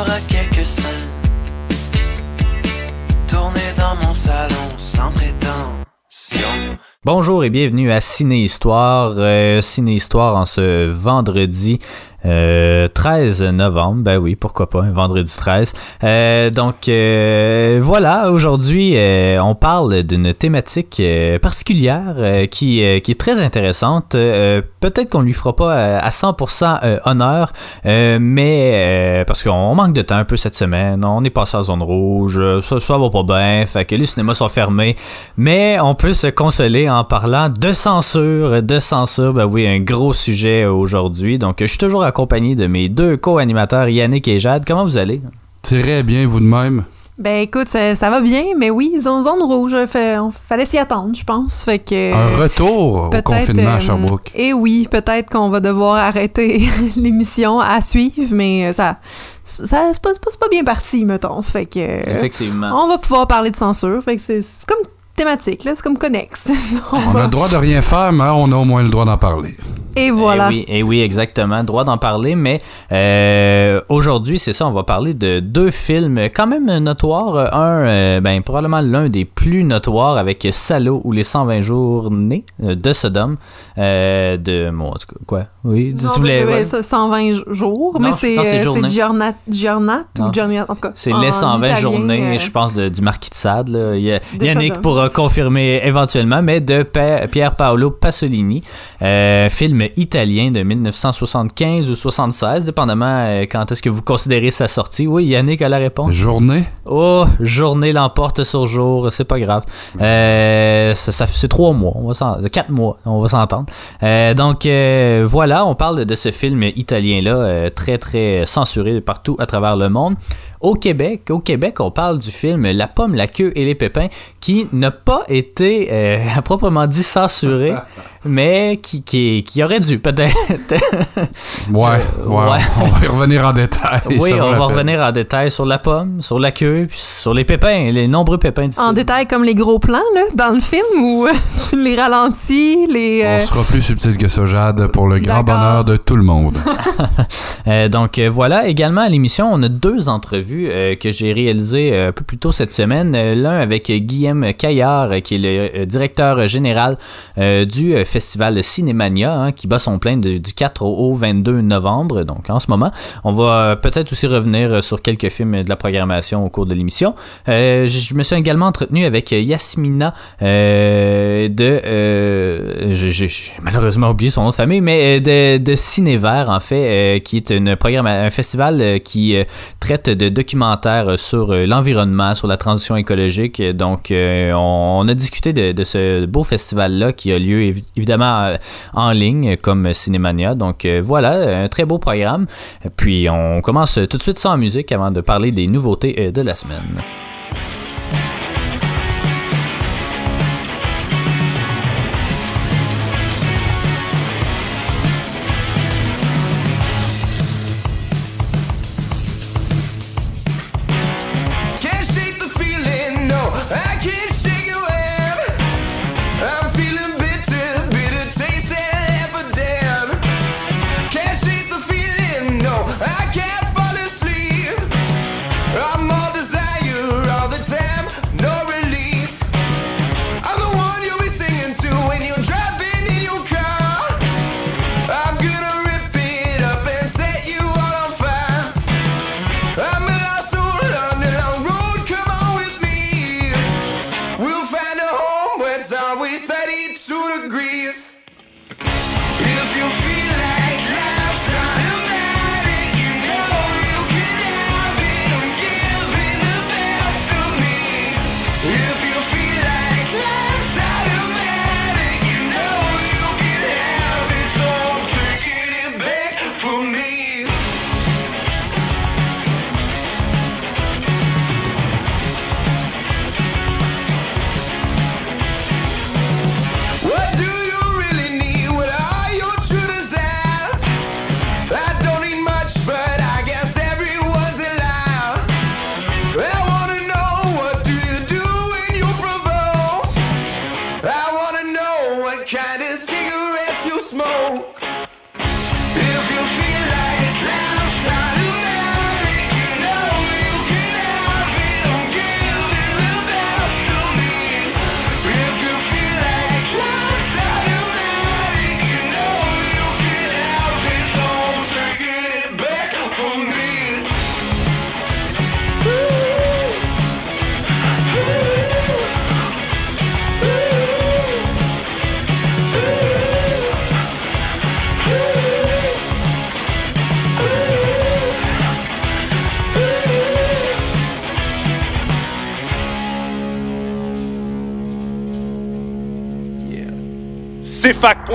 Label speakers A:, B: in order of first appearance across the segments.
A: Aura quelques scènes tournées dans mon salon sans prétention.
B: Bonjour et bienvenue à Ciné Histoire. Euh, Ciné Histoire en ce vendredi euh, 13 novembre. Ben oui, pourquoi pas, vendredi 13. Euh, donc euh, voilà, aujourd'hui euh, on parle d'une thématique euh, particulière euh, qui, euh, qui est très intéressante. Euh, Peut-être qu'on lui fera pas euh, à 100% euh, honneur, euh, mais euh, parce qu'on manque de temps un peu cette semaine. On est passé en zone rouge, euh, ça, ça va pas bien, fait que les cinémas sont fermés. Mais on peut se consoler en parlant de censure, de censure. Ben oui, un gros sujet aujourd'hui. Donc je suis toujours accompagné de mes deux co-animateurs Yannick et Jade. Comment vous allez?
C: Très bien, vous de même.
D: Ben écoute, ça, ça va bien, mais oui, zone, zone rouge, fait, on fallait s'y attendre, je pense. Fait que.
C: Un retour au confinement à
D: euh,
C: Sherbrooke.
D: Et oui, peut-être qu'on va devoir arrêter l'émission à suivre, mais ça, ça c'est pas, pas, bien parti, mettons. Fait que.
B: Effectivement.
D: On va pouvoir parler de censure. Fait que c'est c'est comme thématique, là, c'est comme connexe. On
C: a le droit de rien faire, mais on a au moins le droit d'en parler.
D: Et voilà.
B: Eh oui, eh oui, exactement. Droit d'en parler, mais euh, aujourd'hui, c'est ça, on va parler de deux films quand même notoires. Un, euh, ben, probablement l'un des plus notoires avec Salo ou les 120 journées euh, de Sodome. Euh, de. Bon, en tout cas, quoi? Oui,
D: Non,
B: si vous voulez.
D: mais
B: ouais.
D: ça, 120 jours,
B: Non,
D: mais c'est
B: non, c'est journée.
D: c'est Giornat, Giornat ou Giornat, en tout cas.
B: C'est les 120
D: italien,
B: journées,
D: euh,
B: je pense, de- du Marquis de Sade. là. Il y a- Yannick
D: Sodome.
B: Confirmer éventuellement, mais de Pa- Pier Paolo Pasolini, euh, film italien de 1975 ou 76, dépendamment euh, quand est-ce que vous considérez sa sortie. Oui, Yannick a la réponse.
C: Journée?
B: Oh, journée l'emporte sur jour, c'est pas grave. Euh, ça, c'est trois mois, on va quatre mois, on va s'entendre. Euh, donc voilà, on parle de ce film italien là, très très censuré partout à travers le monde. Au Québec, on parle du film La pomme, la queue et les pépins, qui n'a pas été euh, à proprement dit censuré, mais qui, qui, qui aurait dû peut-être.
C: Ouais, ouais,
B: Euh, ouais.
C: On va y revenir en détail.
B: oui, on va revenir en détail sur la pomme, sur la queue, puis sur les pépins, les nombreux pépins
D: En
B: film.
D: détail comme les gros plans là, dans le film ou les ralentis, les. euh,
C: On sera plus subtil que ça, Jade, pour le grand bonheur de tout le monde.
B: Euh, donc euh, voilà, également à l'émission, on a deux entrevues euh, que j'ai réalisées euh, un peu plus tôt cette semaine. Euh, L'un avec euh, Guillaume Caillard, euh, qui est le euh, directeur général euh, du festival Cinémania, hein, qui bat son plein du 4 au au 22 novembre, donc en ce moment. On va euh, peut-être aussi revenir euh, sur quelques films de la programmation au cours de l'émission. Euh, je me suis également entretenu avec Yasmina de... j'ai- malheureusement oublié son nom de famille, mais de, de Cinévert, en fait, qui est une programme, un festival qui traite de documentaires sur l'environnement, sur la transition écologique. Donc, on, a discuté de, de ce beau festival-là qui a lieu évi- évidemment euh, en ligne, comme Cinémania. Donc, euh, voilà, un très beau programme. Puis, on commence tout de suite en musique avant de parler des nouveautés euh, de la semaine.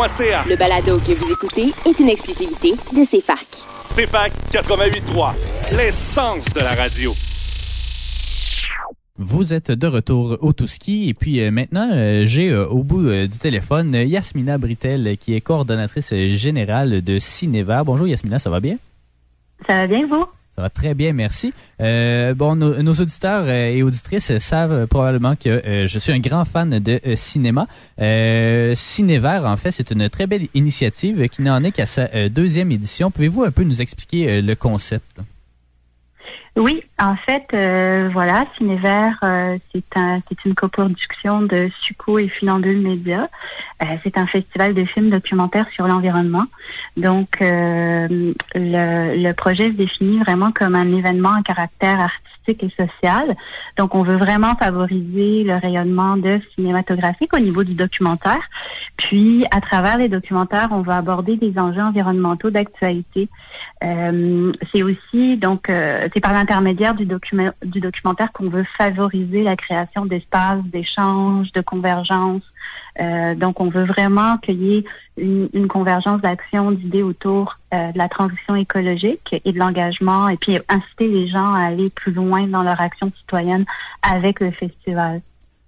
E: Le balado que vous écoutez est une exclusivité de CFAC.
F: CFAC 88.3. L'essence de la radio.
B: Vous êtes de retour au Touski et puis euh, maintenant euh, j'ai euh, au bout du téléphone Yasmina Britel qui est coordonnatrice générale de Cinéva. Bonjour Yasmina, ça va bien?
G: Ça va bien, vous?
B: Très bien, merci. Euh, bon, nos, auditeurs euh, et auditrices savent euh, probablement que je suis un grand fan de cinéma. Cinévert, en fait, c'est une très belle initiative qui n'en est qu'à sa deuxième édition. Pouvez-vous un peu nous expliquer le concept?
G: Oui, en fait, euh, voilà, Cinévert, euh, c'est un, une coproduction de Suco et Funambule Média. Euh, c'est un festival de films documentaires sur l'environnement. Donc, euh, le, le projet se définit vraiment comme un événement à caractère artistique et social. Donc, on veut vraiment favoriser le rayonnement de cinématographique au niveau du documentaire. Puis, à travers les documentaires, on va aborder des enjeux environnementaux d'actualité. Euh, c'est aussi donc euh, c'est par l'intermédiaire du du documentaire qu'on veut favoriser la création d'espaces d'échange, de convergence. Euh, donc on veut vraiment qu'il y ait une, convergence d'actions, d'idées autour euh, de la transition écologique et de l'engagement, et puis inciter les gens à aller plus loin dans leur action citoyenne avec le festival.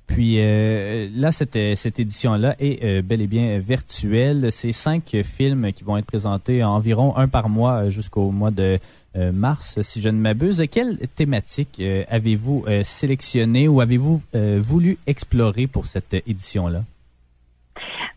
B: Puis euh, là, cette, cette édition-là est bel et bien virtuelle. C'est cinq films qui vont être présentés environ un par mois jusqu'au mois de mars, si je ne m'abuse. Quelle thématique avez-vous euh, sélectionné ou avez-vous voulu explorer pour cette édition-là?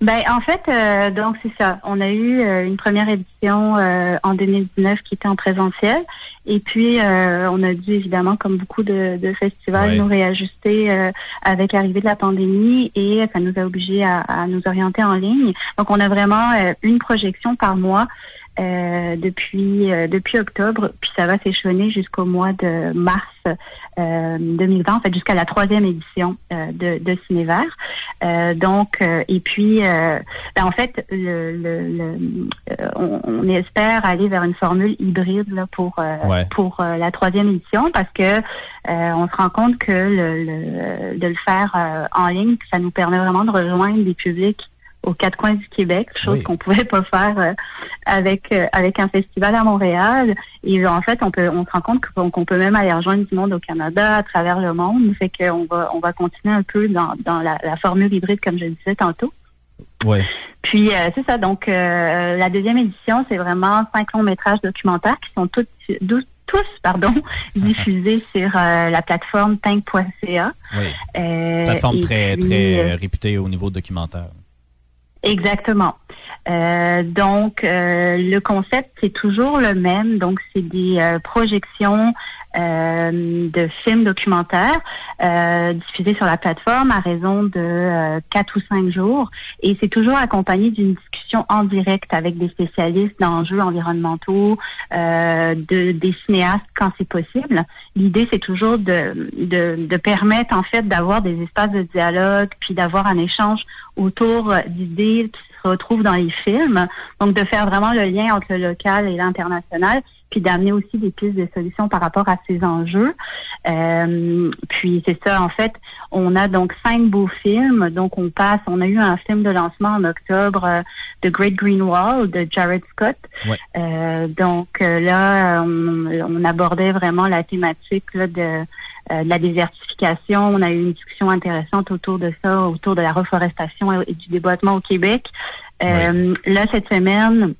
G: Ben en fait, euh, donc c'est ça. On a eu euh, une première édition euh, en 2019 qui était en présentiel, et puis euh, on a dû évidemment, comme beaucoup de, de festivals,
B: Ouais.
G: nous réajuster euh, avec l'arrivée de la pandémie, et ça nous a obligés à, à nous orienter en ligne. Donc on a vraiment une projection par mois. Euh, depuis euh, depuis octobre, puis ça va s'échelonner jusqu'au mois de mars euh, 2020, en fait jusqu'à la troisième édition euh, de, de Cinévert. Euh, donc, euh, et puis, euh, ben, en fait, le, le, le- on, on espère aller vers une formule hybride là, pour euh,
B: Ouais.
G: pour la troisième édition parce que euh, on se rend compte que le, le- de le faire euh, en ligne, ça nous permet vraiment de rejoindre des publics aux quatre coins du Québec, chose
B: Oui.
G: qu'on pouvait pas faire euh, avec euh, avec un festival à Montréal. Et en fait, on peut on se rend compte qu'on peut même aller rejoindre du monde au Canada, à travers le monde. Fait qu'on va on va continuer un peu dans, dans la, la formule hybride comme je disais tantôt.
B: Ouais.
G: Puis euh, c'est ça. Donc euh, la deuxième édition, c'est vraiment cinq longs métrages documentaires qui sont tous tous pardon diffusés sur euh, la plateforme tank.ca.
B: Oui.
G: Euh,
B: Plateforme très,
G: puis,
B: très
G: euh,
B: euh, réputée au niveau documentaire.
G: Exactement. Euh, donc, euh, le concept, c'est toujours le même. Donc, c'est des euh, projections euh, de films documentaires euh, diffusés sur la plateforme à raison de euh, quatre ou cinq jours. Et c'est toujours accompagné d'une discussion en direct avec des spécialistes d'enjeux environnementaux, de, des cinéastes quand c'est possible. L'idée, c'est toujours de, de, de permettre, en fait, d'avoir des espaces de dialogue, puis d'avoir un échange autour d'idées qui se retrouvent dans les films. Donc, de faire vraiment le lien entre le local et l'international, puis d'amener aussi des pistes de solutions par rapport à ces enjeux. Euh, puis c'est ça, en fait, on a donc cinq beaux films. Donc on passe, on a eu un film de lancement en octobre, euh, The Great Green Wall de Jared Scott.
B: Ouais.
G: Euh, donc euh, là, on, on abordait vraiment la thématique là, de, euh, de la désertification. On a eu une discussion intéressante autour de ça, autour de la reforestation et, et du déboîtement au Québec. Euh, Là, cette semaine,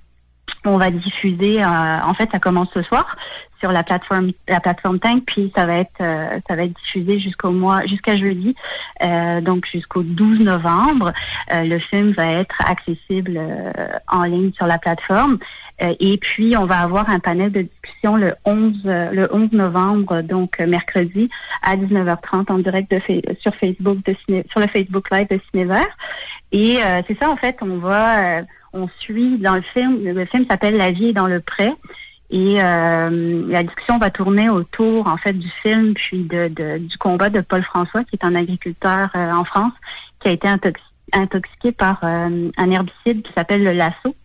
G: on va diffuser, euh, en fait, ça commence ce soir sur la plateforme la plateforme Tank, puis ça va être euh, ça va être diffusé jusqu'au mois jusqu'à jeudi, euh, donc jusqu'au 12 novembre. Le film va être accessible en ligne sur la plateforme. Et puis, on va avoir un panel de discussion le 11, euh, le 11 novembre, donc mercredi, à 19h30 en direct sur Facebook, sur le Facebook Live de Cinévert. Et c'est ça, en fait, on va, on suit dans le film, le film s'appelle La vie est dans le prêt. Et euh, la discussion va tourner autour, en fait, du film, puis de, de- du combat de Paul François, qui est un agriculteur euh, en France, qui a été intox- intoxiqué par euh, un herbicide qui s'appelle le lasso.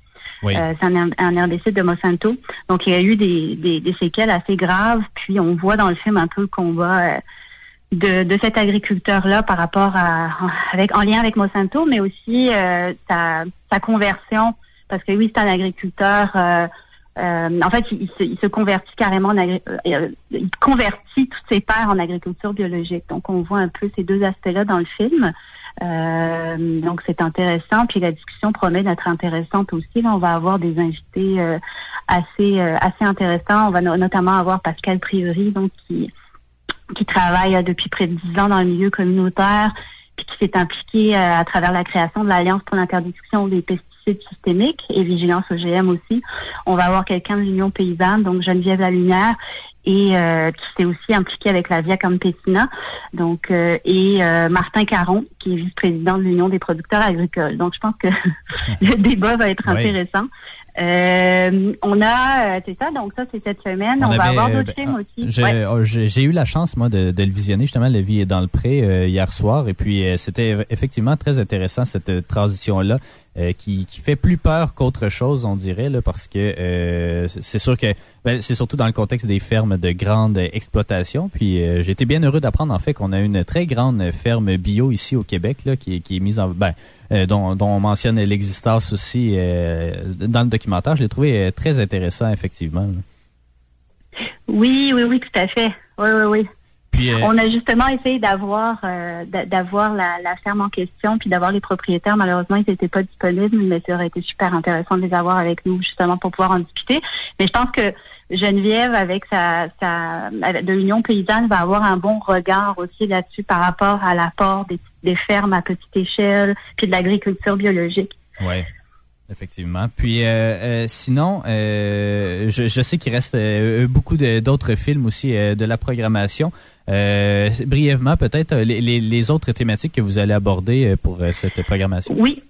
B: Oui.
G: Euh, c'est un, un herbicide de Monsanto. Donc, il y a eu des, des, des séquelles assez graves. Puis, on voit dans le film un peu le combat euh, de, de cet agriculteur-là par rapport à, avec, en lien avec Monsanto, mais aussi euh, sa, sa conversion, parce que oui, c'est un agriculteur. euh, euh, en fait, il, se, il se convertit carrément en agri- euh, euh, il convertit tous ses pairs en agriculture biologique. Donc, on voit un peu ces deux aspects-là dans le film. Euh, donc, c'est intéressant. Puis la discussion promet d'être intéressante aussi. Là, on va avoir des invités euh, assez assez intéressants. On va no- notamment avoir Pascal Priori, donc qui qui travaille depuis près de dix ans dans le milieu communautaire, puis qui s'est impliqué euh, à travers la création de l'Alliance pour l'interdiction des pesticides systémiques et vigilance OGM aussi. On va avoir quelqu'un de l'Union paysanne, donc Geneviève Lalumière, et euh, qui s'est aussi impliqué avec la Via Campesina, donc euh, et euh, Martin Caron, qui est vice-président de l'Union des producteurs agricoles. Donc je pense que le débat va être
B: Oui.
G: intéressant. Euh, on a, euh, c'est ça, donc ça c'est cette semaine. On,
B: On
G: va
B: avait,
G: avoir
B: euh,
G: d'autres
B: ben,
G: films aussi.
B: J'ai
G: Ouais.
B: oh, eu la chance, moi, de, de le visionner, justement, La vie est dans le pré, euh, hier soir. Et puis, euh, c'était effectivement très intéressant, cette euh, transition-là, euh, qui, qui fait plus peur qu'autre chose, on dirait, là, parce que euh, c'est- sûr que ben, c'est surtout dans le contexte des fermes de grande exploitation. Puis, euh, été bien heureux d'apprendre, en fait, qu'on a une très grande ferme bio ici au Québec, là, qui, qui est mise en... Ben, euh, dont, dont on mentionne l'existence aussi euh, dans le documentaire. Je l'ai trouvé très intéressant, effectivement.
G: Oui, oui, oui, tout à fait. Oui, oui, oui.
B: Puis, euh,
G: On a justement essayé d'avoir euh, d'avoir la, la ferme en question, puis d'avoir les propriétaires. Malheureusement, ils n'étaient pas disponibles, mais ça aurait été super intéressant de les avoir avec nous, justement, pour pouvoir en discuter. Mais je pense que Geneviève, avec sa, de l'Union paysanne, va avoir un bon regard aussi là-dessus par rapport à l'apport des, des fermes à petite échelle, puis de l'agriculture biologique.
B: Oui, effectivement. Puis euh, euh, sinon, euh, je, je sais qu'il reste beaucoup d'autres films aussi de la programmation. Euh, brièvement, peut-être euh, les, les, les autres thématiques que vous allez aborder euh, pour euh, cette programmation.
G: Oui.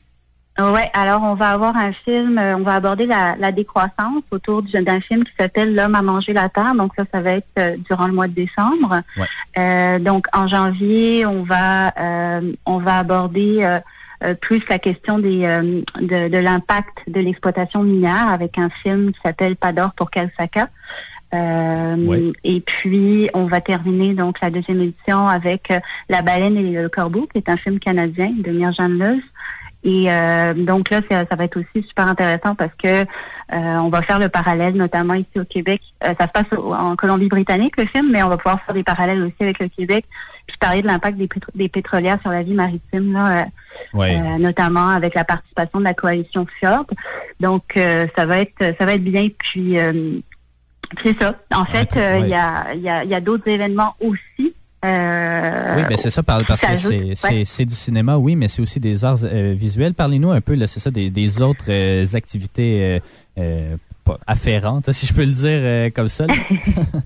G: Ouais, alors on va avoir un film, on va aborder la, la décroissance autour du- d'un film qui s'appelle L'homme a mangé la terre. Donc ça, ça va être durant le mois de décembre.
B: Ouais.
G: Euh, donc en janvier, on va euh, on va aborder euh, euh, plus la question des euh, de, de l'impact de l'exploitation minière avec un film qui s'appelle Pas d'or pour Kalsaka. Euh,
B: Ouais.
G: Et puis on va terminer donc la deuxième édition avec euh, La baleine et le corbeau, qui est un film canadien de Mirjane Leus. Et euh, donc là, ça, ça va être aussi super intéressant parce que euh, on va faire le parallèle, notamment ici au Québec. Euh, ça se passe au- en Colombie-Britannique, le film, mais on va pouvoir faire des parallèles aussi avec le Québec, puis parler de l'impact des, pétro- des pétrolières sur la vie maritime, là,
B: Ouais.
G: notamment avec la participation de la coalition Fjord. Donc euh, ça va être ça va être bien. Puis euh, c'est ça. En fait,
B: Ouais,
G: euh, il
B: ouais.
G: y a il y a, y a d'autres événements aussi. Euh,
B: Oui, ben c'est ça, par- parce que c'est
G: ouais.
B: du cinéma, oui, mais c'est aussi des arts euh, visuels. Parlez-nous un peu, là, c'est ça, des, des autres euh, activités euh, afférentes, si je peux le dire euh, comme ça.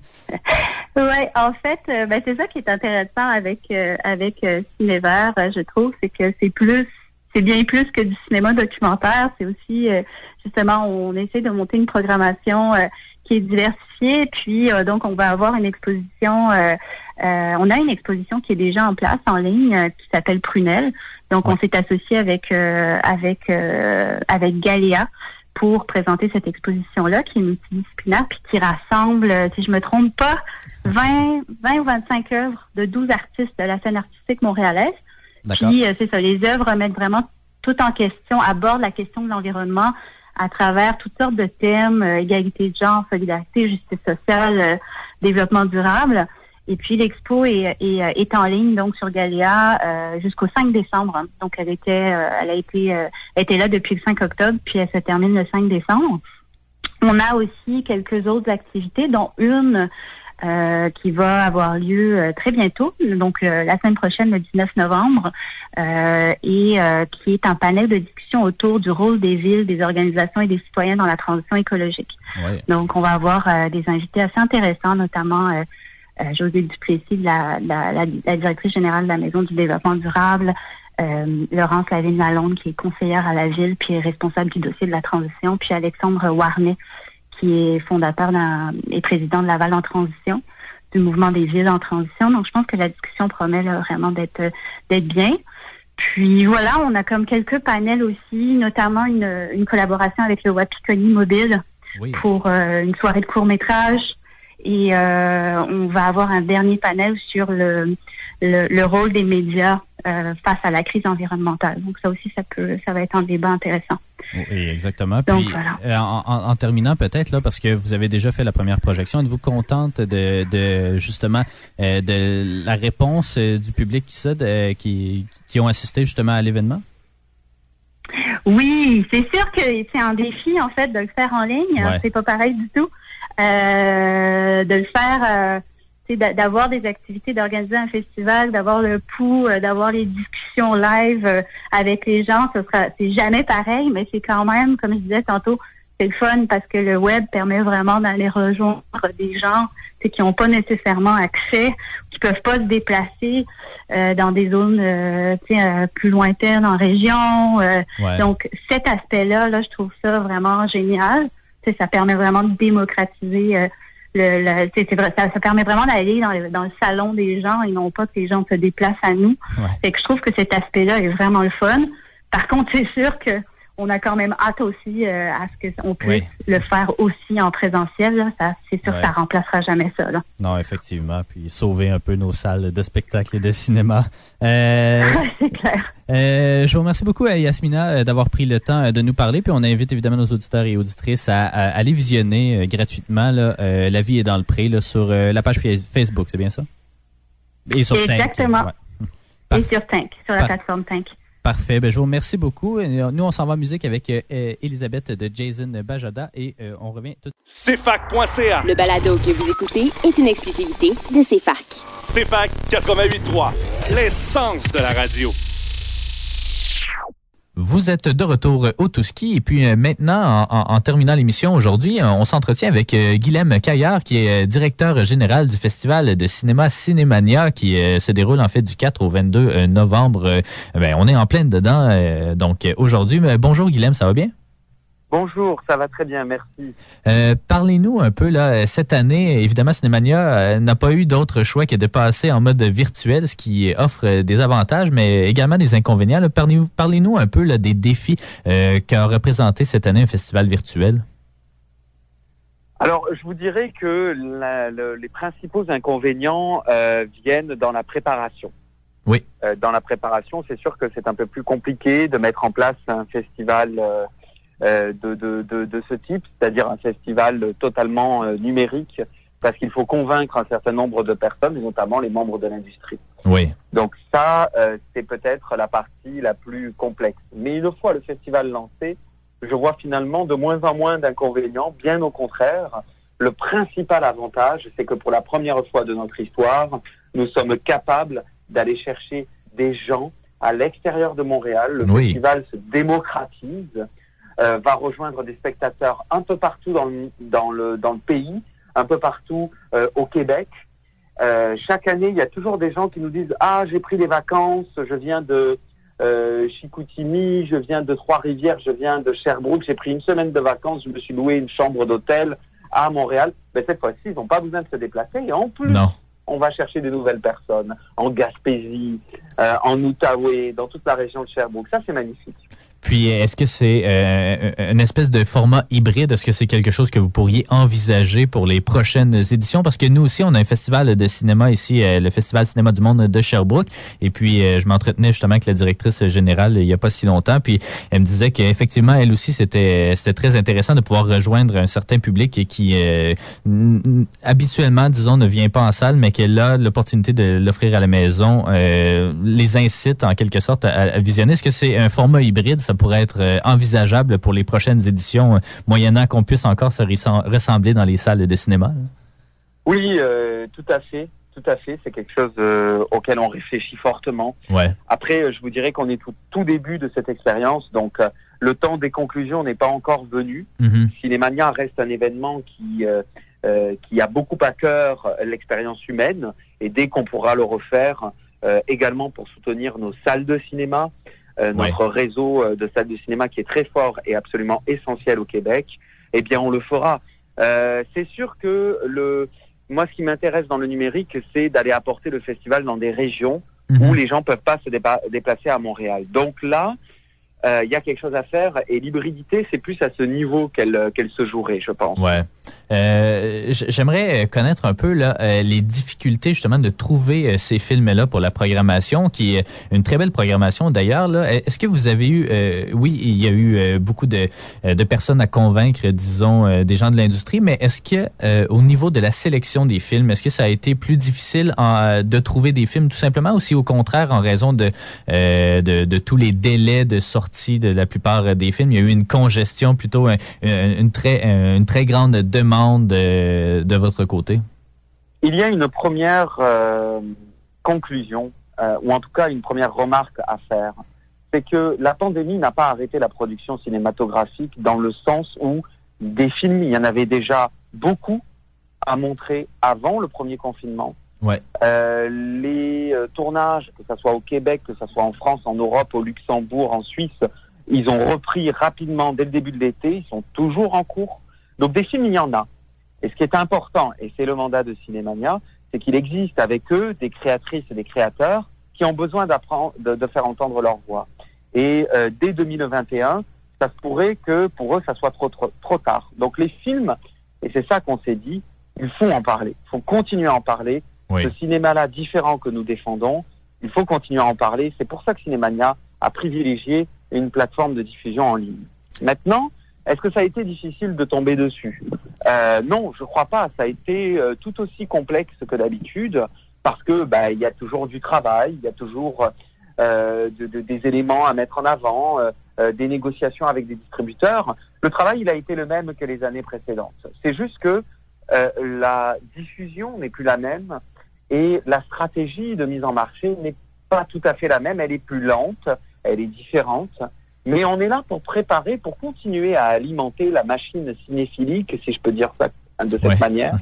G: Ouais, en fait, ben, c'est ça qui est intéressant avec euh, avec Cinévert, je trouve, c'est que c'est plus, c'est bien plus que du cinéma documentaire. C'est aussi euh, justement, on essaie de monter une programmation euh, qui est diversifiée. Puis euh, donc, on va avoir une exposition. euh, euh, on a une exposition qui est déjà en place en ligne euh, qui s'appelle Prunelle. Donc, on s'est associé avec euh, avec euh, avec Galéa pour présenter cette exposition-là, qui est multidisciplinaire, puis qui rassemble, si je me trompe pas, 20, 20 ou 25 œuvres de 12 artistes de la scène artistique montréalaise. Puis, euh, c'est ça, les œuvres remettent vraiment tout en question, abordent la question de l'environnement à travers toutes sortes de thèmes, euh, égalité de genre, solidarité, justice sociale, euh, développement durable. Et puis l'expo est, est, euh, est en ligne donc sur Galéa euh, jusqu'au 5 décembre. Donc elle était elle a été euh, était là depuis le 5 octobre puis elle se termine le 5 décembre. On a aussi quelques autres activités dont une qui va avoir lieu très bientôt, donc la semaine prochaine, le 19 novembre, et qui est un panel de autour du rôle des villes, des organisations et des citoyens dans la transition écologique.
B: Ouais.
G: Donc, on va avoir euh, des invités assez intéressants, notamment euh, euh, José Duplessis, la, la, la, la directrice générale de la Maison du développement durable, euh, Laurence Lavigne-Lalonde, qui est conseillère à la ville, puis est responsable du dossier de la transition, puis Alexandre Warnet, qui est fondateur et président de Laval en transition, du mouvement des villes en transition. Donc, je pense que la discussion promet là, vraiment d'être d'être bien. Puis voilà, on a comme quelques panels aussi, notamment une, une collaboration avec le Wapikoni Mobile
B: Oui.
G: pour euh, une soirée de court métrage. Et euh, on va avoir un dernier panel sur le, le, le rôle des médias euh, face à la crise environnementale. Donc ça aussi, ça peut, ça va être un débat intéressant.
B: Oui, exactement.
G: Donc,
B: Puis,
G: voilà.
B: euh, en, en- en terminant peut-être là, parce que vous avez déjà fait la première projection, êtes-vous contente de, de justement euh, de la réponse du public qui ça, de- qui, qui ont assisté justement à l'événement?
G: Oui, c'est sûr que c'est un défi en fait de le faire en ligne.
B: Ouais.
G: C'est pas pareil du tout. Euh, de le faire, d'avoir des activités, d'organiser un festival, d'avoir le pouls, euh, d'avoir les discussions live euh, avec les gens, ce sera, c'est jamais pareil, mais c'est quand même, comme je disais tantôt, c'est le fun parce que le web permet vraiment d'aller rejoindre des gens qui n'ont pas nécessairement accès, qui peuvent pas se déplacer euh, dans des zones euh, euh, plus lointaines en région. euh,
B: Ouais.
G: donc, cet aspect-là, là, je trouve ça vraiment génial. Ça permet vraiment de démocratiser euh, le, le- c'est ça, ça permet vraiment d'aller dans le, dans le salon des gens et non pas que les gens se déplacent à nous.
B: Ouais.
G: Fait que je trouve que cet aspect-là est vraiment le fun. Par contre, c'est sûr que on a quand même hâte aussi euh, à ce qu'on puisse
B: Oui.
G: le faire aussi en présentiel. Là. Ça, c'est sûr que ça remplacera jamais ça. Là.
B: Non, effectivement. Puis sauver un peu nos salles de spectacle et de cinéma. Euh,
G: c'est clair.
B: Euh, je vous remercie beaucoup, Yasmina, d'avoir pris le temps de nous parler. Puis on invite évidemment nos auditeurs et auditrices à, à aller visionner gratuitement là, La vie est dans le pré là, sur la page Fa- Facebook, c'est bien ça? Et sur Tank.
G: Exactement.
B: Ouais.
G: Et sur Tank, sur la
B: Par-
G: plateforme Tank.
B: Parfait. Ben, je vous remercie beaucoup. Euh, Nous, on s'en va en musique avec euh, euh, Elisabeth de Jason Bajada et euh, on revient tout
F: CFAC.ca.
E: Le balado que vous écoutez est une exclusivité de CFAC.
F: CFAC 88.3. L'essence de la radio.
B: Vous êtes de retour au Touski et puis euh, maintenant, en, terminant l'émission aujourd'hui, euh, on s'entretient avec euh, Guilhem Caillard, qui est directeur général du festival de cinéma Cinémania, qui se déroule en fait du 4 au 22 euh, novembre. Ben, on est en pleine dedans, donc aujourd'hui. Bonjour Guilhem, ça va bien?
H: Bonjour, ça va très bien, merci.
B: Euh, Parlez-nous un peu, là, euh, cette année, évidemment, Cinémania euh, n'a pas eu d'autre choix que de passer en mode virtuel, ce qui offre des avantages, mais également des inconvénients. Parlez-nous un peu là, des défis euh, qu'a représenté cette année un festival virtuel.
H: Alors, je vous dirais que la- le- les principaux inconvénients viennent dans la préparation.
B: Oui.
H: Dans la préparation, c'est sûr que c'est un peu plus compliqué de mettre en place un festival de, de, de, de ce type, c'est-à-dire un festival totalement euh, numérique, parce qu'il faut convaincre un certain nombre de personnes, et notamment les membres de l'industrie.
B: Oui.
H: Donc ça, euh, c'est peut-être la partie la plus complexe. Mais une fois le festival lancé, je vois finalement de moins en moins d'inconvénients. Bien au contraire, le principal avantage, c'est que pour la première fois de notre histoire, nous sommes capables d'aller chercher des gens à l'extérieur de Montréal. Le
B: Oui.
H: festival se démocratise, euh, va rejoindre des spectateurs un peu partout dans le, dans le, dans le pays, un peu partout euh, au Québec. Euh, chaque année, il y a toujours des gens qui nous disent Ah, j'ai pris des vacances, je viens de euh, Chicoutimi, je viens de Trois-Rivières, je viens de Sherbrooke, j'ai pris une semaine de vacances, je me suis loué une chambre d'hôtel à Montréal. Mais cette fois-ci, ils n'ont pas besoin de se déplacer et en plus,
B: Non.
H: on va chercher de nouvelles personnes en Gaspésie, euh, en Outaouais, dans toute la région de Sherbrooke. Ça, c'est magnifique.
B: Puis, est-ce que c'est euh, une espèce de format hybride? Est-ce que c'est quelque chose que vous pourriez envisager pour les prochaines éditions? Parce que nous aussi, on a un festival de cinéma ici, euh, le Festival Cinéma du Monde de Sherbrooke. Et puis, euh, je m'entretenais justement avec la directrice générale il n'y a pas si longtemps. Puis, elle me disait qu'effectivement, elle aussi, c'était c'était très intéressant de pouvoir rejoindre un certain public qui, euh, habituellement, disons, ne vient pas en salle, mais qu'elle a l'opportunité de l'offrir à la maison, euh, les incite en quelque sorte à, visionner. Est-ce que c'est un format hybride? Pourrait être euh, envisageable pour les prochaines éditions, euh, moyennant qu'on puisse encore se ressem- ressembler dans les salles de cinéma? là?
H: Oui, euh, tout à fait. Tout à fait. C'est quelque chose euh, auquel on réfléchit fortement.
B: Ouais.
H: Après, euh, je vous dirais qu'on est tout, tout début de cette expérience, donc le temps des conclusions n'est pas encore venu.
B: Mhm.
H: Cinémania reste un événement qui, qui a beaucoup à cœur l'expérience humaine, et dès qu'on pourra le refaire, également pour soutenir nos salles de cinéma, euh,
B: Ouais.
H: notre réseau euh, de salles de cinéma qui est très fort et absolument essentiel au Québec, eh bien on le fera. Euh, c'est sûr que le, moi, ce qui m'intéresse dans le numérique, c'est d'aller apporter le festival dans des régions
B: Mhm.
H: où les gens peuvent pas se dépa- déplacer à Montréal. Donc là, euh, il y a quelque chose à faire et l'hybridité, c'est plus à ce niveau qu'elle euh, qu'elle se jouerait, je pense.
B: Ouais. Euh, J'aimerais connaître un peu euh, les difficultés justement de trouver euh, ces films-là pour la programmation, qui est une très belle programmation d'ailleurs. Est-ce que vous avez eu, oui, il y a eu beaucoup de, de personnes à convaincre, disons, des gens de l'industrie, mais est-ce que au niveau de la sélection des films, est-ce que ça a été plus difficile de trouver des films tout simplement, ou si au contraire en raison de, de, tous les délais de sortie de la plupart des films, il y a eu une congestion plutôt, un- un- une très, un- une très grande de votre côté?
H: Il y a une première euh, conclusion, euh, ou en tout cas une première remarque à faire. C'est que la pandémie n'a pas arrêté la production cinématographique dans le sens où des films, il y en avait déjà beaucoup à montrer avant le premier confinement.
B: Ouais.
H: Euh, les tournages, que ce soit au Québec, que ce soit en France, en Europe, au Luxembourg, en Suisse, ils ont repris rapidement dès le début de l'été, ils sont toujours en cours. Donc des films, il y en a. Et ce qui est important, et c'est le mandat de Cinémania, c'est qu'il existe avec eux des créatrices et des créateurs qui ont besoin d'apprendre, de, de faire entendre leur voix. Et euh, dès 2021, ça se pourrait que pour eux, ça soit trop, trop, trop tard. Donc les films, et c'est ça qu'on s'est dit, il faut en parler, il faut continuer à en parler.
B: Oui.
H: Ce cinéma-là différent que nous défendons, il faut continuer à en parler. C'est pour ça que Cinémania a privilégié une plateforme de diffusion en ligne. Maintenant, est-ce que ça a été difficile de tomber dessus euh, Non, je crois pas. Ça a été euh, tout aussi complexe que d'habitude parce que bah, il y a toujours du travail, il y a toujours euh, de- de- des éléments à mettre en avant, euh, euh, des négociations avec des distributeurs. Le travail, il a été le même que les années précédentes. C'est juste que euh, la diffusion n'est plus la même et la stratégie de mise en marché n'est pas tout à fait la même. Elle est plus lente, elle est différente. Mais on est là pour préparer, pour continuer à alimenter la machine cinéphilique, si je peux dire ça de cette
B: Ouais.
H: manière.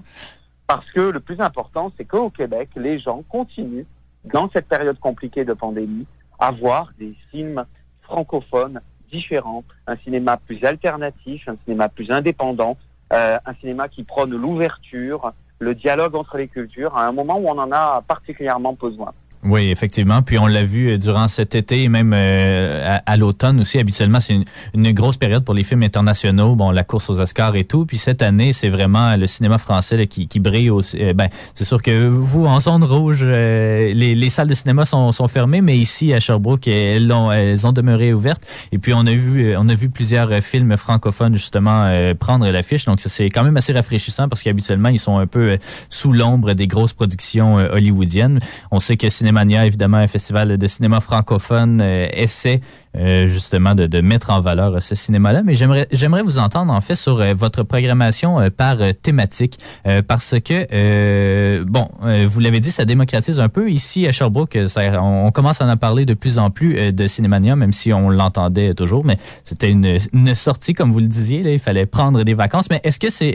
H: Parce que le plus important, c'est qu'au Québec, les gens continuent, dans cette période compliquée de pandémie, à voir des films francophones différents, un cinéma plus alternatif, un cinéma plus indépendant, euh, un cinéma qui prône l'ouverture, le dialogue entre les cultures, à un moment où on en a particulièrement besoin.
B: Oui, effectivement. Puis on l'a vu euh, durant cet été et même euh, à, à l'automne aussi. Habituellement, c'est une, une grosse période pour les films internationaux. Bon, la course aux Oscars et tout. Puis cette année, c'est vraiment le cinéma français là, qui, qui brille aussi. Euh, ben, c'est sûr que vous, en zone rouge, euh, les, les salles de cinéma sont, sont fermées, mais ici à Sherbrooke, elles ont, elles ont demeuré ouvertes. Et puis on a vu, euh, on a vu plusieurs films francophones justement prendre l'affiche. Donc c'est quand même assez rafraîchissant parce qu'habituellement, ils sont un peu sous l'ombre des grosses productions hollywoodiennes. On sait que Cinémania, évidemment, un festival de cinéma francophone, euh, essaie euh, justement de, mettre en valeur euh, ce cinéma-là. Mais j'aimerais j'aimerais vous entendre en fait sur votre programmation par thématique parce que bon, vous l'avez dit, ça démocratise un peu ici à Sherbrooke. on, commence à en parler de plus en plus de Cinémania, même si on l'entendait toujours. Mais c'était une, sortie, comme vous le disiez. Là, il fallait prendre des vacances. Mais est-ce que c'est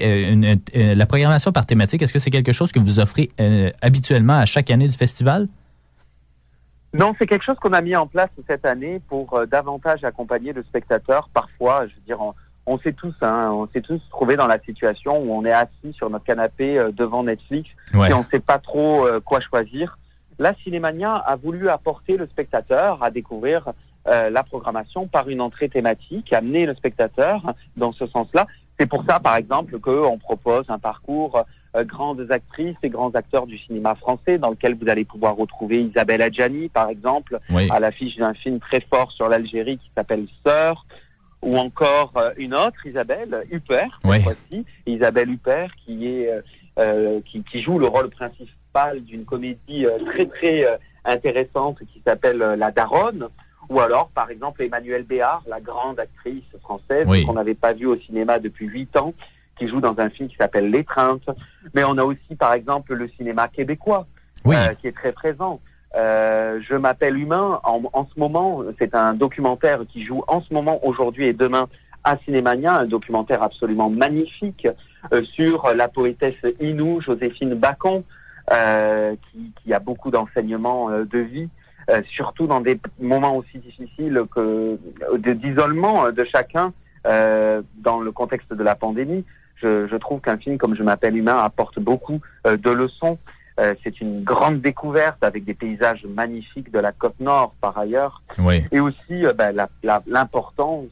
B: la programmation par thématique Est-ce que c'est quelque chose que vous offrez habituellement à chaque année du festival?
H: Non, c'est quelque chose qu'on a mis en place cette année pour euh, davantage accompagner le spectateur. Parfois, je veux dire, on, on s'est tous, hein, on s'est tous trouvés dans la situation où on est assis sur notre canapé euh, devant Netflix
B: Ouais.
H: et on ne sait pas trop euh, quoi choisir. La Cinémania a voulu apporter le spectateur à découvrir euh, la programmation par une entrée thématique, amener le spectateur dans ce sens-là. C'est pour ça, par exemple, qu'on propose un parcours euh, grandes actrices et grands acteurs du cinéma français, dans lequel vous allez pouvoir retrouver Isabelle Adjani, par exemple,
B: Oui.
H: à l'affiche d'un film très fort sur l'Algérie qui s'appelle Sœur, ou encore euh, une autre, Isabelle Huppert, cette
B: Oui.
H: fois-ci, Isabelle Huppert, qui est euh, euh, qui, qui joue le rôle principal d'une comédie euh, très très euh, intéressante qui s'appelle euh, La Daronne, ou alors par exemple Emmanuelle Béard, la grande actrice française
B: Oui.
H: qu'on n'avait pas vue au cinéma depuis huit ans, qui joue dans un film qui s'appelle L'étreinte. Mais on a aussi par exemple le cinéma québécois
B: Oui.
H: euh, qui est très présent. Euh, je m'appelle Humain. En, en ce moment, c'est un documentaire qui joue en ce moment, aujourd'hui et demain à Cinémania, un documentaire absolument magnifique euh, sur la poétesse Inou, Joséphine Bacon, euh, qui, qui a beaucoup d'enseignements euh, de vie, euh, surtout dans des moments aussi difficiles que d'isolement de chacun euh, dans le contexte de la pandémie. Je, je trouve qu'un film comme Je m'appelle Humain apporte beaucoup euh, de leçons. Euh, c'est une grande découverte avec des paysages magnifiques de la côte nord par ailleurs
B: Oui.
H: et aussi euh, ben, la- la- l'importance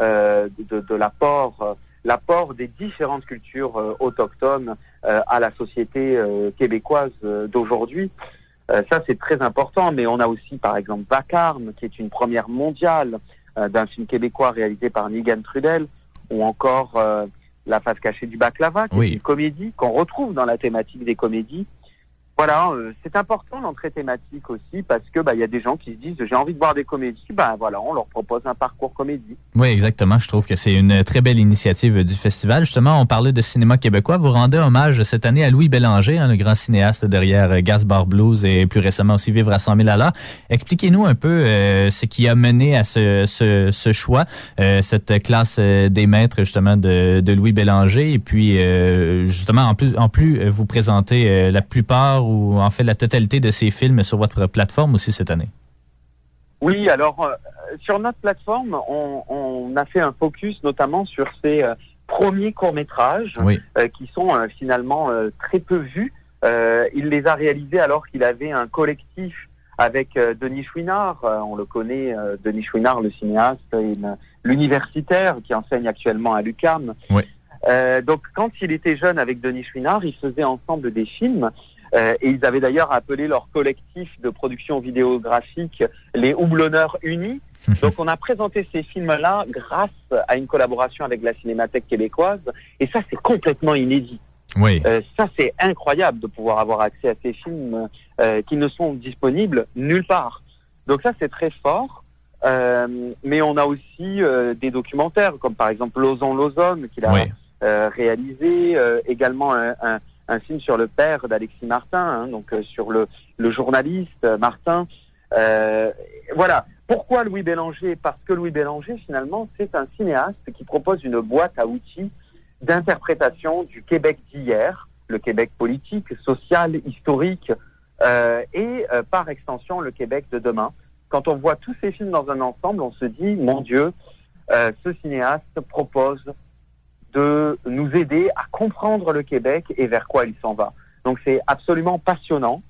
H: euh, de, de l'apport l'apport des différentes cultures euh, autochtones euh, à la société euh, québécoise euh, d'aujourd'hui. Euh, ça, c'est très important, mais on a aussi, par exemple, Vacarme, qui est une première mondiale euh, d'un film québécois réalisé par Nigan Trudel, ou encore euh, La face cachée du baklava, qui
B: Oui.
H: est une comédie qu'on retrouve dans la thématique des comédies. Voilà, euh, c'est important l'entrée thématique aussi parce que bah y a des gens qui se disent j'ai envie de voir des comédies, bah voilà, on leur propose un parcours comédie.
B: Oui, exactement. Je trouve que c'est une très belle initiative du festival. Justement, on parlait de cinéma québécois. Vous rendez hommage cette année à Louis Bélanger, hein, le grand cinéaste derrière euh, Gas Bar Blues et plus récemment aussi Vivre à 100 000 à l'heure. Expliquez-nous un peu euh, ce qui a mené à ce, ce, choix, euh, cette classe euh, des maîtres justement de, de Louis Bélanger. Et puis, euh, justement, en plus, en plus, euh, vous présentez euh, la plupart ou en fait la totalité de ces films sur votre plateforme aussi cette année?
H: Oui, alors euh, sur notre plateforme, on, on a fait un focus notamment sur ces euh, premiers courts-métrages
B: Oui.
H: euh, qui sont finalement très peu vus. Il les a réalisés alors qu'il avait un collectif avec Denis Chouinard. On le connaît, Denis Chouinard, le cinéaste, l'universitaire qui enseigne actuellement à l'UQAM.
B: Oui.
H: Donc quand il était jeune avec Denis Chouinard, ils faisaient ensemble des films. Euh, et ils avaient d'ailleurs appelé leur collectif de production vidéographique les Houblonneurs Unis. Donc on a présenté ces films-là grâce à une collaboration avec la Cinémathèque québécoise. Et ça, c'est complètement inédit.
B: Oui.
H: Euh, ça, c'est incroyable de pouvoir avoir accès à ces films euh, qui ne sont disponibles nulle part. Donc ça, c'est très fort. Euh, mais on a aussi euh, des documentaires, comme par exemple Lozon Lozon, qu'il a
B: Oui.
H: euh, réalisé, euh, également un, un, un film sur le père d'Alexis Martin, hein, donc euh, sur le, journaliste euh, Martin. Euh, voilà. Pourquoi Louis Bélanger? Parce que Louis Bélanger, finalement, c'est un cinéaste qui propose une boîte à outils d'interprétation du Québec d'hier, le Québec politique, social, historique, et par extension le Québec de demain. Quand on voit tous ces films dans un ensemble, on se dit, mon Dieu, ce cinéaste propose de nous aider à comprendre le Québec et vers quoi il s'en va. Donc c'est absolument passionnant.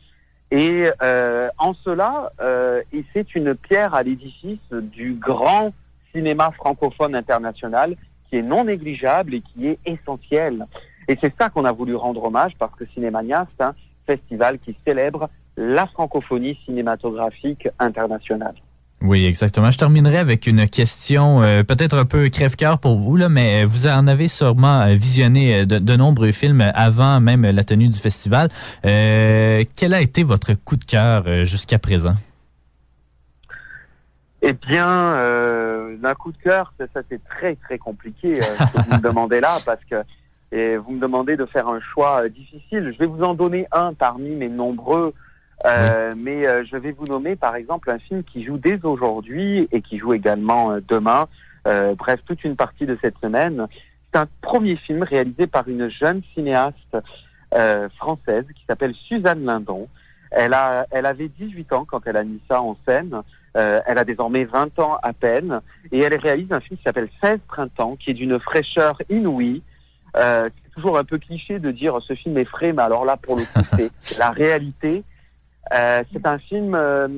H: Et euh, en cela, euh, c'est une pierre à l'édifice du grand cinéma francophone international qui est non négligeable et qui est essentiel. Et c'est ça qu'on a voulu rendre hommage parce que Cinémania, c'est un festival qui célèbre la francophonie cinématographique internationale.
B: Oui, exactement. Je terminerai avec une question euh, peut-être un peu crève-cœur pour vous, là, mais vous en avez sûrement euh, visionné euh, de, de nombreux films avant même la tenue du festival. Euh, quel a été votre coup de cœur euh, jusqu'à présent?
H: Eh bien, euh, d'un coup de cœur, ça, ça, c'est très très compliqué euh, ce que vous me demandez là parce que et vous me demandez de faire un choix euh, difficile. Je vais vous en donner un parmi mes nombreux, euh, mais euh, je vais vous nommer par exemple un film qui joue dès aujourd'hui et qui joue également euh, demain. Euh, bref, toute une partie de cette semaine. C'est un premier film réalisé par une jeune cinéaste euh, française qui s'appelle Suzanne Lindon. Elle a, elle avait 18 ans quand elle a mis ça en scène. Euh, elle a désormais 20 ans à peine et elle réalise un film qui s'appelle 16 printemps, qui est d'une fraîcheur inouïe. Euh, c'est toujours un peu cliché de dire ce film est frais, mais alors là, pour le coup, c'est la réalité. Euh, c'est un film euh,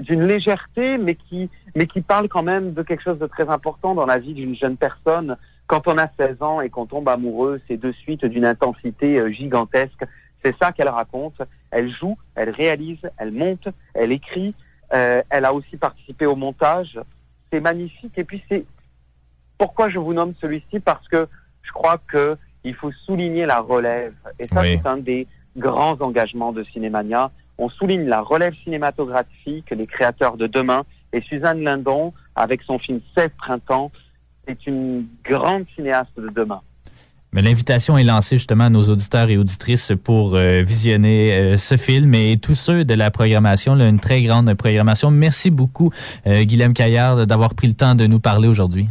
H: d'une légèreté, mais qui, mais qui parle quand même de quelque chose de très important dans la vie d'une jeune personne. Quand on a 16 ans et qu'on tombe amoureux, c'est de suite d'une intensité euh, gigantesque. C'est ça qu'elle raconte. Elle joue, elle réalise, elle monte, elle écrit. Euh, elle a aussi participé au montage. C'est magnifique. Et puis c'est pourquoi je vous nomme celui-ci? Parce que je crois que il faut souligner la relève. Et ça,
B: Oui.
H: c'est un des grands engagements de Cinémania. On souligne la relève cinématographique, les créateurs de demain. Et Suzanne Lindon, avec son film 16 printemps, est une grande cinéaste de demain.
B: Mais l'invitation est lancée justement à nos auditeurs et auditrices pour euh, visionner euh, ce film et tous ceux de la programmation, là, une très grande programmation. Merci beaucoup, euh, Guilhem Caillard, d'avoir pris le temps de nous parler aujourd'hui.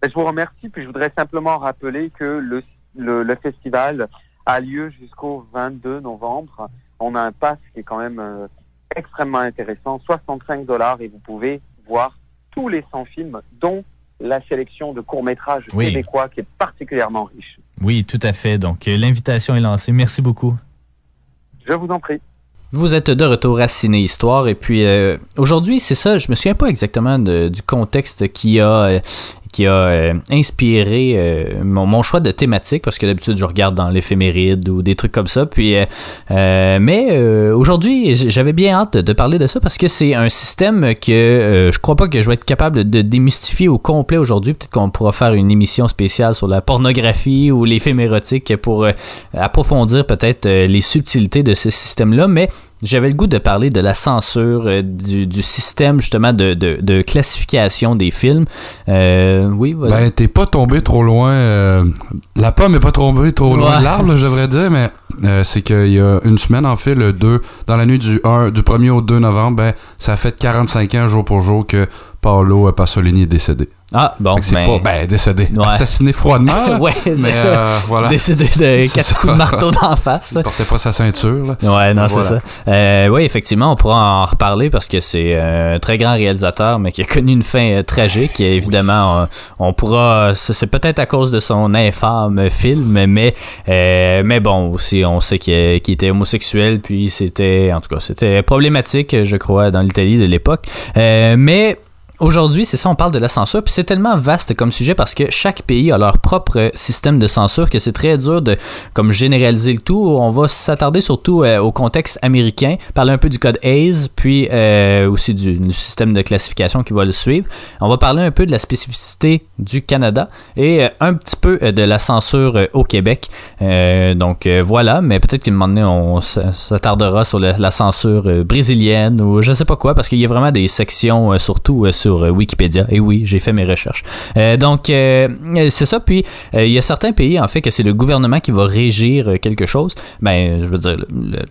H: Ben, Je vous remercie, puis je voudrais simplement rappeler que le, le, le festival a lieu jusqu'au 22 novembre. On a un pass qui est quand même euh, extrêmement intéressant, 65 dollars, et vous pouvez voir tous les 100 films, dont la sélection de courts-métrages
B: Oui.
H: québécois qui est particulièrement riche.
B: Oui, tout à fait. Donc, euh, l'invitation est lancée. Merci beaucoup.
H: Je vous en prie.
B: Vous êtes de retour à Ciné Histoire et puis euh, aujourd'hui c'est ça, je me souviens pas exactement de- du contexte qui a qui a euh, inspiré euh, mon, choix de thématique parce que d'habitude je regarde dans l'éphéméride ou des trucs comme ça. Puis, euh, mais aujourd'hui, j'avais bien hâte de, parler de ça parce que c'est un système que je crois pas que je vais être capable de démystifier au complet aujourd'hui. Peut-être qu'on pourra faire une émission spéciale sur la pornographie ou érotiques pour approfondir peut-être les subtilités de ce système-là. Mais j'avais le goût de parler de la censure, euh, du, du système justement de, de, de classification des films. Euh, oui, vas-y.
C: Ben, t'es pas tombé trop loin. euh, la pomme est pas tombée trop loin
B: Ouais.
C: de l'arbre, je devrais dire, mais euh, c'est qu'il y a une semaine, en fait, le 2, dans la nuit du 1, du 1er au 2 novembre, ben, ça fait 45 ans jour pour jour que Paolo Pasolini est décédé.
B: Ah, bon,
C: c'est
B: ben,
C: pas, ben, décédé.
B: Ouais.
C: Assassiné froidement,
B: ouais,
C: mais euh, voilà.
B: décidé de quatre coups de marteau d'en face.
C: Il portait pas sa ceinture, là.
B: Ouais, non, c'est
C: Voilà.
B: ça. Euh, oui, effectivement, on pourra en reparler parce que c'est euh, un très grand réalisateur, mais qui a connu une fin euh, tragique. Et évidemment, on, on pourra. C'est peut-être à cause de son infâme film, mais mais bon, aussi, on sait qu'il était homosexuel, puis c'était, en tout cas, c'était problématique, je crois, dans l'Italie de l'époque. Mais Aujourd'hui, c'est ça, on parle de la censure, puis c'est tellement vaste comme sujet parce que chaque pays a leur propre système de censure que c'est très dur de comme généraliser le tout. On va s'attarder surtout euh, au contexte américain, parler un peu du code Hayes, puis euh, aussi du, système de classification qui va le suivre. On va parler un peu de la spécificité du Canada et euh, un petit peu de la censure au Québec. Donc voilà, mais peut-être qu'à un moment donné, on s'attardera sur la, la censure brésilienne ou je sais pas quoi, parce qu'il y a vraiment des sections, surtout euh, sur euh, Wikipédia. Et oui, j'ai fait mes recherches. Euh, donc euh, c'est ça. Puis il y a certains pays, en fait, que c'est le gouvernement qui va régir quelque chose. Ben, je veux dire, le-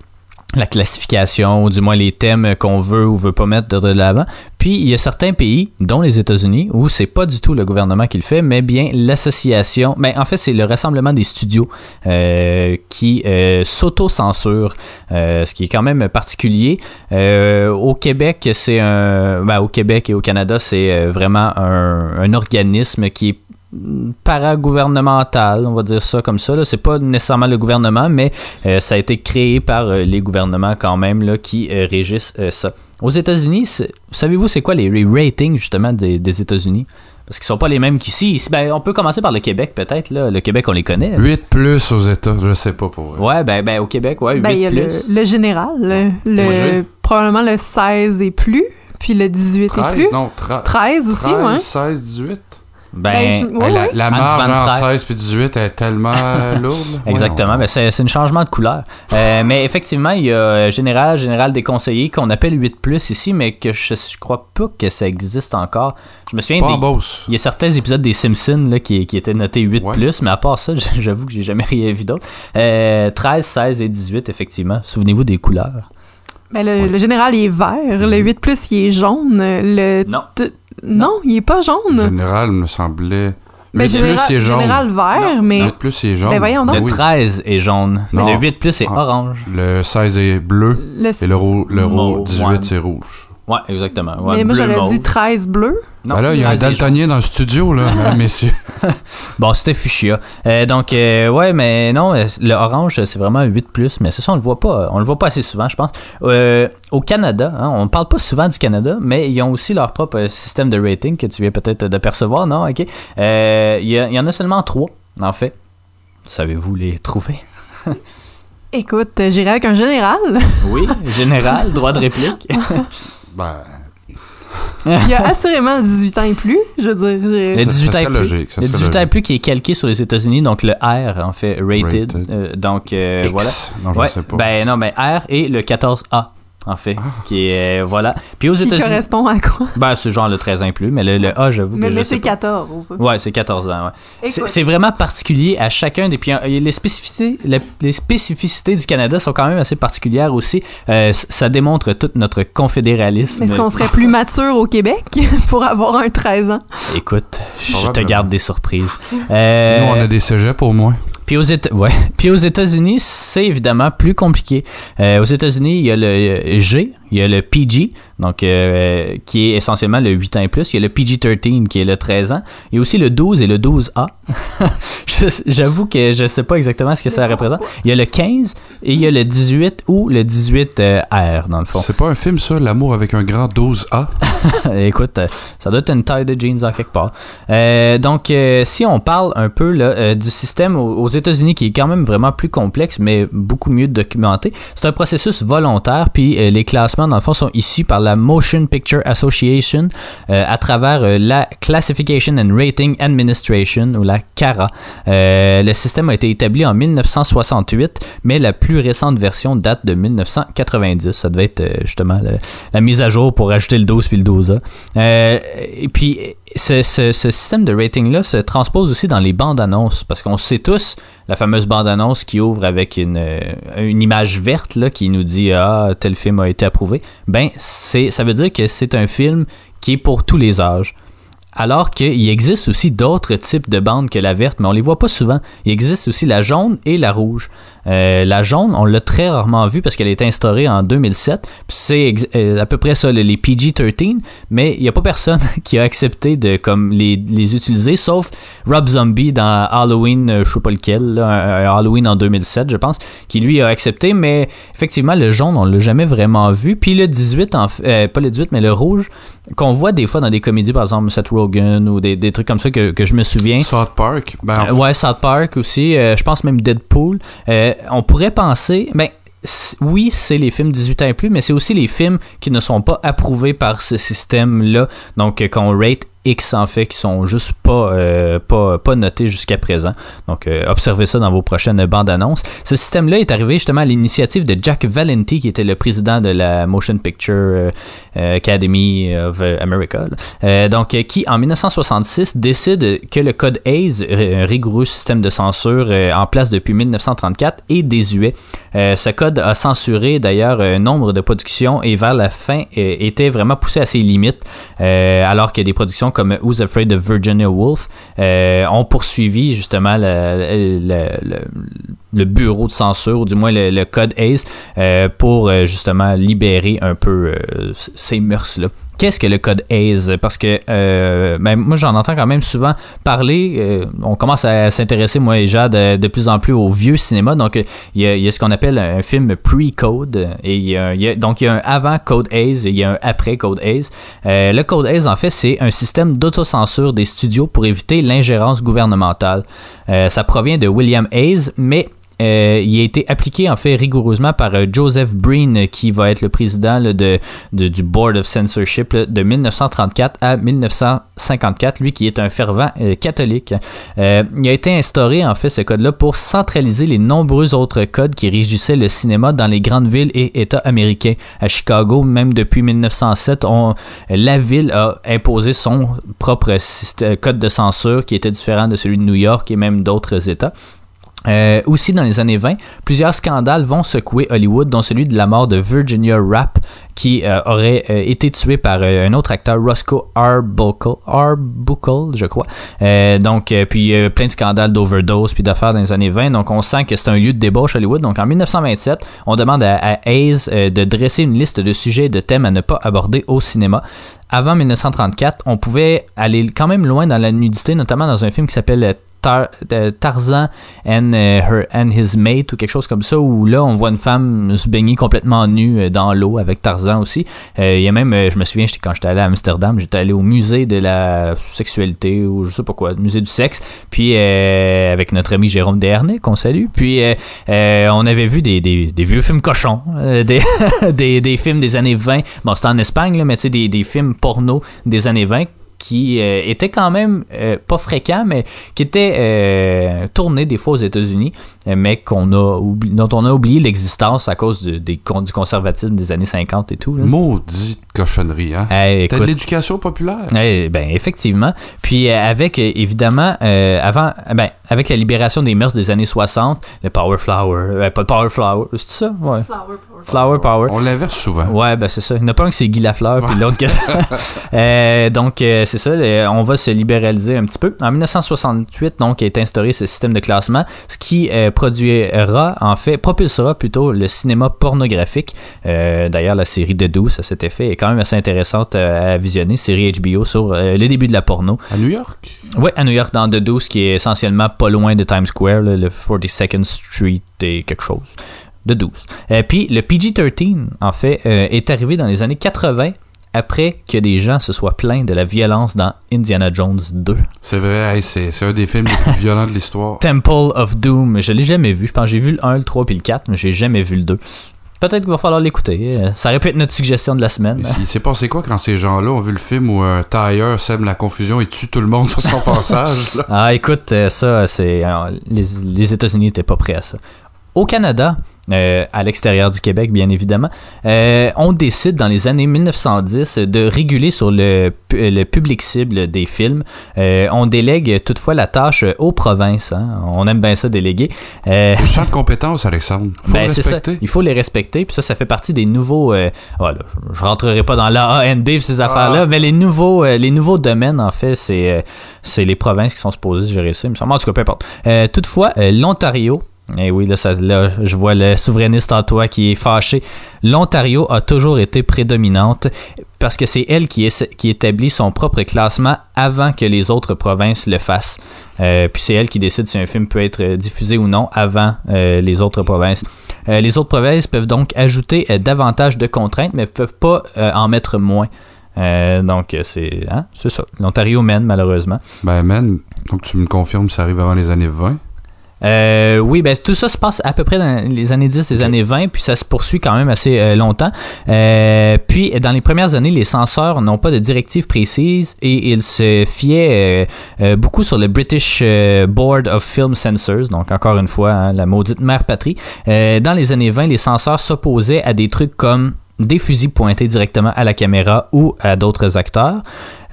B: la classification, ou du moins les thèmes qu'on veut ou veut pas mettre de l'avant. Puis il y a certains pays, dont les États-Unis, où c'est pas du tout le gouvernement qui le fait, mais bien l'association. Ben, en fait, c'est le rassemblement des studios euh, qui euh, s'auto-censure, euh, ce qui est quand même particulier. Euh, au Québec, c'est un. Ben, au Québec et au Canada, c'est vraiment un, un organisme qui est paragouvernemental, on va dire ça comme ça. Là. C'est pas nécessairement le gouvernement, mais euh, ça a été créé par euh, les gouvernements quand même là, qui euh, régissent euh, ça. Aux États-Unis, savez-vous c'est quoi les, les ratings justement des, des États-Unis? Parce qu'ils sont pas les mêmes qu'ici. Ici, ben, on peut commencer par le Québec peut-être. Là. Le Québec, on les connaît.
C: 8 plus aux États, je sais pas pour vrai.
B: Ouais, ben, ben au Québec, ouais, 8
D: Ben, il y a le,
B: plus.
D: le général, le, probablement le 16 et plus, puis le 18 et
C: 13,
D: plus.
C: non, 13,
D: 13 aussi,
C: 13,
D: ouais.
C: 16, 18.
B: Ben,
D: Ben,
C: la, la
B: Entre
C: marge
B: 23.
C: entre 16 et 18 est tellement euh, lourde.
B: Exactement, ben c'est c'est un changement de couleur. Euh, mais effectivement, il y a euh, général, général des conseillers qu'on appelle 8 plus ici, mais que je, je crois pas que ça existe encore. Je me souviens
C: Pas en
B: des, il y a certains épisodes des Simpsons là, qui, qui étaient notés 8
C: Ouais.
B: plus, mais à part ça, j'avoue que j'ai jamais rien vu d'autre. Euh, 13, 16 et 18, effectivement. Souvenez-vous des couleurs.
D: Ben, le, le général, il est vert. Le 8 plus, il est jaune. Le...
B: Non.
D: t- Non, il est pas jaune.
C: Général me semblait.
D: Ben,
C: 8
D: général,
C: plus, il est jaune.
D: général vert, mais...
C: 8 plus, il est jaune.
D: Ben, voyons donc.
B: Le
C: Oui.
B: 13 est jaune.
C: Non.
B: Le 8 plus est
C: Ah.
B: orange.
C: Le 16 est bleu.
D: Le-
C: Et le, le
B: Mauve,
C: 18,
B: ouais.
C: c'est rouge.
B: Ouais, exactement. Ouais,
D: mais moi,
B: mauve.
D: dit 13 bleu.
B: Non,
C: ben là, il y a un
B: 13 est jaune.
C: daltonien dans le studio, là, messieurs.
B: Bon, c'était fuchsia. Euh, donc, euh, ouais, mais non, euh, le orange, c'est vraiment 8 plus, mais c'est ça, on le voit pas. On le voit pas assez souvent, je pense. Euh, au Canada, hein, on parle pas souvent du Canada, mais ils ont aussi leur propre système de rating que tu viens peut-être d'apercevoir, non? Ok. Euh, Il y, y en a seulement trois, en fait. Savez-vous les trouver?
D: Écoute, j'irai avec un général.
B: Oui, général, droit de réplique.
C: Ben,
D: Il y a assurément 18 ans et plus. Je veux dire, j'ai-
B: Le
C: Ça-
B: 18
C: ça
B: ans et plus.
C: logique, ça
B: le
C: serait
B: 18 ans et
C: logique.
B: plus qui est calqué sur les États-Unis, donc le R, en fait, rated.
C: Rated.
B: Euh, donc, euh,
C: X.
B: voilà.
C: Non, je
B: Ouais,
C: sais pas.
B: Ben non, mais R et le 14A, en fait.
C: Ah.
B: Qui est, euh, voilà. Puis aux
D: qui
B: États-Unis.
D: correspond à quoi?
B: Ben, c'est genre le 13 ans et plus, mais le, le A, j'avoue
D: Mais,
B: que je
D: mais
B: sais
D: c'est
B: pas.
D: 14.
B: Ouais, c'est 14 ans, ouais. C'est vraiment particulier à chacun des. Puis euh, les spécificités, les, les spécificités du Canada sont quand même assez particulières aussi. Euh, ça démontre tout notre confédéralisme.
D: Est-ce qu'on serait plus mature au Québec pour avoir un 13 ans?
B: Écoute, je te garde des surprises. Euh,
C: Nous, on a des cégeps au moins.
B: Puis aux, États-Unis, c'est évidemment plus compliqué. Euh, aux États-Unis, il y a le G Il y a le PG, donc euh, qui est essentiellement le 8 ans et plus. Il y a le PG-13 qui est le 13 ans. Il y a aussi le 12 et le 12A. Je- J'avoue que je sais pas exactement ce que ça représente. Il y a le 15 et il y a le 18 ou le 18R dans le fond.
C: C'est pas un film, ça, L'amour avec un grand 12A?
B: Écoute, euh, ça doit être une taille de jeans en quelque part. Euh, donc, euh, si on parle un peu là, euh, du système aux, États-Unis qui est quand même vraiment plus complexe, mais beaucoup mieux documenté, c'est un processus volontaire, puis euh, les dans le fond, sont issus par la Motion Picture Association euh, à travers euh, la Classification and Rating Administration, ou la CARA. Euh, le système a été établi en 1968, mais la plus récente version date de 1990. Ça devait être justement la mise à jour pour ajouter le 12 puis le 12A. Euh, et puis, ce, ce- ce système de rating-là se transpose aussi dans les bandes annonces, parce qu'on sait tous la fameuse bande annonce qui ouvre avec une, euh, image verte qui nous dit Ah, tel film a été approuvé. Ben, c'est, ça veut dire que c'est un film qui est pour tous les âges. Alors qu'il existe aussi d'autres types de bandes que la verte, mais on les voit pas souvent. Il existe aussi la jaune et la rouge. Euh, la jaune, on l'a très rarement vue parce qu'elle a été instaurée en 2007. Puis C'est euh, à peu près ça, le- les PG-13, mais il n'y a pas personne qui a accepté de comme les, les utiliser, sauf Rob Zombie dans Halloween, euh, je sais pas lequel, là, Halloween en 2007, je pense, qui lui a accepté, mais effectivement, le jaune, on l'a jamais vraiment vu. Puis le 18, en euh, pas le 18, mais le rouge, qu'on voit des fois dans des comédies, par exemple Seth Rogen ou des, des trucs comme ça que, que je me souviens.
C: South Park? Ben,
B: ouais, South Park aussi. euh, je pense même Deadpool. Euh, on pourrait penser, ben oui, c'est les films 18 ans et plus, mais c'est aussi les films qui ne sont pas approuvés par ce système-là. Donc, euh, qu'on rate X en fait, qui sont juste pas, euh, pas, pas notés jusqu'à présent. Donc, euh, observez ça dans vos prochaines bandes annonces. Ce système-là est arrivé justement à l'initiative de Jack Valenti, qui était le président de la Motion Picture euh, Academy of America. donc, qui en 1966 décide que le code Hayes, euh, un rigoureux système de censure en place depuis 1934, est désuet. Ce code a censuré d'ailleurs un nombre de productions et vers la fin était vraiment poussé à ses limites, alors que des productions comme Who's Afraid of Virginia Woolf euh, ont poursuivi justement le, le- le- le bureau de censure, ou du moins le, code Hayes, euh, pour euh, justement libérer un peu ces mœurs-là. Qu'est-ce que le code Hayes? Parce que euh, ben, moi, j'en entends quand même souvent parler. euh, on commence à s'intéresser, moi et Jade, euh, de plus en plus au vieux cinéma. Donc, il y a, ce qu'on appelle un film pre-code. Et donc, il y a un avant Code Hayes et il y a un après Code Hayes. Euh, le Code Hayes, en fait, c'est un système d'autocensure des studios pour éviter l'ingérence gouvernementale. Ça provient de William Hayes, mais euh, il a été appliqué en fait rigoureusement par euh, Joseph Breen, euh, qui va être le président de, du Board of Censorship de 1934 à 1954, lui qui est un fervent catholique. Il a été instauré en fait ce code-là pour centraliser les nombreux autres codes qui régissaient le cinéma dans les grandes villes et États américains. À Chicago, même depuis 1907, on, la ville a imposé son propre code de censure qui était différent de celui de New York et même d'autres États. Euh, aussi, dans les années 20, plusieurs scandales vont secouer Hollywood, dont celui de la mort de Virginia Rapp, qui euh, aurait euh, été tué par un autre acteur, Roscoe Arbuckle, Arbuckle je crois. Donc, puis plein de scandales d'overdose puis d'affaires dans les années 20. Donc, on sent que c'est un lieu de débauche Hollywood. Donc, en 1927, on demande à, à Hayes de dresser une liste de sujets et de thèmes à ne pas aborder au cinéma. Avant 1934, on pouvait aller quand même loin dans la nudité, notamment dans un film qui s'appelle Tar- Tarzan and, euh, her, and His Mate ou quelque chose comme ça, où là, on voit une femme se baigner complètement nue euh, dans l'eau avec Tarzan aussi. Euh, Il y a même, je me souviens, quand j'étais allé à Amsterdam, j'étais allé au musée de la sexualité ou je sais pas quoi, musée du sexe, puis avec notre ami Jérôme Dernay, qu'on salue. Puis on avait vu des, vieux films cochons, des, films des années 20. Bon, c'était en Espagne, mais tu sais, des films porno des années 20 qui euh, étaient quand même euh, pas fréquents, mais qui étaient euh, tournés des fois aux États-Unis, mais qu'on a oubli- dont on a oublié l'existence à cause de- des, con- du conservatisme des années 50 et tout. là.
C: Maudite cochonnerie, hein?
B: Hey,
C: C'était de l'éducation populaire.
B: eh ben effectivement. Puis avec évidemment euh, avant ben avec la libération des mœurs des années 60, le Power Flower, euh, pas le Power Flower, c'est ça? Ouais. Flower Power.
C: On l'inverse souvent.
B: Ouais, ben c'est ça. Il n'y en a pas un que c'est Guy Lafleur, puis l'autre que Euh, donc, euh, c'est ça. le- on va se libéraliser un petit peu. En 1968, donc, est instauré ce système de classement, ce qui euh, produira, en fait, propulsera plutôt le cinéma pornographique. Euh, D'ailleurs, la série de 12 à cet effet est quand même assez intéressante euh, à visionner. Série HBO sur euh, le début de la porno.
C: À New York?
B: Ouais, à New York, dans The 12, qui est essentiellement pas loin de Times Square, là, le 42nd Street et quelque chose. De 12. Euh, puis le PG-13, en fait, euh, est arrivé dans les années 80 après que des gens se soient plaints de la violence dans Indiana Jones 2.
C: C'est vrai, hey, c'est un des films les plus violents de l'histoire.
B: Temple of Doom, je l'ai jamais vu. Je pense que j'ai vu le 1, le 3 puis le 4, mais j'ai jamais vu le 2. Peut-être qu'il va falloir l'écouter. Euh, Ça aurait pu être notre suggestion de la semaine.
C: Il s'est passé quoi quand ces gens-là ont vu le film où un tailleur sème la confusion et tue tout le monde sur son passage? là?
B: Ah, écoute, euh, ça, c'est. euh, Les, les États-Unis n'étaient pas prêts à ça. Au Canada, euh, à l'extérieur du Québec, bien évidemment, euh, on décide dans les années 1910 de réguler sur le, le public cible des films. Euh, on délègue toutefois la tâche aux provinces. hein. On aime bien ça déléguer.
C: C'est le champ de compétences, Alexandre. Faut
B: ben, ça.
C: respecter.
B: Il faut les respecter. Puis ça, ça fait partie des nouveaux. voilà, je je rentrerai pas dans l'ANB et ces affaires-là,
C: Ah.
B: mais les nouveaux, les nouveaux domaines, en fait, c'est les provinces qui sont supposées gérer ça. il me semble. En tout cas, peu importe. Toutefois, l'Ontario. Et oui, là, ça, je vois le souverainiste en toi qui est fâché. L'Ontario a toujours été prédominante parce que c'est elle qui, établit son propre classement avant que les autres provinces le fassent. Euh, puis c'est elle qui décide si un film peut être euh, diffusé ou non avant euh, les autres provinces. Les autres provinces peuvent donc ajouter davantage de contraintes, mais ne peuvent pas en mettre moins. Donc c'est hein, c'est ça. L'Ontario mène malheureusement.
C: Ben, man, donc tu me confirmes ça arrive avant les années 20?
B: Euh, oui, ben tout ça se passe à peu près dans les années 10, les années 20, puis ça se poursuit quand même assez euh, longtemps. Euh, puis dans les premières années, les censeurs n'ont pas de directives précises et ils se fiaient beaucoup sur le British Board of Film Censors, donc encore une fois, hein, la maudite mère patrie. Dans les années 20, les censeurs s'opposaient à des trucs comme des fusils pointés directement à la caméra ou à d'autres acteurs,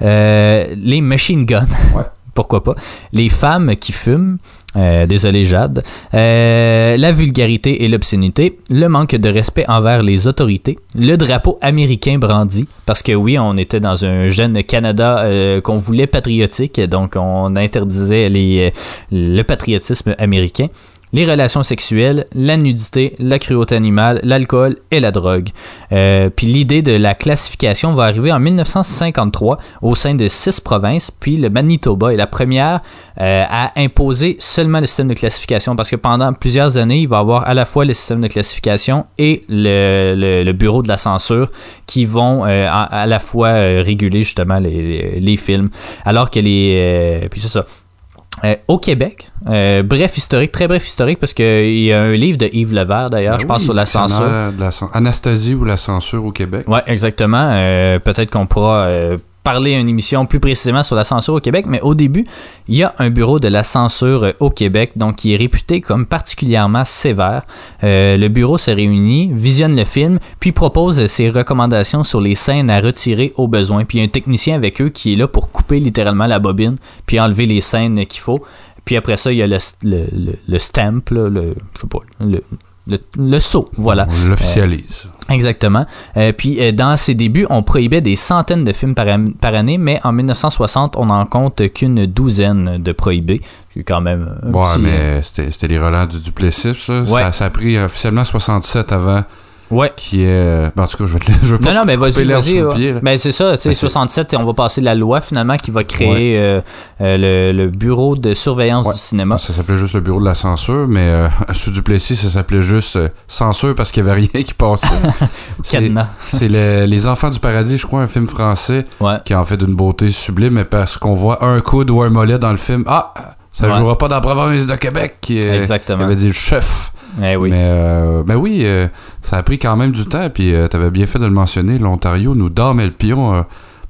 B: les machine guns, pourquoi pas, les femmes qui fument, euh, désolé Jade, euh, la vulgarité et l'obscénité, le manque de respect envers les autorités, le drapeau américain brandi, parce que oui, on était dans un jeune Canada euh, qu'on voulait patriotique, donc on interdisait les, euh, le patriotisme américain. Les relations sexuelles, la nudité, la cruauté animale, l'alcool et la drogue. Euh, puis l'idée de la classification va arriver en 1953 au sein de six provinces, puis le Manitoba est la première euh, à imposer seulement le système de classification parce que pendant plusieurs années, il va avoir à la fois le système de classification et le, bureau de la censure qui vont euh, à, la fois réguler justement les, les- films. Alors que les... puis c'est ça. Euh, au Québec, euh, bref historique, très bref historique, parce qu'il y a un livre de Yves Levert d'ailleurs,
C: Ben
B: je pense,
C: oui,
B: sur la censure.
C: la Anastasie ou la censure au Québec.
B: Ouais, exactement. Euh, Peut-être qu'on pourra euh, parler une émission plus précisément sur la censure au Québec, mais au début, il y a un bureau de la censure euh, au Québec, donc qui est réputé comme particulièrement sévère. Euh, le bureau se réunit, visionne le film, puis propose ses recommandations sur les scènes à retirer au besoin. Puis il y a un technicien avec eux qui est là pour couper littéralement la bobine, puis enlever les scènes qu'il faut. Puis après ça, il y a le, le, le, le stamp, le, je sais pas, le, le, le sceau, voilà.
C: On l'officialise.
B: Exactement. Euh, puis euh, dans ses débuts, on prohibait des centaines de films par, par année, mais en 1960, on n'en compte qu'une douzaine de prohibés. C'est quand même un
C: Ouais,
B: petit, euh,
C: mais c'était c'était les relents du Duplessis, ça.
B: Ouais.
C: Ça, ça a pris officiellement 67 avant.
B: Ouais.
C: Qui est. euh, ben, en tout cas, je vais te je veux pas
B: Non, non, mais vas-y, vas-y. ouais. Ben, c'est ça, tu sais,
C: Ben, c'est-
B: 67, on va passer la loi finalement qui va créer euh, euh, le, le bureau de surveillance du cinéma.
C: Ça s'appelait juste le bureau de la censure, mais euh, sous Duplessis, ça s'appelait juste euh, censure parce qu'il n'y avait rien qui passait. C'est-
B: Cadenas.
C: C'est le- Les Enfants du Paradis, je crois, un film français qui est en fait d'une beauté sublime, mais parce qu'on voit un coude ou un mollet dans le film. Ah! Ça jouera pas dans la province de Québec, qui est,
B: Exactement.
C: il avait dit le chef.
B: Eh oui.
C: Mais, euh, ben oui, euh, ça a pris quand même du temps, puis tu t'avais bien fait de le mentionner, l'Ontario nous dormait le pion.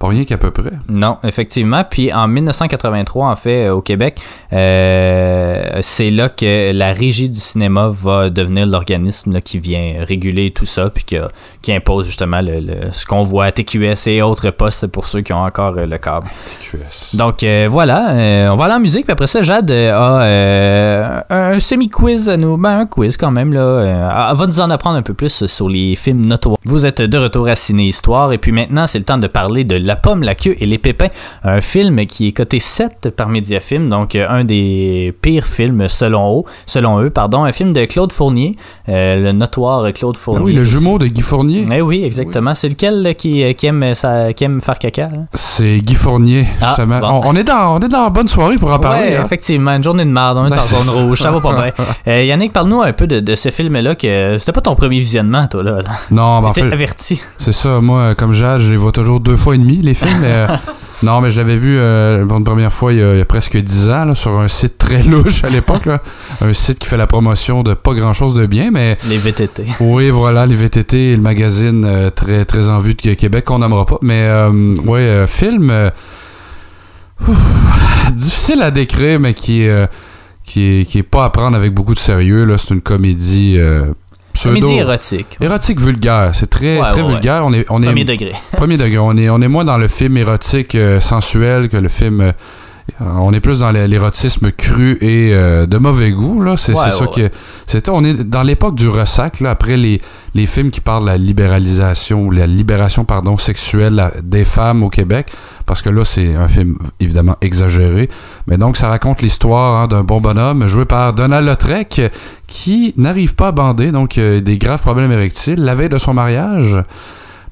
C: Pas rien qu'à peu près.
B: Non, effectivement. Puis en 1983, en fait, euh, au Québec, euh, c'est là que la régie du cinéma va devenir l'organisme qui vient réguler tout ça, puis qui, qui impose justement le, le- ce qu'on voit à TQS et autres postes pour ceux qui ont encore euh, le câble.
C: QS.
B: Donc euh, voilà, on va aller en musique, puis après ça, Jade a un semi-quiz à nous. Ben, un quiz quand même, là. Elle va nous en apprendre un peu plus sur les films notoires. Vous êtes de retour à Ciné Histoire, et puis maintenant, c'est le temps de parler de La pomme, la queue et les pépins, un film qui est coté 7 par Mediafilm, donc euh, un des pires films selon eux, selon eux pardon, un film de Claude Fournier, euh, le notoire Claude
C: Ah
B: Fournier.
C: oui, le jumeau de Guy Fournier.
B: Eh oui, exactement. C'est lequel là, qui, qui, aime, ça, qui aime faire caca?
C: C'est Guy Fournier.
B: Ah,
C: justement.
B: bon.
C: on, on est dans, on est dans la bonne soirée pour en parler.
B: Ouais,
C: hein.
B: effectivement, une journée de merde, on est
C: Ben,
B: en zone rouge, ça va pas bien. Euh, Yannick, parle-nous un peu de, de ce film-là, que c'était pas ton premier visionnement, toi, là. là.
C: Non, mais en fait,
B: averti.
C: c'est ça. Moi, euh, comme Jade, je les vois toujours deux fois et demi, les films. mais, euh, non, mais je l'avais vu euh, pour une première fois il y a, il y a presque dix ans, là, sur un site très louche à l'époque. Un site qui fait la promotion de pas grand-chose de bien, mais
B: Les VTT.
C: Oui, voilà, les VTT et le magazine euh, très, très en vue de Québec qu'on n'aimera pas. Mais, euh, euh, film ouf, difficile à décrire, mais qui, est, qui, est, qui est pas à prendre avec beaucoup de sérieux. C'est une comédie pseudo...
B: Comédie érotique.
C: Érotique vulgaire, c'est très,
B: Ouais,
C: très
B: ouais,
C: vulgaire. On est, on est
B: Premier degré.
C: Premier degré. On est, on est moins dans le film érotique euh, sensuel que le film. euh, on est plus dans l'é- l'érotisme cru et euh, de mauvais goût là. C'est
B: Ouais,
C: ça
B: ouais,
C: que c'était. On est dans l'époque du ressac là. Après les les films qui parlent de la libéralisation ou la libération pardon sexuelle la- des femmes au Québec. Parce que là c'est un film évidemment exagéré. Mais donc ça raconte l'histoire hein, d'un bon bonhomme joué par Donald Lautrec qui n'arrive pas à bander donc euh, des graves problèmes érectiles la veille de son mariage.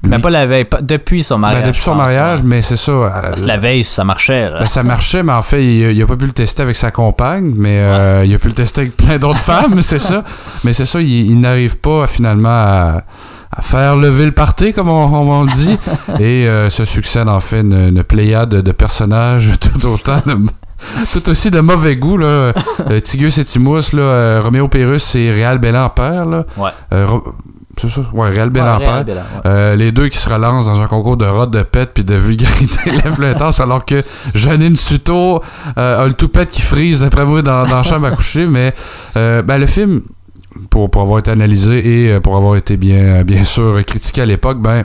B: Mais pas la veille, pas- depuis son mariage.
C: ben, depuis son mariage, mais c'est ça. euh,
B: Parce que la veille, ça marchait. là.
C: ben, ça marchait, mais en fait, il, il a pas pu le tester avec sa compagne, mais euh, il a pu le tester avec plein d'autres femmes, c'est ça. Mais c'est ça, il, il n'arrive pas finalement à, à faire lever le party, comme on, on, on le dit. Et euh, se succède en fait une, une pléiade de, de personnages tout autant de tout aussi de mauvais goût là. Euh, Tigus et Timous là, euh, Roméo Pérus et Réal Bellampère là.
B: Ouais.
C: Euh, Ro- c'est ça, ouais, Réal
B: Ouais, Bélan, ouais.
C: Euh, les deux qui se relancent dans un concours de rod de pète puis de vulgarité lève alors que Janine Suto euh, a le toupette qui frise d'après moi dans, dans la chambre à coucher. Mais euh, ben, le film pour, pour avoir été analysé et pour avoir été bien, bien sûr critiqué à l'époque ben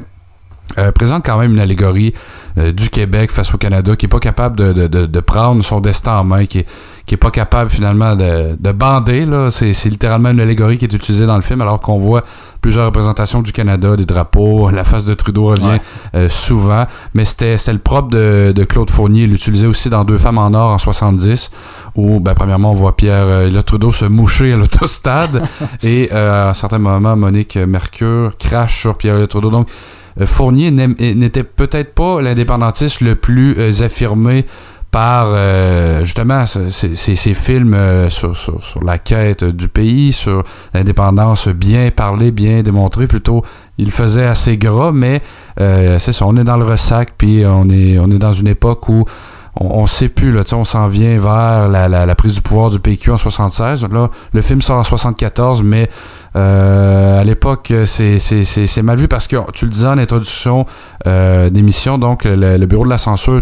C: euh, présente quand même une allégorie euh, du Québec face au Canada qui est pas capable de, de, de, de prendre son destin en main, qui est, qui est pas capable finalement de, de bander. Là. C'est, c'est littéralement une allégorie qui est utilisée dans le film alors qu'on voit plusieurs représentations du Canada, des drapeaux, la face de Trudeau revient
B: Ouais.
C: euh, souvent. Mais c'était, c'était le propre de, de Claude Fournier. Il l'utilisait aussi dans Deux femmes en or en 70 où ben, premièrement on voit Pierre euh, le Trudeau se moucher à l'autostade et euh, à un certain moment Monique Mercure crache sur Pierre le Trudeau. Donc euh, Fournier n'était peut-être pas l'indépendantiste le plus affirmé par euh, justement ce- ces, films euh, sur, sur- sur la quête du pays, sur l'indépendance bien parlée, bien démontrée. Plutôt, il faisait assez gras, mais euh, c'est ça, on est dans le ressac, puis on est, on est dans une époque où on, on sait plus, là, on s'en vient vers la, la- la prise du pouvoir du PQ en 76. Là, le film sort en 74, mais euh, à l'époque, c'est mal vu parce que tu le disais en introduction euh, d'émission, donc le, le bureau de la censure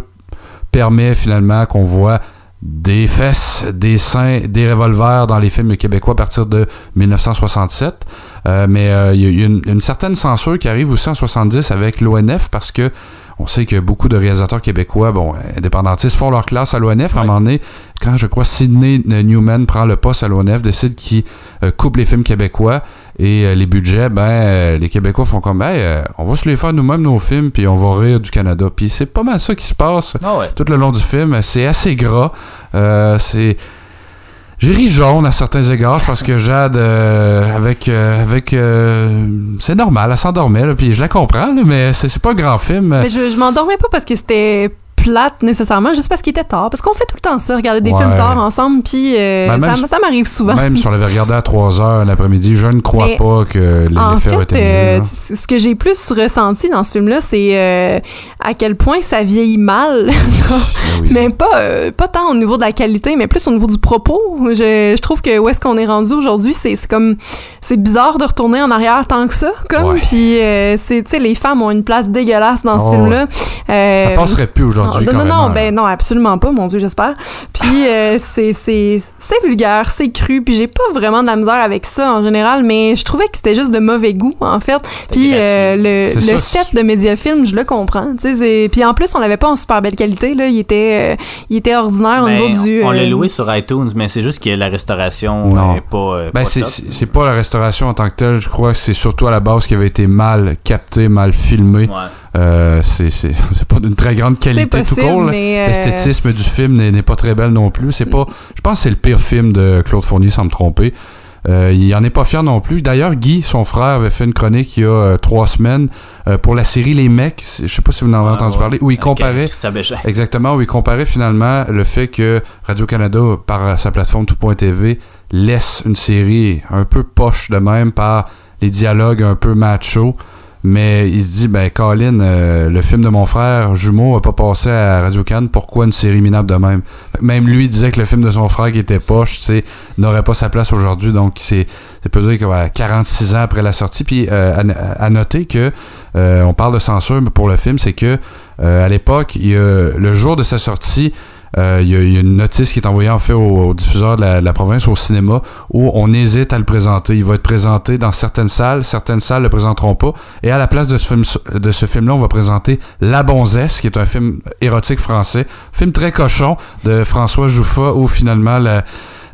C: permet finalement qu'on voit des fesses, des seins, des revolvers dans les films québécois à partir de 1967. Euh, mais euh, il y a il y a une, une certaine censure qui arrive aussi en 70 avec l'ONF parce que on sait que beaucoup de réalisateurs québécois, bon, indépendantistes, font leur classe à l'ONF. À un moment donné, quand je crois Sidney Newman prend le poste à l'ONF, décide qu'il euh, coupe les films québécois et euh, les budgets, ben, euh, les Québécois font comme, hey, euh, on va se les faire nous-mêmes nos films, puis on va rire du Canada. Puis c'est pas mal ça qui se passe
B: Ah ouais.
C: tout le long du film. C'est assez gras. Euh, c'est j'ai ri jaune à certains égards parce que Jade euh, avec euh, avec euh, c'est normal, elle s'endormait puis je la comprends là, mais c'est c'est pas un grand film.
D: Mais je, je m'endormais pas parce que c'était plate nécessairement, juste parce qu'il était tard. Parce qu'on fait tout le temps ça, regarder des
C: Ouais.
D: films tard ensemble, puis euh,
C: Ben,
D: ça, m'arrive souvent.
C: Même si on l'avait regardé à 3 heures l'après-midi, je ne crois
D: Mais,
C: pas que l'effet aurait été
D: euh, c- ce que j'ai plus ressenti dans ce film-là, c'est euh, à quel point ça vieillit mal.
C: Ben oui.
D: mais pas, euh, pas tant au niveau de la qualité, mais plus au niveau du propos. Je, je trouve que où est-ce qu'on est rendu aujourd'hui, c'est comme c'est bizarre de retourner en arrière tant que ça, comme
C: Ouais.
D: puis tu sais les femmes ont une place dégueulasse dans ce
C: Oh,
D: film-là. Euh,
C: Ça passerait plus aujourd'hui,
D: non, non, non, ben non, absolument pas, mon Dieu, j'espère. Puis euh, c'est c'est c'est vulgaire, c'est cru, puis j'ai pas vraiment de la misère avec ça en général, mais je trouvais que c'était juste de mauvais goût en fait. Puis euh, le, le
C: ça,
D: set de Mediafilm, je le comprends, tu sais, c'est- puis en plus on l'avait pas en super belle qualité là, il était euh, il était ordinaire au
B: Ben,
D: niveau du
B: on l'a
D: euh,
B: loué sur iTunes, mais c'est juste que la restauration
C: Non.
B: n'est pas, euh,
C: Ben, c'est pas la restauration en tant que telle. Je crois que c'est surtout à la base qui avait été mal capté, mal filmé.
B: Ouais.
C: Euh, c'est c'est- c'est pas d'une très grande qualité tout court.
D: euh,
C: L'esthétisme du film n'est pas très belle non plus. C'est pas. Je pense que c'est le pire film de Claude Fournier, sans me tromper. Euh, il en est pas fier non plus. D'ailleurs, Guy, son frère, avait fait une chronique il y a euh, trois semaines euh, pour la série Les Mecs. Je sais pas si vous en avez
B: Ouais,
C: entendu
B: ouais.
C: parler. Où il comparait. Exactement, où il comparait finalement le fait que Radio-Canada, par sa plateforme Tout.tv, laisse une série un peu poche de même par les dialogues un peu macho. Mais il se dit, ben, Colin, euh, le film de mon frère jumeau a pas passé à Radio-Can, pourquoi une série minable de même? Même lui disait que le film de son frère qui était poche, n'aurait pas sa place aujourd'hui. Donc, c'est, ça peut dire que ouais, 46 ans après la sortie. Puis, euh, à, noter que, euh, on parle de censure mais pour le film, c'est que, à l'époque, le jour de sa sortie, euh, il y, y a une notice qui est envoyée en fait au, au diffuseur de la, la province, au cinéma, où on hésite à le présenter. Il va être présenté dans certaines salles, certaines salles le présenteront pas. Et à la place de ce film, de ce film-là, on va présenter La Bonzesse, qui est un film érotique français, film très cochon de François Jouffa, où finalement la-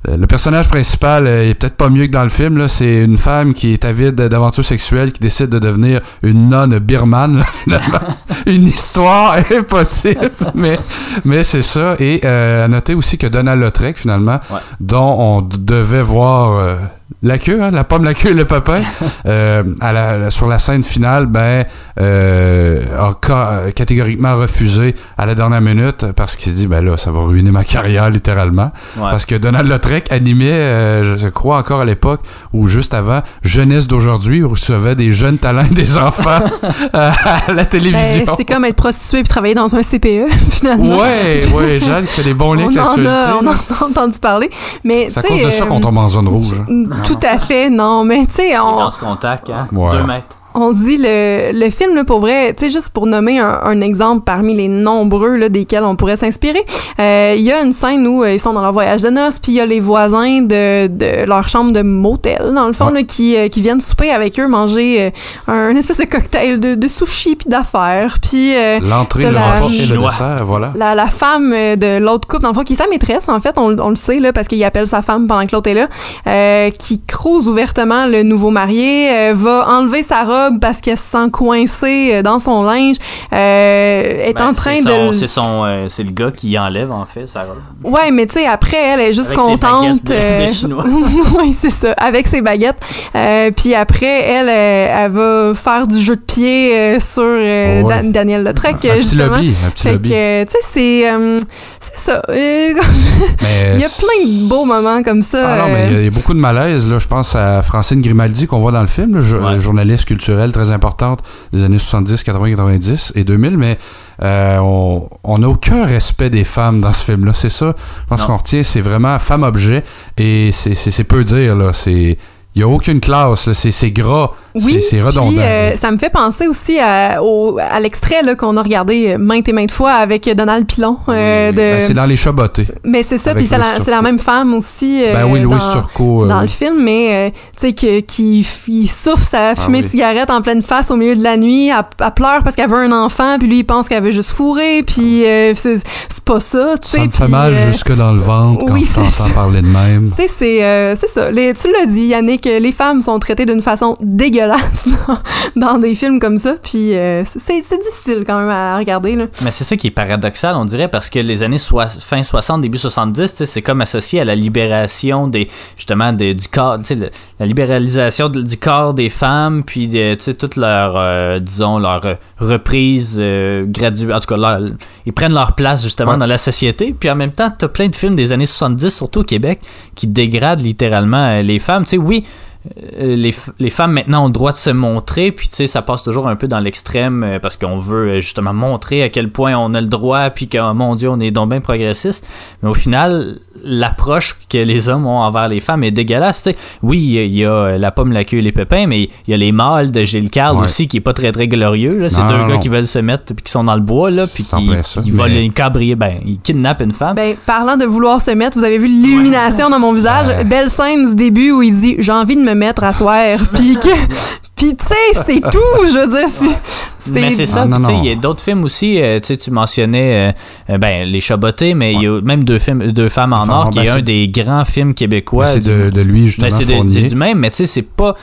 C: le personnage principal euh, est peut-être pas mieux que dans le film. là. C'est une femme qui est avide d'aventures sexuelles qui décide de devenir une nonne birmane. là, finalement. une histoire impossible, mais, mais c'est ça. Et euh, à noter aussi que Donald Lautrec, finalement,
B: Ouais.
C: dont on devait voir euh, la queue, hein, la pomme, la queue et le papin, euh, à la- sur la scène finale, ben, euh, a ca- catégoriquement refusé à la dernière minute parce qu'il s'est dit, ben là, ça va ruiner ma carrière littéralement.
B: Ouais.
C: Parce que Donald Lautrec animait, euh, je crois encore à l'époque, ou juste avant, Jeunesse d'aujourd'hui, où il recevait des jeunes talents et des enfants à la
D: ben,
C: télévision.
D: c'est comme être prostitué puis travailler dans un CPE finalement.
C: Ouais, ouais, Jeanne fait des bons liens
D: on
C: avec
D: en, a, on en a entendu parler, mais
C: C'est à cause de ça qu'on tombe en zone rouge.
D: Tout à fait, non, mais tu sais, on,
B: Dans ce contact, hein?
C: Ouais.
B: Deux mètres.
D: On dit le, le film, là, pour vrai, tu sais, juste pour nommer un, un exemple parmi les nombreux là, desquels on pourrait s'inspirer, euh, il y a une scène où euh, ils sont dans leur voyage de noces, puis il y a les voisins de, de leur chambre de motel, dans le fond,
C: Ouais.
D: là, qui, euh, qui viennent souper avec eux, manger euh, un, espèce de cocktail de, de sushi puis d'affaires, puis... euh,
C: L'entrée, le
D: la-
C: et le dessert, voilà.
D: la, la femme de l'autre couple, dans le fond, qui est sa maîtresse, en fait, on, on le sait, là, parce qu'il appelle sa femme pendant que l'autre est là, euh, qui crouse ouvertement le nouveau marié, euh, va enlever sa robe parce qu'elle se sent coincée euh, dans son linge, euh, est
B: Ben,
D: en train
B: c'est son-
D: de...
B: C'est son, euh, c'est le gars qui enlève en fait sa robe.
D: Ouais, mais tu sais, après, elle est juste
B: Avec ses
D: contente.
B: baguettes de- de Chinois.
D: oui, c'est ça, avec ses baguettes. Euh, puis après, elle, elle va faire du jeu de pied sur euh,
C: Oh ouais.
D: Daniel Lautrec,
C: Un petit
D: justement.
C: lobby, un petit
D: Fait
C: lobby.
D: que, tu sais, c'est... euh, c'est ça. Euh,
C: Mais
D: Il y a plein de beaux moments comme ça.
C: Ah non, mais il y a- il y, a beaucoup de malaise. Là. Je pense à Francine Grimaldi qu'on voit dans le film, là, jo-
B: Ouais.
C: journaliste culturelle très importante des années 70, 80, 90 et 2000, mais euh, on n'a aucun respect des femmes dans ce film-là. C'est ça? Je pense qu'on retient, c'est vraiment femme-objet et c'est peu dire. là. Il n'y a aucune classe. c'est gras.
D: Oui,
C: C'est- redondant.
D: puis, euh, ça me fait penser aussi à, au- à l'extrait qu'on a regardé maintes et maintes fois avec Donald Pilon. euh,
C: ben, c'est dans les chabotés.
D: Mais c'est ça, puis c'est la, même femme aussi. euh,
C: ben oui, Louis
D: dans,
C: Turcot.
D: dans
C: oui.
D: le film, mais tu sais, que- qui il souffle sa fumée
C: Ah oui.
D: de cigarette en pleine face au milieu de la nuit. Elle, elle pleure parce qu'elle veut un enfant, puis lui, il pense qu'elle veut juste fourrer, puis euh, c'est pas ça, tu sais.
C: Ça me fait mal jusque dans le ventre quand
D: oui,
C: t'entends parler de même.
D: Tu sais, c'est c'est ça. Les- tu l'as dit, Yannick, les femmes sont traitées d'une façon dégueulasse dégueulasse dans, dans des films comme ça. Puis euh, c'est c'est difficile quand même à regarder. Là.
B: Mais c'est ça qui est paradoxal, on dirait, parce que les années fin 60, début 70, tu sais, c'est comme associé à la libération des justement des- du corps, le- la libéralisation de- du corps des femmes, puis de, toute leur, euh, disons, leur euh, reprise euh, graduelle, en tout cas, leur- ils prennent leur place justement
C: Ouais.
B: dans la société, puis en même temps, t'as plein de films des années 70, surtout au Québec, qui dégradent littéralement euh, les femmes. Tu sais, oui, euh, les, f- les femmes maintenant ont le droit de se montrer, puis tu sais, ça passe toujours un peu dans l'extrême euh, parce qu'on veut euh, justement montrer à quel point on a le droit, puis que, oh, mon Dieu, on est donc bien progressiste. Mais au final, l'approche que les hommes ont envers les femmes est dégueulasse. tu sais. Oui, il y a- il y, a euh, la pomme, la queue et les pépins, mais il y a les mâles de Gilles Carle
C: Ouais.
B: aussi qui est pas très très glorieux. là. C'est deux
C: non,
B: gars
C: non.
B: qui veulent se mettre, puis qui sont dans le bois, là, puis qui,
C: ça,
B: qui
C: mais-
B: volent une cabrier, ben, ils kidnappent une femme.
D: Ben, parlant de vouloir se mettre, vous avez vu l'illumination dans mon visage?
C: Ouais.
D: Belle scène du début où il dit J'ai envie de me mettre à soir. Puis, que- puis tu sais, c'est tout. Je veux dire, c'est.
B: Mais c'est ça, tu sais, il y a d'autres films aussi, euh, tu sais, tu mentionnais euh, euh, ben, Les Chabotés, mais il y a même deux, films, deux femmes en or, qui est un
C: c'est-
B: des grands films québécois.
C: Ben, c'est
B: du-
C: de, de lui, justement,
B: ben, c'est de- c'est du même, mais tu sais, c'est pas.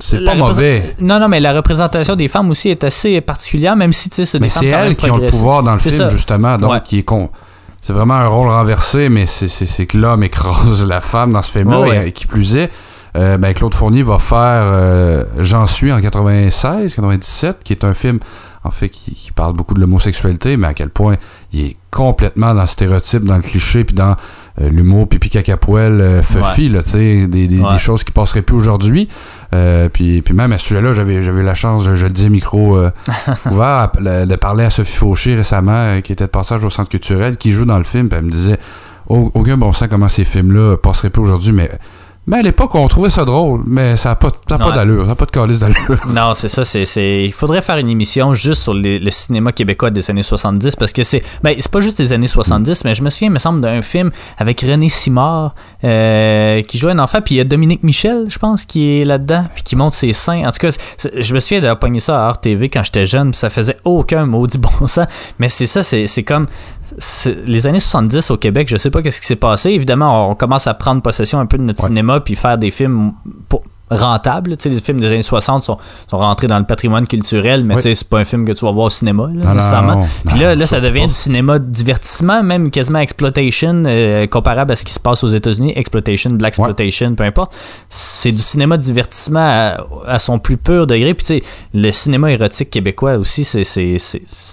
C: C'est
B: la
C: pas
B: représent-
C: mauvais.
B: Non, non, mais la représentation des femmes aussi est assez particulière, même si, tu sais, c'est des
C: Mais
B: femmes
C: c'est elles qui ont le pouvoir dans le
B: C'est
C: film,
B: ça.
C: justement. Donc,
B: Ouais.
C: qui est con. C'est vraiment un rôle renversé, mais c'est- c'est c'est que l'homme écrase la femme dans ce film-là.
B: Ouais, ouais.
C: Et, qui plus est, euh, ben, Claude Fournier va faire euh, J'en suis en 96, 97, qui est un film, en fait, qui, qui parle beaucoup de l'homosexualité, mais à quel point il est complètement dans le stéréotype, dans le cliché, puis dans euh, l'humour pipi caca poêle euh, fuffy, là, tu sais, des, des,
B: Ouais.
C: des choses qui passeraient plus aujourd'hui. Puis, puis même à ce sujet-là, j'avais j'avais la chance, je, je le dis micro ouvert, à- de, de parler à Sophie Fauché récemment, qui était de passage au Centre culturel, qui joue dans le film, puis elle me disait Au- aucun bon sens comment ces films-là passeraient plus aujourd'hui, mais, mais à l'époque, on trouvait ça drôle, mais ça n'a pas, ça a pas d'allure, ça n'a pas de calice d'allure.
B: Non, c'est ça. C'est, c'est... Il faudrait faire une émission juste sur les- le cinéma québécois des années 70 parce que c'est. Ben, c'est pas juste des années 70, mais je me souviens, il me semble, d'un film avec René Simard euh, qui jouait un enfant, puis il y a Dominique Michel, je pense, qui est là-dedans, puis qui monte ses seins. En tout cas, je me souviens d'avoir pogné ça à RTV quand j'étais jeune, puis ça faisait aucun maudit bon sens. Mais c'est ça, c'est, c'est comme. Les années 70 au Québec, je sais pas qu'est-ce qui s'est passé. Évidemment, on commence à prendre possession un peu de notre
C: Ouais.
B: cinéma puis faire des films pour- rentables. Tu sais, les films des années 60 sont, sont rentrés dans le patrimoine culturel, mais
C: Oui.
B: c'est pas un film que tu vas voir au cinéma, là,
C: Non,
B: nécessairement.
C: non,
B: Puis
C: non,
B: là, là ça devient
C: pas.
B: du cinéma de divertissement, même quasiment exploitation, euh, comparable à ce qui se passe aux États-Unis. Exploitation, black
C: Ouais.
B: exploitation, peu importe. C'est du cinéma de divertissement à, à son plus pur degré. Puis le cinéma érotique québécois aussi, c'est,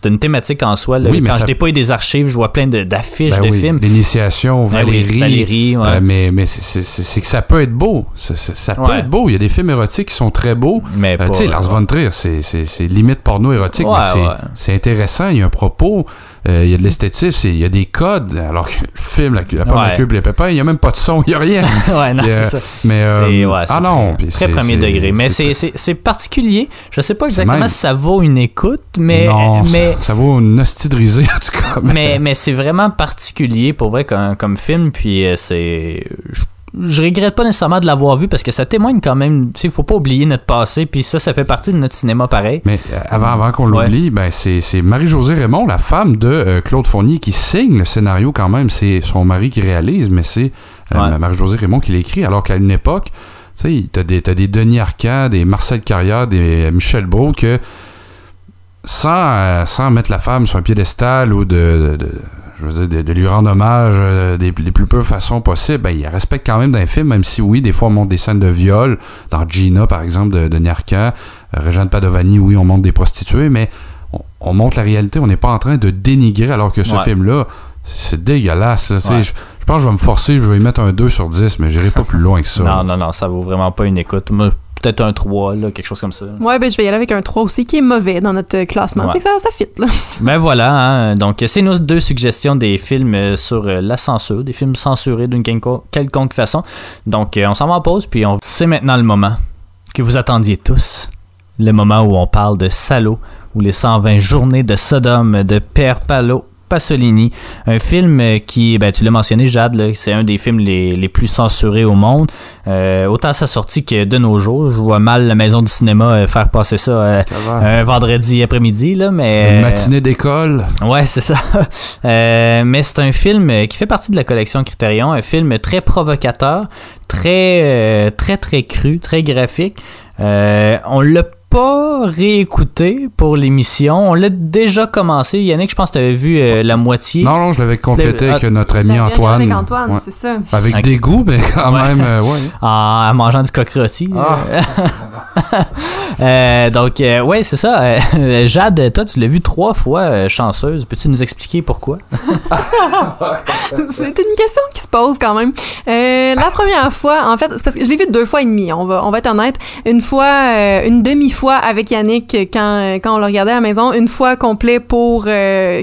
B: une thématique en soi. là.
C: Oui, mais
B: Quand
C: ça-
B: je dépouille des archives, je vois plein de- d'affiches
C: Ben
B: de
C: oui,
B: films.
C: L'initiation,
B: Ben
C: Valérie.
B: Valérie, ouais.
C: euh, mais mais c'est- que ça peut être beau. Ça peut
B: Ouais.
C: être beau. Il y a des films érotiques qui sont très beaux.
B: Mais
C: Euh, tu sais, Lars von Trier, c'est- limite porno érotique,
B: Ouais,
C: mais c'est-
B: ouais.
C: intéressant. Il y a un propos, euh, il y a de l'esthétisme, il y a des codes. Alors que le film, la, la pomme, la
B: Ouais.
C: puis les pépins, il n'y a même pas de son, il n'y a rien.
B: ouais, non, c'est ça.
C: Mais, euh, ah non,
B: très premier degré. Mais
C: c'est
B: particulier. Je sais pas exactement
C: même-
B: si ça vaut une écoute, mais,
C: non,
B: mais,
C: ça, vaut une hostie de risée, en tout cas.
B: mais, mais c'est vraiment particulier pour vrai comme, comme film. Puis euh, c'est. Je, regrette pas nécessairement de l'avoir vu parce que ça témoigne quand même. Tu sais, faut pas oublier notre passé. Puis ça, ça fait partie de notre cinéma pareil.
C: Mais euh, avant, avant qu'on
B: Ouais.
C: l'oublie, ben c'est Marie-Josée Raymond, la femme de euh, Claude Fournier, qui signe le scénario quand même. C'est son mari qui réalise, mais c'est euh,
B: Ouais.
C: Marie-Josée Raymond qui l'écrit. Alors qu'à une époque, tu sais, t'as des, t'as des Denis Arcand, des Marcel Carrière, des Michel Brault que sans, sans mettre la femme sur un piédestal ou de, de- de- je veux dire, de, de lui rendre hommage euh, des, des plus pures façons possibles, ben, il respecte quand même dans les films, même si oui, des fois on montre des scènes de viol, dans Gina par exemple de, de Niarca, euh, Régent Padovani, oui, on montre des prostituées, mais on, on montre la réalité, on n'est pas en train de dénigrer, alors que ce
B: Ouais.
C: film-là, c'est dégueulasse. là,
B: Ouais.
C: Je, je pense que je vais me forcer, je vais y mettre un 2 sur 10, mais j'irai pas plus loin que ça.
B: Non, non, non, ça vaut vraiment pas une écoute. Moi, Peut-être un 3, là, quelque chose comme ça.
D: Ouais, ben je vais y aller avec un 3 aussi, qui est mauvais dans notre euh, classement.
B: Ouais.
D: Fait que ça, ça fit, là.
B: Ben voilà, hein. donc c'est nos deux suggestions des films euh, sur euh, la censure, des films censurés d'une quelconque façon. Donc on s'en va en pause, puis on... c'est maintenant le moment que vous attendiez tous. Le moment où on parle de Salo, ou les 120 journées de Sodome de Pierre Palo Pasolini. Un film euh, qui, ben, tu l'as mentionné, Jade, c'est un des films les, les plus censurés au monde. Euh, autant à sa sortie que de nos jours. Je vois mal la maison du cinéma euh, faire passer ça euh, un vendredi après-midi, là, mais...
C: Une matinée d'école.
B: Ouais, c'est ça. Euh, mais c'est un film qui fait partie de la collection Criterion, un film très provocateur, très, très, très cru, très graphique. On l'a pas réécouté pour l'émission. On l'a déjà commencé. Yannick, je pense que tu avais vu euh, la moitié.
C: Non, non, je l'avais complété
B: Ah,
C: avec notre ami Antoine.
D: Avec Antoine,
C: Ouais.
D: c'est ça.
C: Avec
B: Ok.
C: des goûts, mais quand
B: Ouais.
C: même, euh, ouais.
B: en, en mangeant du coq rôti.
C: Ah.
B: Euh, donc, euh, ouais, c'est ça. Euh, Jade, toi, tu l'as vu trois fois, euh, chanceuse. Peux-tu nous expliquer pourquoi?
D: C'est une question qui se pose quand même. Euh, la première fois, en fait, c'est parce que je l'ai vu deux fois et demi, on va, on va être honnête. Une fois, euh, une demi-fois avec Yannick quand, quand on le regardait à la maison, une fois complet pour euh,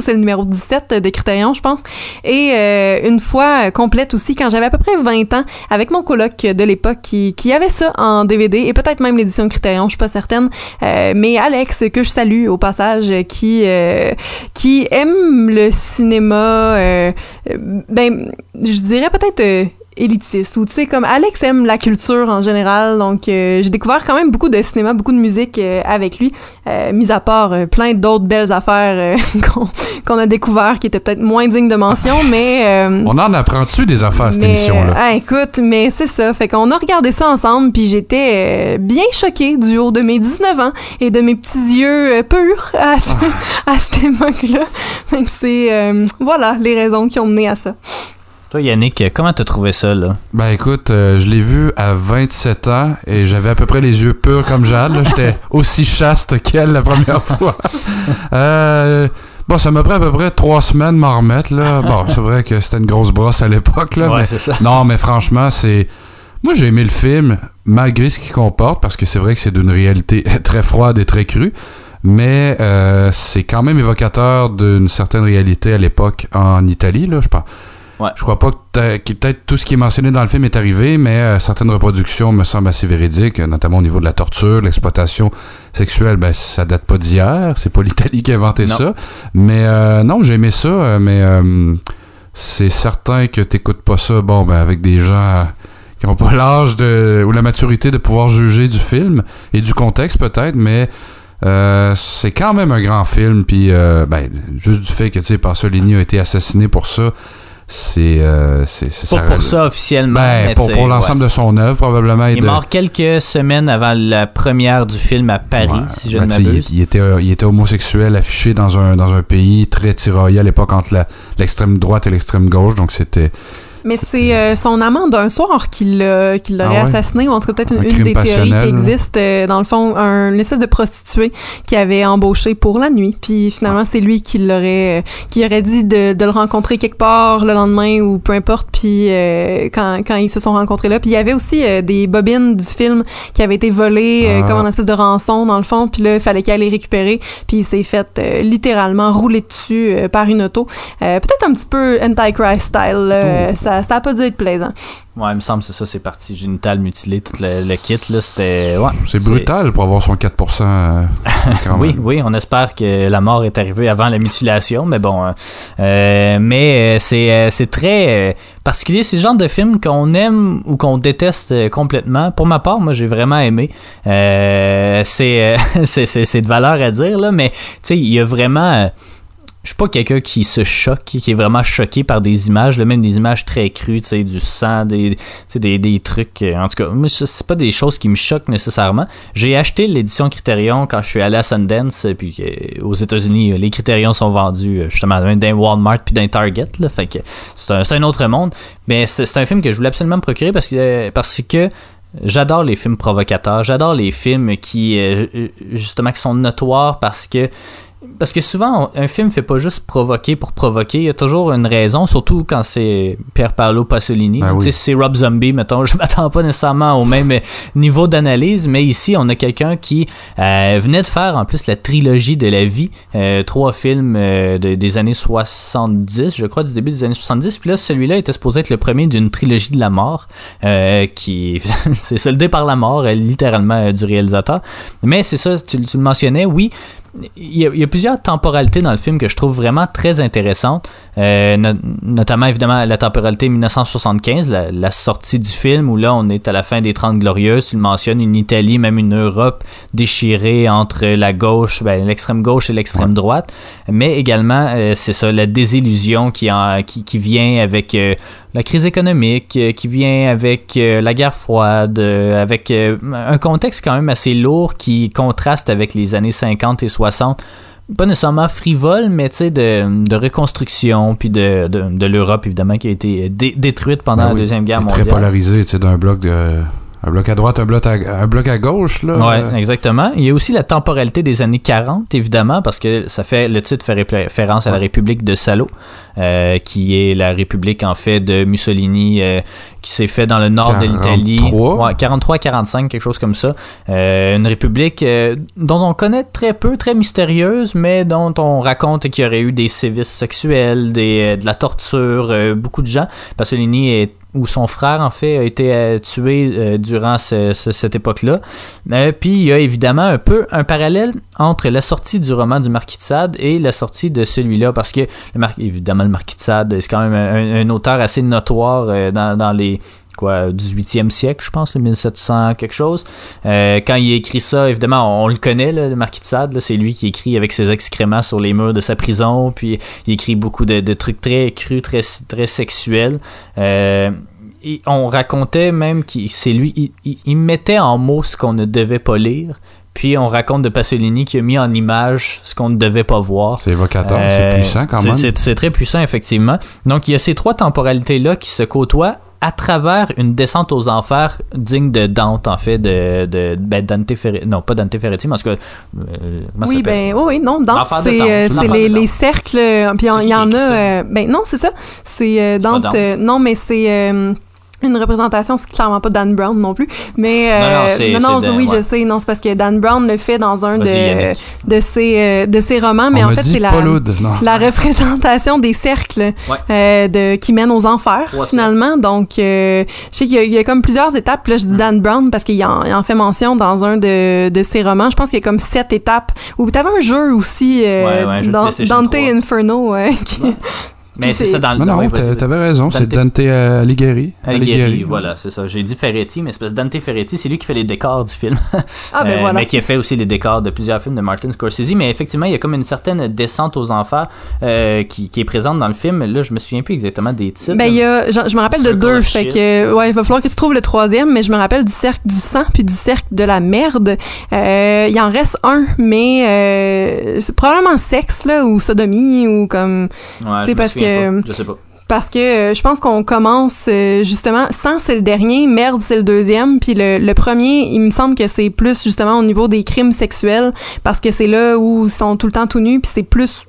D: c'est le numéro 17 de Critérion, je pense, et euh, une fois complète aussi quand j'avais à peu près 20 ans avec mon coloc de l'époque qui, qui avait ça en DVD et peut-être même l'édition Critérion, je suis pas certaine. Euh, mais Alex, que je salue au passage, qui, euh, qui aime le cinéma, ben, je dirais peut-être élitiste ou tu sais comme Alex aime la culture en général donc euh, j'ai découvert quand même beaucoup de cinéma beaucoup de musique euh, avec lui euh, mis à part euh, plein d'autres belles affaires euh, qu'on qu'on a découvert qui étaient peut-être moins dignes de mention mais euh,
C: On en apprend-tu des affaires à cette
D: mais,
C: émission-là?
D: ah, écoute, mais c'est ça. Fait qu'on a regardé ça ensemble, puis j'étais euh, bien choquée du haut de mes 19 ans et de mes petits yeux purs à, ce- à cette époque-là. Fait que c'est, euh, voilà, les raisons qui ont mené à ça.
B: Toi, Yannick, comment t'as trouvé ça, là?
C: Ben écoute, euh, je l'ai vu à 27 ans et j'avais à peu près les yeux purs comme Jade. J'étais aussi chaste qu'elle la première fois. Euh, bon, ça m'a pris à peu près trois semaines de m'en remettre. Là. Bon, c'est vrai que c'était une grosse brosse à l'époque. là,
B: ouais,
C: mais-
B: ça.
C: Non, mais franchement, c'est. Moi, j'ai aimé le film, malgré ce qu'il comporte, parce que c'est vrai que c'est d'une réalité très froide et très crue. Mais euh, c'est quand même évocateur d'une certaine réalité à l'époque en Italie, là, je pense.
B: Ouais.
C: Je crois pas que, peut-être tout ce qui est mentionné dans le film est arrivé, mais euh, certaines reproductions me semblent assez véridiques, notamment au niveau de la torture, l'exploitation sexuelle. Ben, ça date pas d'hier, c'est pas l'Italie qui a inventé
B: Non.
C: ça. Mais euh, non, j'ai aimé ça, euh, mais euh, c'est certain que t'écoutes pas ça, bon, ben, avec des gens euh, qui n'ont pas l'âge de ou la maturité de pouvoir juger du film et du contexte peut-être, mais euh, c'est quand même un grand film. Puis, euh, ben, juste du fait que tu sais, Pasolini a été assassiné pour ça, c'est euh,
B: Pas pour ça officiellement.
C: Ben,
B: mais
C: pour, pour l'ensemble
B: ouais,
C: de son œuvre probablement.
B: Il est
C: de-
B: mort quelques semaines avant la première du film à Paris,
C: Ouais.
B: si je
C: Ben,
B: ne m'abuse.
C: il, il était, il était homosexuel affiché dans un, dans un pays très tiraillé à l'époque entre l'extrême droite et l'extrême gauche, donc c'était
D: Mais c'est euh, son amant d'un soir qui l'a- qui l'aurait
C: Ah ouais?
D: assassiné, ou en tout cas peut-être
C: Un
D: une, des théories qui existent. euh, dans le fond, un, une espèce de prostituée qui avait embauché pour la nuit. Puis finalement, c'est lui qui l'aurait euh, qui aurait dit de, de le rencontrer quelque part le lendemain ou peu importe. Puis euh, quand, quand ils se sont rencontrés là. Puis il y avait aussi euh, des bobines du film qui avaient été volées euh,
C: Ah.
D: comme en espèce de rançon dans le fond. Puis là, il fallait qu'il aille les récupérer. Puis il s'est fait euh, littéralement rouler dessus euh, par une auto. Euh, Peut-être un petit peu Antichrist style. là. Euh, Ça, ça a pas dû être plaisant.
B: Ouais, il me semble que c'est ça, c'est parti génital mutilé, tout le, le kit, là, c'était... Ouais,
C: c'est brutal pour avoir son 4%. euh, quand
B: Oui,
C: même.
B: oui, on espère que la mort est arrivée avant la mutilation, mais bon. euh, euh, mais euh, c'est c'est très particulier. C'est le genre de film qu'on aime ou qu'on déteste complètement. Pour ma part, moi, j'ai vraiment aimé. C'est euh, c'est- c'est c'est de valeur à dire, là, mais tu sais, il y a vraiment. Je suis pas quelqu'un qui se choque, qui est vraiment choqué par des images, là, même des images très crues, tu du sang, des, des, des trucs. euh, En tout cas, moi, c'est pas des choses qui me choquent nécessairement. J'ai acheté l'édition Criterion quand je suis allé à Sundance, euh, puis euh, aux États-Unis, les Criterions sont vendus justement d'un Walmart puis d'un Target, là, fait que c'est un, un autre monde. Mais c'est un film que je voulais absolument me procurer parce que parce que J'adore les films provocateurs, j'adore les films qui justement qui sont notoires parce que parce que souvent un film fait pas juste provoquer pour provoquer, il y a toujours une raison, surtout quand c'est Pierre Paolo Pasolini.
C: Ben oui.
B: C'est Rob Zombie, mettons, je m'attends pas nécessairement au même niveau d'analyse, mais ici on a quelqu'un qui euh, venait de faire en plus la trilogie de la vie, euh, trois films euh, de- des années 70, je crois du début des années 70, puis là celui-là était supposé être le premier d'une trilogie de la mort qui s'est soldé par la mort littéralement du réalisateur. Mais c'est ça, tu, tu le mentionnais, oui, il y, a, il y a plusieurs temporalités dans le film que je trouve vraiment très intéressantes, euh, no- notamment évidemment la temporalité 1975, la, la sortie du film où là on est à la fin des 30 glorieuses, tu le mentionnes, une Italie, même une Europe déchirée entre la gauche, ben, l'extrême gauche et l'extrême droite, mais également euh, c'est ça, la désillusion qui, en, qui, qui vient avec euh, la crise économique euh, qui vient avec euh, la guerre froide, euh, avec un contexte quand même assez lourd qui contraste avec les années 50 et 60 pas nécessairement frivole, mais tu sais, de, de reconstruction, puis de, de, de l'Europe, évidemment, qui a été dé- détruite pendant
C: Ben
B: la Deuxième Guerre
C: Très
B: mondiale.
C: polarisé, tu sais, d'un bloc de. Un bloc à droite, un bloc à, un bloc à gauche, là.
B: Ouais, exactement. Il y a aussi la temporalité des années 40, évidemment, parce que ça fait le titre fait référence à la République de Salo, euh, qui est la République en fait de Mussolini, euh, qui s'est fait dans le nord de l'Italie.
C: 43?
B: Ouais, 43-45, quelque chose comme ça. Euh, une république dont on connaît très peu, très mystérieuse, mais dont on raconte qu'il y aurait eu des sévices sexuels, des, de la torture, beaucoup de gens. Pasolini est ou son frère en fait a été euh, tué euh, durant ce- ce- cette époque-là. Euh, puis il y a évidemment un peu un parallèle entre la sortie du roman du Marquis de Sade et la sortie de celui-là, parce que évidemment le Marquis de Sade c'est quand même un, auteur assez notoire dans les quoi 18e siècle je pense le 1700 quelque chose Euh, quand il écrit ça évidemment on, le connaît là, le marquis de Sade c'est lui qui écrit avec ses excréments sur les murs de sa prison puis il écrit beaucoup de, de trucs très crus très très sexuels euh, et on racontait même que c'est lui il, il- il mettait en mots ce qu'on ne devait pas lire puis on raconte de Pasolini qui a mis en image ce qu'on ne devait pas voir
C: C'est évocateur,
B: Euh,
C: c'est puissant quand même.
B: C'est c'est très puissant, effectivement. Donc, il y a ces trois temporalités-là qui se côtoient à travers une descente aux enfers digne de Dante, en fait, de, de ben, Dante Ferretti. Non, pas Dante Ferretti, mais en tout cas. euh,
D: Oui, ben oui, oui, non, Dante, c'est euh, les, cercles, euh, puis il y en a, euh, ben non, c'est ça, c'est Dante, non, mais c'est une représentation, c'est clairement pas Dan Brown non plus, mais
B: Non, non,
D: euh, non,
B: c'est Dan-
D: oui, je sais, non, c'est parce que Dan Brown le fait dans un de,
B: Yannick.
D: de ses euh, de ses romans, mais
C: On
D: en fait c'est la
C: non.
D: la représentation des cercles euh, de, qui mènent aux enfers, finalement. Donc, euh, je sais qu'il y, a- il y a comme plusieurs étapes. Là, je dis Dan Brown parce qu'il en, il en fait mention dans un de, de ses romans. Je pense qu'il y a comme sept étapes. Ou t'avais un jeu aussi, euh,
B: Ouais, ouais, un jeu de
D: dans- Dante
B: 3.
D: Inferno. ouais, qui-
B: Mais c'est ça dans le.
C: Non, non, t'avais raison, c'est Dante Alighieri.
B: Alighieri, voilà, c'est ça. J'ai dit Ferretti, mais c'est parce que Dante Ferretti, c'est lui qui fait les décors du film.
D: Ah, ben
B: Euh,
D: voilà.
B: Mais qui a fait aussi les décors de plusieurs films de Martin Scorsese. Mais effectivement, il y a comme une certaine descente aux enfers euh, qui, qui est présente dans le film. Là, je me souviens plus exactement des titres.
D: Ben, il y a, je, je me rappelle de deux, fait
B: shit.
D: que, ouais, il va falloir que tu trouves le troisième, mais je me rappelle du cercle du sang puis du cercle de la merde. Euh, il en reste un, mais euh, c'est probablement sexe, là, ou sodomie, ou comme,
B: Ouais,
D: c'est parce
B: souviens pas. Je sais pas.
D: Parce que euh, je pense qu'on commence euh, justement, sang c'est le dernier, merde c'est le deuxième, puis le, le premier, il me semble que c'est plus justement au niveau des crimes sexuels, parce que c'est là où ils sont tout le temps tout nus, puis c'est plus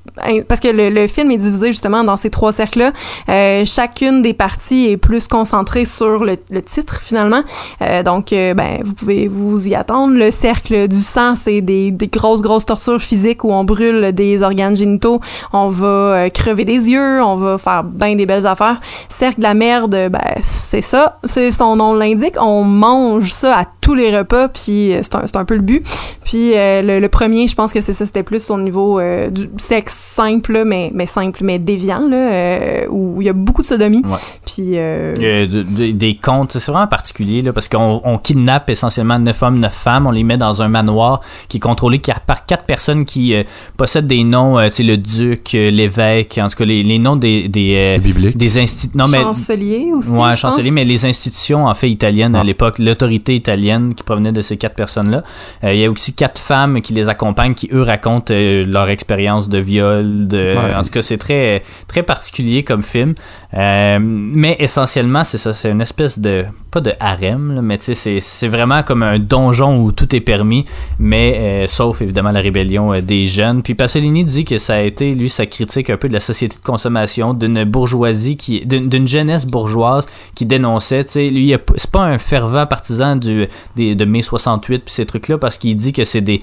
D: parce que le, le film est divisé justement dans ces trois cercles-là. Euh, chacune des parties est plus concentrée sur le, le titre finalement. Euh, donc, euh, ben, vous pouvez vous y attendre. Le cercle du sang, c'est des, des grosses, grosses tortures physiques où on brûle des organes génitaux, on va crever des yeux, on va faire bien des belles affaires. Cercle de la merde, ben, c'est ça. C'est son nom l'indique. On mange ça à tous les repas, puis euh, c'est un, c'est un peu le but. Puis euh, le, le premier, je pense que c'est ça, c'était plus au niveau euh, du sexe simple, là, mais, mais simple, mais déviant, là, euh, où il y a beaucoup de sodomie.
B: Ouais.
D: Puis euh,
B: de- de- des contes, c'est vraiment particulier là, parce qu'on on kidnappe essentiellement neuf hommes, neuf femmes, on les met dans un manoir qui est contrôlé par par quatre personnes qui euh, possèdent des noms, euh, tu sais, le duc, euh, l'évêque, en tout cas les, les noms des des, euh, des mais
D: chancelier aussi.
B: Ouais, chancelier,
D: pense.
B: mais les institutions en fait italiennes à l'époque, l'autorité italienne qui provenait de ces quatre personnes-là. Euh, il y a aussi quatre femmes qui les accompagnent, qui eux racontent euh, leur expérience de viol. De,
C: Ouais.
B: En tout cas, c'est très très particulier comme film. Euh, mais essentiellement, c'est ça, c'est une espèce de de harem, là, mais tu sais, c'est vraiment comme un donjon où tout est permis, mais euh, sauf évidemment la rébellion euh, des jeunes. Puis Pasolini dit que ça a été lui sa critique un peu de la société de consommation, d'une bourgeoisie qui d'une jeunesse bourgeoise qui dénonçait, tu sais, lui c'est pas un fervent partisan de mai 68 puis ces trucs là parce qu'il dit que c'est des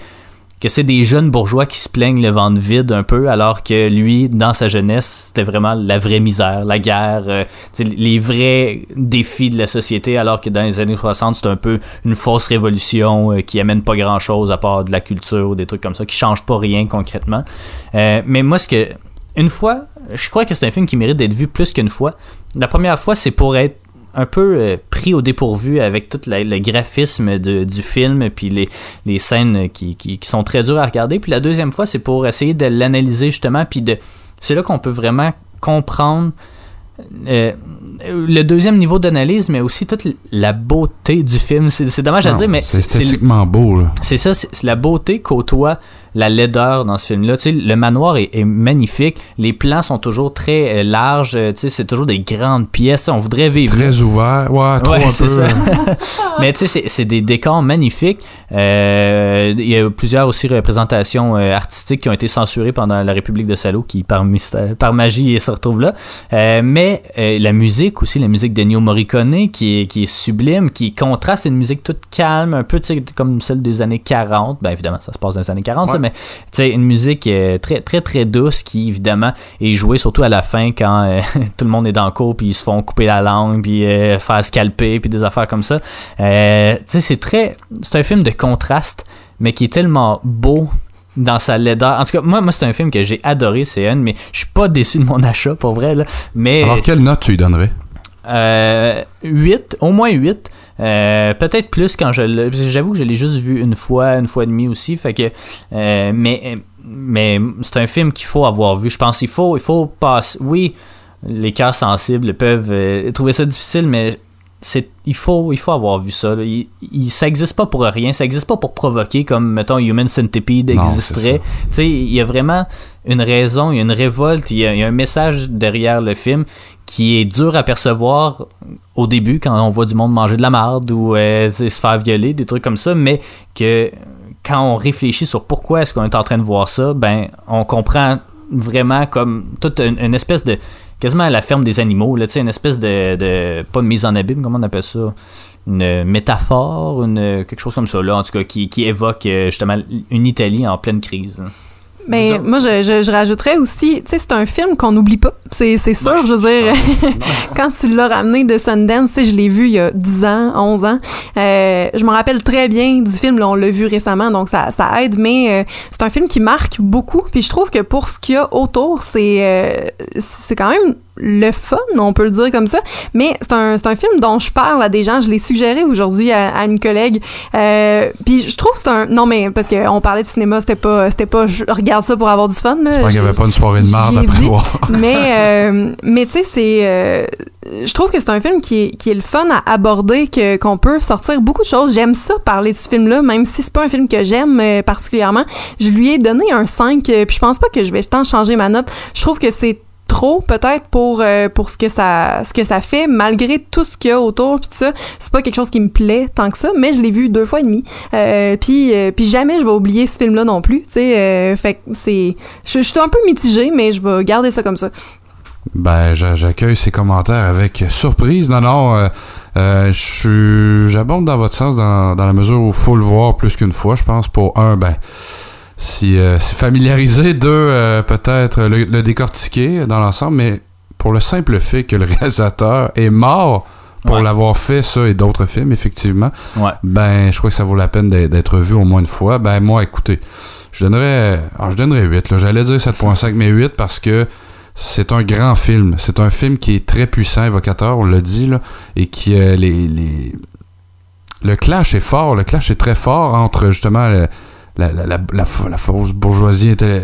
B: que c'est des jeunes bourgeois qui se plaignent le ventre vide un peu, alors que lui, dans sa jeunesse, c'était vraiment la vraie misère, la guerre, euh, les vrais défis de la société, alors que dans les années 60, c'est un peu une fausse révolution euh, qui amène pas grand-chose à part de la culture ou des trucs comme ça, qui change pas rien concrètement. Euh, mais moi, ce que... Une fois, je crois que c'est un film qui mérite d'être vu plus qu'une fois. La première fois, c'est pour être un peu euh, pris au dépourvu avec tout la- le graphisme de- du film puis les, les scènes qui, qui, qui sont très dures à regarder. Puis la deuxième fois, c'est pour essayer de l'analyser justement puis de c'est là qu'on peut vraiment comprendre euh, le deuxième niveau d'analyse, mais aussi toute la beauté du film. C'est dommage à dire, mais
C: c'est esthétiquement beau, là.
B: c'est ça, c'est c'est la beauté côtoie la laideur dans ce film-là. Tu sais, le manoir est, est magnifique, les plans sont toujours très euh, larges, euh, tu sais, c'est toujours des grandes pièces. On voudrait vivre.
C: Très ouvert. Ouais, trop
B: Ouais,
C: un peu.
B: ça. Mais tu sais, c'est- des décors magnifiques. Euh, Il y a plusieurs aussi représentations artistiques qui ont été censurées pendant la République de Salo, qui par, mystère- par magie se retrouve là. Euh, mais euh, la musique aussi, la musique d'Ennio Morricone, qui est, qui est sublime, qui contraste une musique toute calme, un peu comme celle des années 40. Ben évidemment, ça se passe dans les années 40, ça. Mais tu sais, une musique euh, très, très, très douce qui, évidemment, est jouée surtout à la fin quand euh, tout le monde est dans le cours, puis ils se font couper la langue, puis euh, faire scalper, puis des affaires comme ça. Tu sais, c'est très. C'est un film de contraste, mais qui est tellement beau dans sa laideur. En tout cas, moi, moi c'est un film que j'ai adoré, c'est un, mais je suis pas déçu de mon achat, pour vrai. Là. Mais
C: Alors, quelle note tu lui donnerais?
B: euh, 8, au moins 8. Euh, peut-être plus quand je l'ai. J'avoue que je l'ai juste vu une fois, une fois et demie aussi. Fait que. euh, mais mais c'est un film qu'il faut avoir vu. Je pense qu'il faut, il faut passer. Oui, les cœurs sensibles peuvent euh, trouver ça difficile, mais il faut il faut avoir vu ça là. Il, il- ça existe pas pour rien ça existe pas pour provoquer comme mettons Human Centipede existerait tu sais il y a vraiment une raison il y a une révolte il y a, il y a un message derrière le film qui est dur à percevoir au début quand on voit du monde manger de la marde ou euh, se faire violer des trucs comme ça mais que quand on réfléchit sur pourquoi est-ce qu'on est en train de voir ça ben on comprend vraiment comme toute une, une espèce de quasiment à la ferme des animaux, là, une espèce de, de. Pas de mise en abîme, comment on appelle ça? Une métaphore, une, quelque chose comme ça, là, en tout cas, qui, qui évoque euh, justement une Italie en pleine crise.
D: Mais moi, je, je, je rajouterais aussi, tu sais, c'est un film qu'on n'oublie pas. C'est c'est sûr, je veux dire, quand tu l'as ramené de Sundance, tu sais, je l'ai vu il y a 10 ans, 11 ans. Euh, je me rappelle très bien du film, là, on l'a vu récemment, donc ça, ça aide, mais euh, c'est un film qui marque beaucoup. Puis je trouve que pour ce qu'il y a autour, c'est euh, c'est quand même le fun, on peut le dire comme ça. Mais c'est un, c'est un film dont je parle à des gens. Je l'ai suggéré aujourd'hui à, à une collègue. Euh, puis je trouve que c'est un... Non, mais parce qu'on parlait de cinéma, c'était pas... C'était pas... Je regarde ça pour avoir du fun. Là.
C: J'espère qu'il n'y avait pas une soirée de marde après
D: dit.
C: voir.
D: mais euh, mais tu sais c'est euh, je trouve que c'est un film qui est, qui est le fun à aborder que qu'on peut sortir beaucoup de choses j'aime ça parler de ce film là même si c'est pas un film que j'aime particulièrement je lui ai donné un 5 euh, puis je pense pas que je vais tant changer ma note je trouve que c'est trop peut-être pour euh, pour ce que ça ce que ça fait malgré tout ce qu'il y a autour puis tout ça c'est pas quelque chose qui me plaît tant que ça mais je l'ai vu deux fois et demi euh, puis euh, puis jamais je vais oublier ce film là non plus tu sais fait c'est je, suis un peu mitigée mais je vais garder ça comme ça
C: Ben, j'a- j'accueille ces commentaires avec surprise. Non, non, euh, j'abonde dans votre sens dans, dans la mesure où il faut le voir plus qu'une fois, je pense. Pour un, ben, si, euh, si familiariser. Deux, euh, peut-être le, le décortiquer dans l'ensemble, mais pour le simple fait que le réalisateur est mort pour
B: Ouais.
C: l'avoir fait, ça et d'autres films, effectivement,
B: Ouais.
C: ben, je crois que ça vaut la peine d'être- vu au moins une fois. Ben, moi, écoutez, je donnerais, alors, je donnerais 8. là. J'allais dire 7.5, mais 8 parce que c'est un grand film. C'est un film qui est très puissant, évocateur, on l'a dit, là, et qui, euh, les, les- Le clash est fort, le clash est très fort entre, justement, le- la, la, la, la, la fausse bourgeoisie était...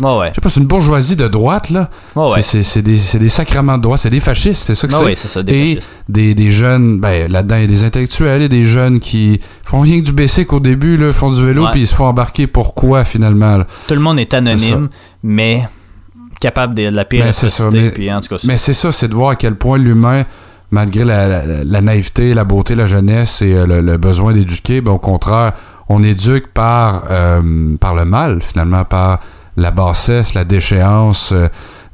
B: Ouais, ouais.
C: Je sais pas, c'est une bourgeoisie de droite, là.
B: Ouais.
C: C'est- des, c'est des sacrements de droite, c'est des fascistes, c'est ça que
B: Ouais,
C: c'est
B: ouais, c'est ça, des
C: et
B: fascistes.
C: des, des jeunes, ben là-dedans, il y a des intellectuels et des jeunes qui font rien que du basic au début, là, font du vélo, puis ils se font embarquer. Pourquoi, finalement? là?
B: Tout le monde est anonyme, mais capable de la pire
C: Ben, ça, mais-
B: puis en tout cas, c'est-
C: Mais c'est ça, c'est de voir à quel point l'humain, malgré la, la- la naïveté, la beauté, la jeunesse et euh, le, le besoin d'éduquer, ben, au contraire, on éduque par, euh, par le mal, finalement, par la bassesse, la déchéance,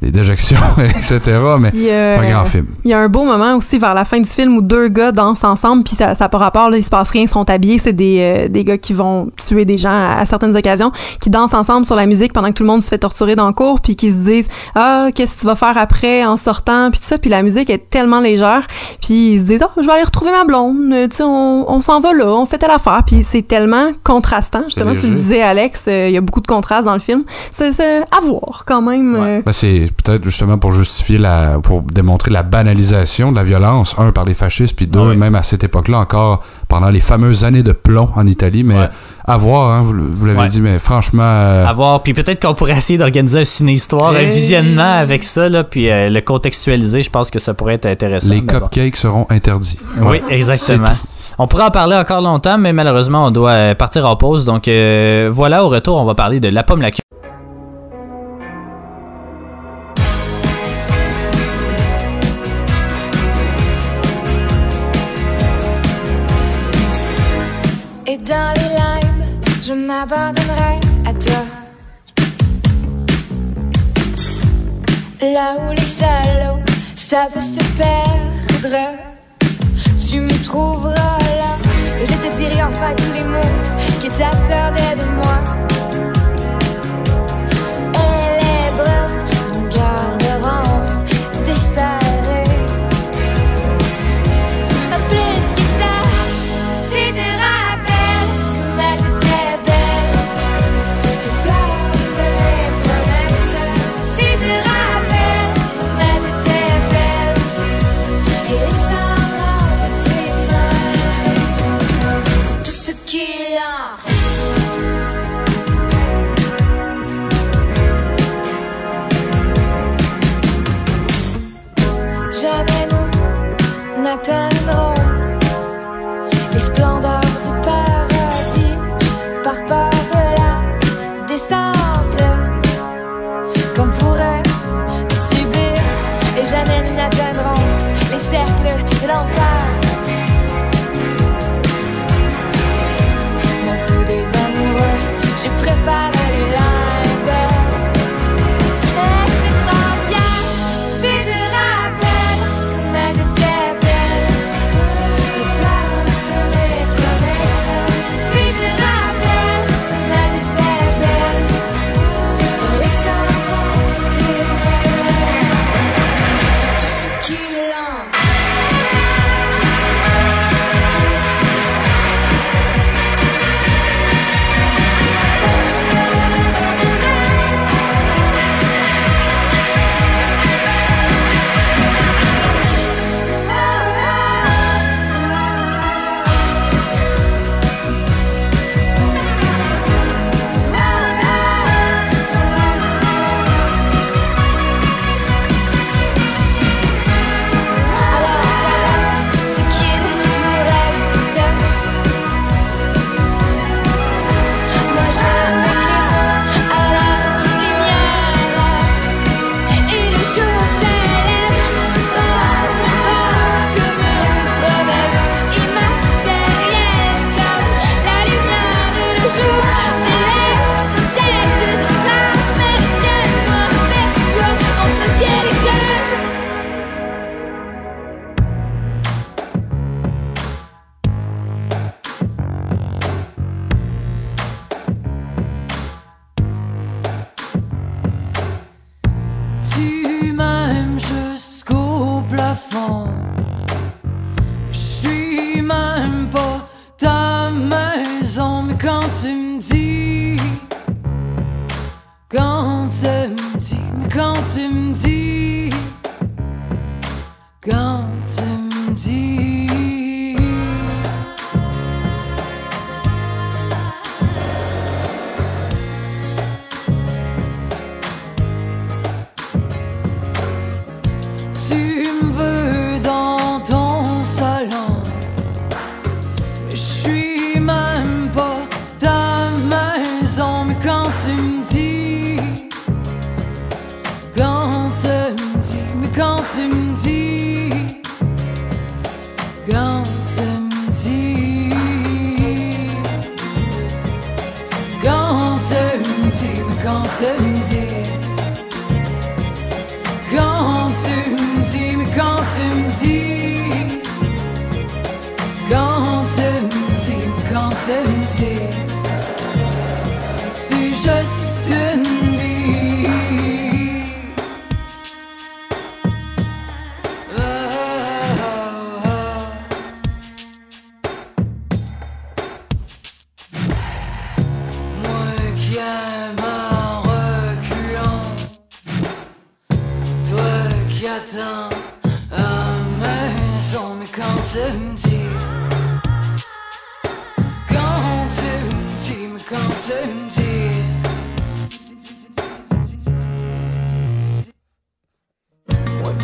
C: les déjections, etc. Mais c'est un grand film.
D: Il y a un beau moment aussi vers la fin du film où deux gars dansent ensemble, puis ça n'a pas rapport, là, il se passe rien, ils sont habillés, c'est des, euh, des gars qui vont tuer des gens à, à certaines occasions, qui dansent ensemble sur la musique pendant que tout le monde se fait torturer dans le cours, puis qui se disent « Ah, qu'est-ce que tu vas faire après en sortant? » Puis tout ça, puis la musique est tellement légère, puis ils se disent « Ah, je vais aller retrouver ma blonde, Euh, tu sais, on, on s'en va là, on fait telle affaire. » Puis c'est tellement contrastant, justement, tu le disais, Alex, euh, il y a beaucoup de contrastes dans le film. C'est à voir, quand même. euh.
C: Ben, c'est peut-être justement pour justifier la, pour démontrer la banalisation de la violence, un par les fascistes, puis deux,
B: Ah oui.
C: même à cette époque-là encore, pendant les fameuses années de plomb en Italie. Mais
B: Ouais.
C: à voir, hein, vous, vous l'avez
B: Ouais.
C: dit, mais franchement, euh,
B: À voir. Puis peut-être qu'on pourrait essayer d'organiser un ciné-histoire, un visionnement avec ça, là, puis euh, le contextualiser. Je pense que ça pourrait être intéressant.
C: les
B: bon.
C: cupcakes seront interdits.
B: Oui, exactement. On pourrait en parler encore longtemps, mais malheureusement, on doit euh, partir en pause. Donc euh, voilà, au retour, on va parler de La Pomme la
I: Et dans les limes, je m'abandonnerai à toi. Là où les salauds savent se perdre, tu me trouveras là. Et je te dirai enfin tous les mots qui t'attendaient de moi. Jamais nous n'atteindrons les splendeurs du paradis par peur de la descente qu'on pourrait subir et jamais nous n'atteindrons les cercles de l'enfer.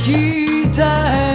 I: Moi
J: qui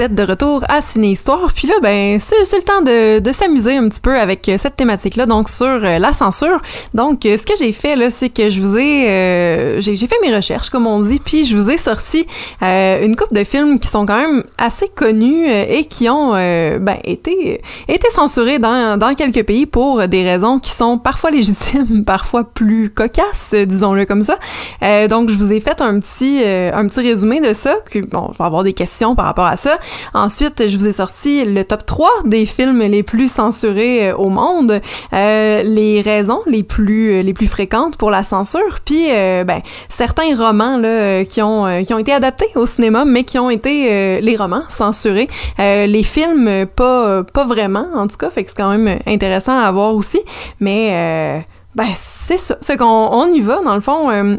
D: Êtes de retour à Ciné Histoire, puis là, ben, c'est le temps de, s'amuser un petit peu avec euh, cette thématique-là, donc sur euh, la censure. Donc, euh, ce que j'ai fait, là, c'est que je vous ai... j'ai fait mes recherches, comme on dit, puis je vous ai sorti une coupe de films qui sont quand même assez connus et qui ont, ben, été, été censurés dans, dans quelques pays pour des raisons qui sont parfois légitimes, parfois plus cocasses, disons-le comme ça. Donc, je vous ai fait un petit, un petit résumé de ça, que, bon, je vais avoir des questions par rapport à ça. Ensuite, je vous ai sorti le top 3 des films les plus censurés euh, au monde, euh, les raisons les plus, les plus fréquentes pour la censure, puis euh, ben, certains romans là, euh, qui, ont, euh, qui ont été adaptés au cinéma, mais qui ont été euh, les romans censurés. Euh, les films, euh, pas, pas vraiment, en tout cas, fait que c'est quand même intéressant à voir aussi, mais euh, ben, c'est ça. Fait qu'on on y va, dans le fond... euh,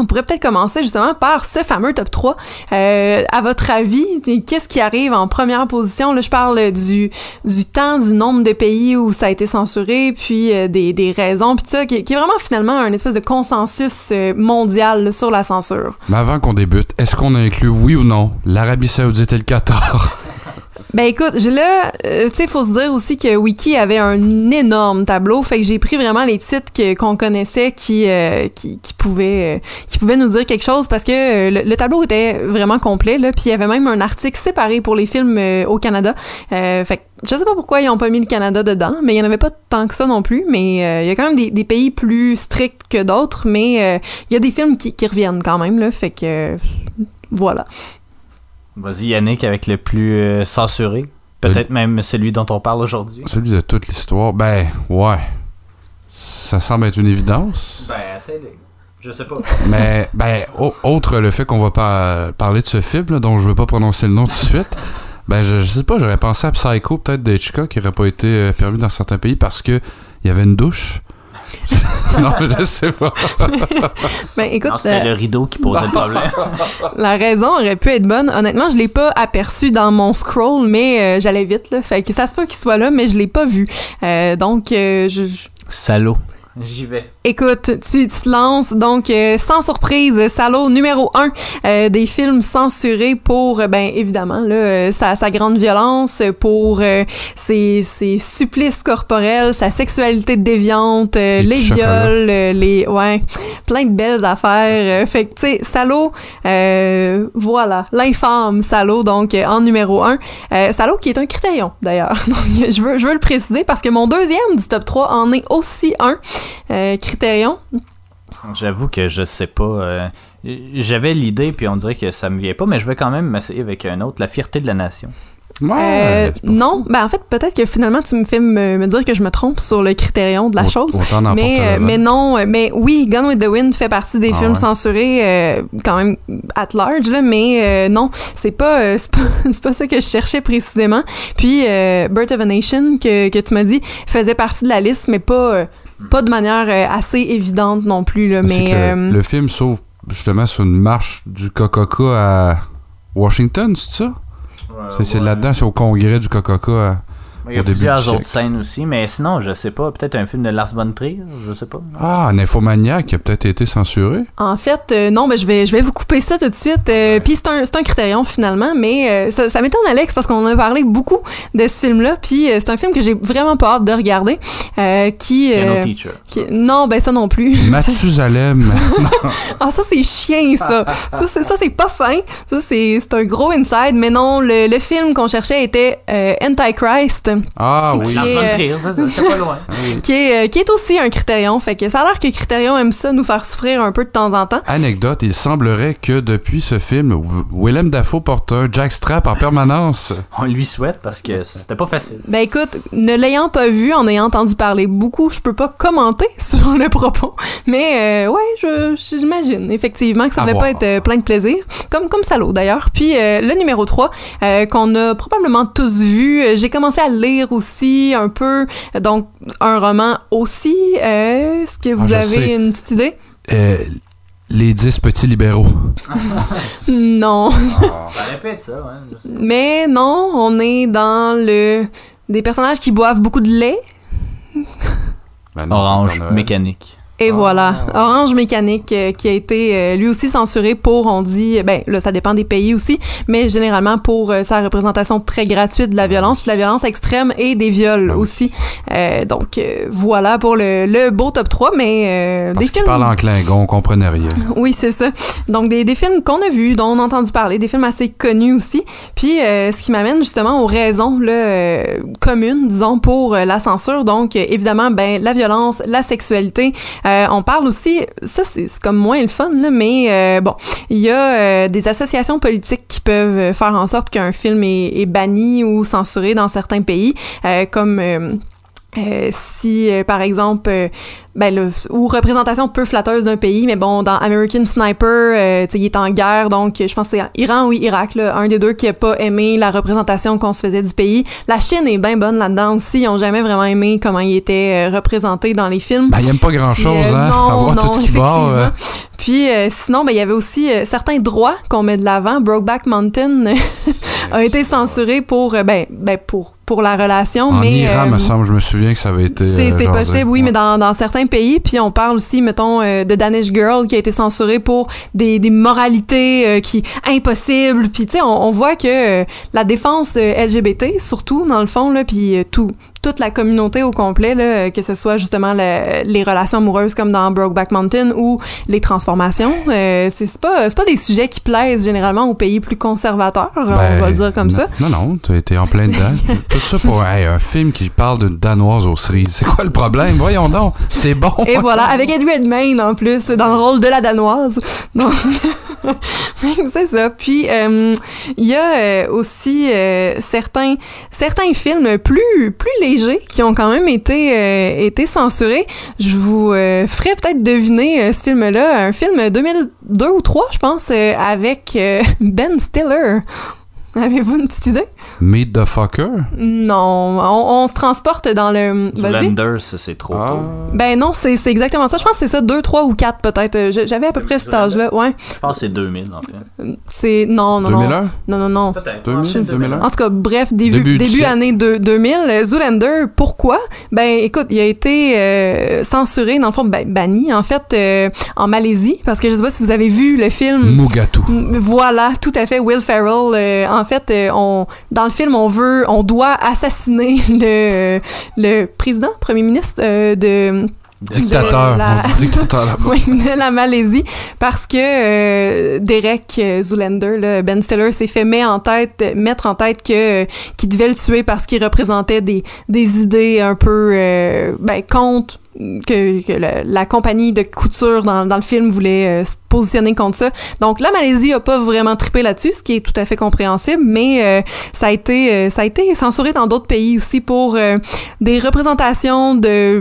D: on pourrait peut-être commencer justement par ce fameux top 3. Euh, à votre avis, qu'est-ce qui arrive en première position? Là, je parle du, du temps, du nombre de pays où ça a été censuré, puis euh, des, des raisons, puis tout ça, qui, qui est vraiment finalement un espèce de consensus euh, mondial là, sur la censure.
C: Mais avant qu'on débute, est-ce qu'on a inclus, oui ou non, l'Arabie Saoudite et le Qatar?
D: Ben écoute, j'ai là, euh, tu sais, faut se dire aussi que Wiki avait un énorme tableau, fait que j'ai pris vraiment les titres qu'on connaissait qui, euh, qui, pouvaient, euh, qui nous dire quelque chose parce que le, le tableau était vraiment complet là, puis il y avait même un article séparé pour les films au Canada. Fait que je sais pas pourquoi ils ont pas mis le Canada dedans, mais il y en avait pas tant que ça non plus. Mais il y a quand même des, pays plus stricts que d'autres, mais il y a des films qui, qui reviennent quand même là, fait que voilà.
B: Vas-y, Yannick, avec le plus euh, censuré. Peut-être même celui dont on parle aujourd'hui.
C: Celui de toute l'histoire, ben, ouais. Ça semble être une évidence.
B: Ben, assez. Je sais pas.
C: Mais, ben, au- autre le fait qu'on va par- parler de ce film, là, dont je veux pas prononcer le nom tout de suite, ben, je, je sais pas, j'aurais pensé à Psycho, peut-être d'Hitchcock, qui aurait pas été euh, permis dans certains pays parce que il y avait une douche. non, je sais pas.
D: Ben écoute,
B: Non, c'était
D: euh,
B: le rideau qui posait le problème.
D: La raison aurait pu être bonne. Honnêtement, je l'ai pas aperçu dans mon scroll, mais euh, j'allais vite là. Fait que ça se peut qu'il soit là, mais je l'ai pas vu. Euh, donc, euh, je, je-
B: Salaud. J'y vais.
D: Écoute, tu, tu te lances, donc euh, sans surprise, Salaud numéro 1 des films censurés pour, euh, ben évidemment, là, euh, sa, sa grande violence, pour euh, ses, ses supplices corporels, sa sexualité déviante, euh,
C: Les
D: viols, euh, les... Ouais, plein de belles affaires. euh, fait que, tu sais, Salaud, euh, voilà, l'infâme Salaud, donc euh, en numéro 1. Euh, Salaud qui est un critérion, d'ailleurs. Donc, je veux, je veux le préciser parce que mon deuxième du top 3 en est aussi un. Euh, Critérion.
B: J'avoue que je sais pas. euh, J'avais l'idée, puis on dirait que ça me vient pas, mais je vais quand même m'essayer avec un autre, La fierté de la nation.
C: Ouais,
D: Euh, non, ben en fait, peut-être que finalement, tu me fais me, me dire que je me trompe sur le critérion de la chose. Mais, euh, non, mais oui, Gone with the Wind fait partie des
C: Ah
D: films
C: ouais.
D: censurés euh, quand même at large, là, mais euh, non, c'est pas, euh, c'est pas, c'est pas ça que je cherchais précisément. Puis, euh, Birth of a Nation, que, que tu m'as dit, faisait partie de la liste, mais pas, euh, pas de manière euh, assez évidente non plus. Là, mais
C: que
D: euh,
C: le film s'ouvre justement sur une marche du Coca-Cola à Washington, c'est ça? C'est- c'est là-dedans, c'est au congrès du Coca-Cola.
B: Il y a plusieurs autres scènes aussi, mais sinon, je sais pas, peut-être un film de Lars von Trier, je sais pas.
C: Ah, un infomaniac qui a peut-être été censuré.
D: En fait, euh, non, ben, je, vais, je vais vous couper ça tout de suite. Euh, Puis c'est un, c'est un critérium finalement, mais euh, ça, ça m'étonne, Alex, parce qu'on a parlé beaucoup de ce film-là. Puis euh, c'est un film que j'ai vraiment pas hâte de regarder. euh, qui,
B: Piano Teacher.
D: qui- Non, ben ça non plus.
C: Mathusalem.
D: Ah, ça, c'est chien, ça. ça, c'est, ça, c'est pas fin. Ça, c'est, c'est un gros inside. Mais non, le, le film qu'on cherchait était euh, Antichrist.
C: Ah oui.
D: Qui est, euh, euh, aussi un Critérion. Fait que ça a l'air que Critérion aime ça nous faire souffrir un peu de temps en temps.
C: Anecdote, il semblerait que depuis ce film, Willem Dafoe porte un jackstrap en permanence.
B: On lui souhaite parce que c'était pas facile.
D: Ben écoute, ne l'ayant pas vu, en ayant entendu parler beaucoup, je peux pas commenter sur le propos. Mais euh, ouais, je j'imagine effectivement que ça devait pas être euh, plein de plaisir. Comme, comme Salaud d'ailleurs. Puis euh, le numéro 3, euh, qu'on a probablement tous vu, j'ai commencé à le lire aussi un peu. Donc un roman aussi. Euh, Est-ce que vous
C: Ah,
D: avez
C: sais.
D: une petite idée?
C: Euh, les dix petits libéraux.
D: Non.
B: Ça répète ça, ouais. je sais.
D: Mais non, on est dans le des personnages qui boivent beaucoup de lait.
C: Ben non,
B: Orange, mécanique.
D: Et voilà, Orange Mécanique euh, qui a été euh, lui aussi censuré pour, on dit, ben là ça dépend des pays aussi, mais généralement pour euh, sa représentation très gratuite de la violence, puis de la violence extrême et des viols
C: Ah oui.
D: aussi. Euh, donc euh, voilà pour le, le beau top 3, mais euh,
C: Parce
D: des films...
C: parle en Klingon, on comprenait rien.
D: Oui, c'est ça. Donc, des, des films qu'on a vus, dont on a entendu parler, des films assez connus aussi. Puis, euh, ce qui m'amène justement aux raisons là, euh, communes, disons, pour la censure. Donc, évidemment, ben, la violence, la sexualité. Euh, on parle aussi, ça, c'est comme moins le fun, mais euh, bon, il y a euh, des associations politiques qui peuvent faire en sorte qu'un film est, banni ou censuré dans certains pays, comme... euh, si, euh, par exemple, euh, ben ou représentation peu flatteuse d'un pays, mais bon, dans American Sniper, il est en guerre, donc je pense que c'est Iran ou Irak, là, un des deux qui a pas aimé la représentation qu'on se faisait du pays. La Chine est bien bonne là-dedans aussi, ils ont jamais vraiment aimé comment il était représenté dans les films.
C: Ben, il aime pas grand-chose, hein?
D: non,
C: Avoir
D: non,
C: tout ce qui euh,
D: effectivement. Puis sinon, ben, il y avait aussi certains droits qu'on met de l'avant. Brokeback Mountain a été censuré pour, ben, ben, pour, pour la relation,
C: en
D: mais...
C: Iran,
D: euh,
C: me semble, je me souviens que ça avait été.
D: c'est
C: euh,
D: possible, oui,
C: Ouais.
D: mais dans, dans certains pays. Puis on parle aussi, mettons, euh, de Danish Girl qui a été censuré pour des, des moralités euh, qui impossibles. Puis tu sais, on, on voit que euh, la défense euh, LGBT, surtout dans le fond, là, puis euh, tout toute la communauté au complet, là, euh, que ce soit justement le- les relations amoureuses comme dans Brokeback Mountain ou les transformations, euh, c'est pas c'est pas des sujets qui plaisent généralement aux pays plus conservateurs, on
C: Ben,
D: va le dire comme
C: non-
D: ça.
C: Non, non, t'as été en plein dedans. Tout ça pour hey, un film qui parle d'une danoise aux cerises. C'est quoi le problème? Voyons donc, c'est bon.
D: Et voilà, avec Eddie Redmayne en plus, dans le rôle de la danoise. Donc, c'est ça. Puis, euh, il y a euh, aussi euh, certains, certains films plus, plus légers qui ont quand même été, euh, été censurés. Je vous euh, ferai peut-être deviner euh, ce film-là, un film 2002 ou 3, je pense, avec Ben Stiller. Avez-vous une petite idée?
C: Meet the fucker?
D: Non, on, on se transporte dans le...
B: Ça, c'est trop
C: Ah.
B: tôt.
D: Ben non, c'est exactement ça. Je pense que c'est ça, 2, 3 ou 4 peut-être. Euh, J'avais à peu près cet âge-là. Ouais.
B: Je pense que c'est 2000, en fait.
D: C'est. Non, non, non.
C: 2001?
D: Non, non, non.
B: Peut-être.
C: 2000, 2001?
D: En tout cas, bref, début,
C: Début
D: début, année de- 2000, euh, Zoolander, pourquoi? Ben, écoute, il a été euh, censuré, dans le fond, ben, banni, en fait, euh, en Malaisie, parce que je sais pas si vous avez vu le film.
C: Mugatou.
D: Mm, Voilà, tout à fait. Will Ferrell. euh, en fait, euh, on, dans le film, on veut, on doit assassiner le, le président, premier ministre euh, de.
C: Dictateur.
D: la-
C: On dit dictateur là-bas.
D: oui, de la Malaisie, parce que euh, Derek euh, Zoolander, là, Ben Stiller, s'est fait mettre en tête, mettre en tête que euh, qu'il devait le tuer parce qu'il représentait des, des idées un peu euh, ben, contre que, que la compagnie de couture dans, dans le film voulait euh, se positionner contre ça. Donc la Malaisie a pas vraiment trippé là-dessus, ce qui est tout à fait compréhensible, mais euh, ça a été euh, ça a été censuré dans d'autres pays aussi pour euh, des représentations de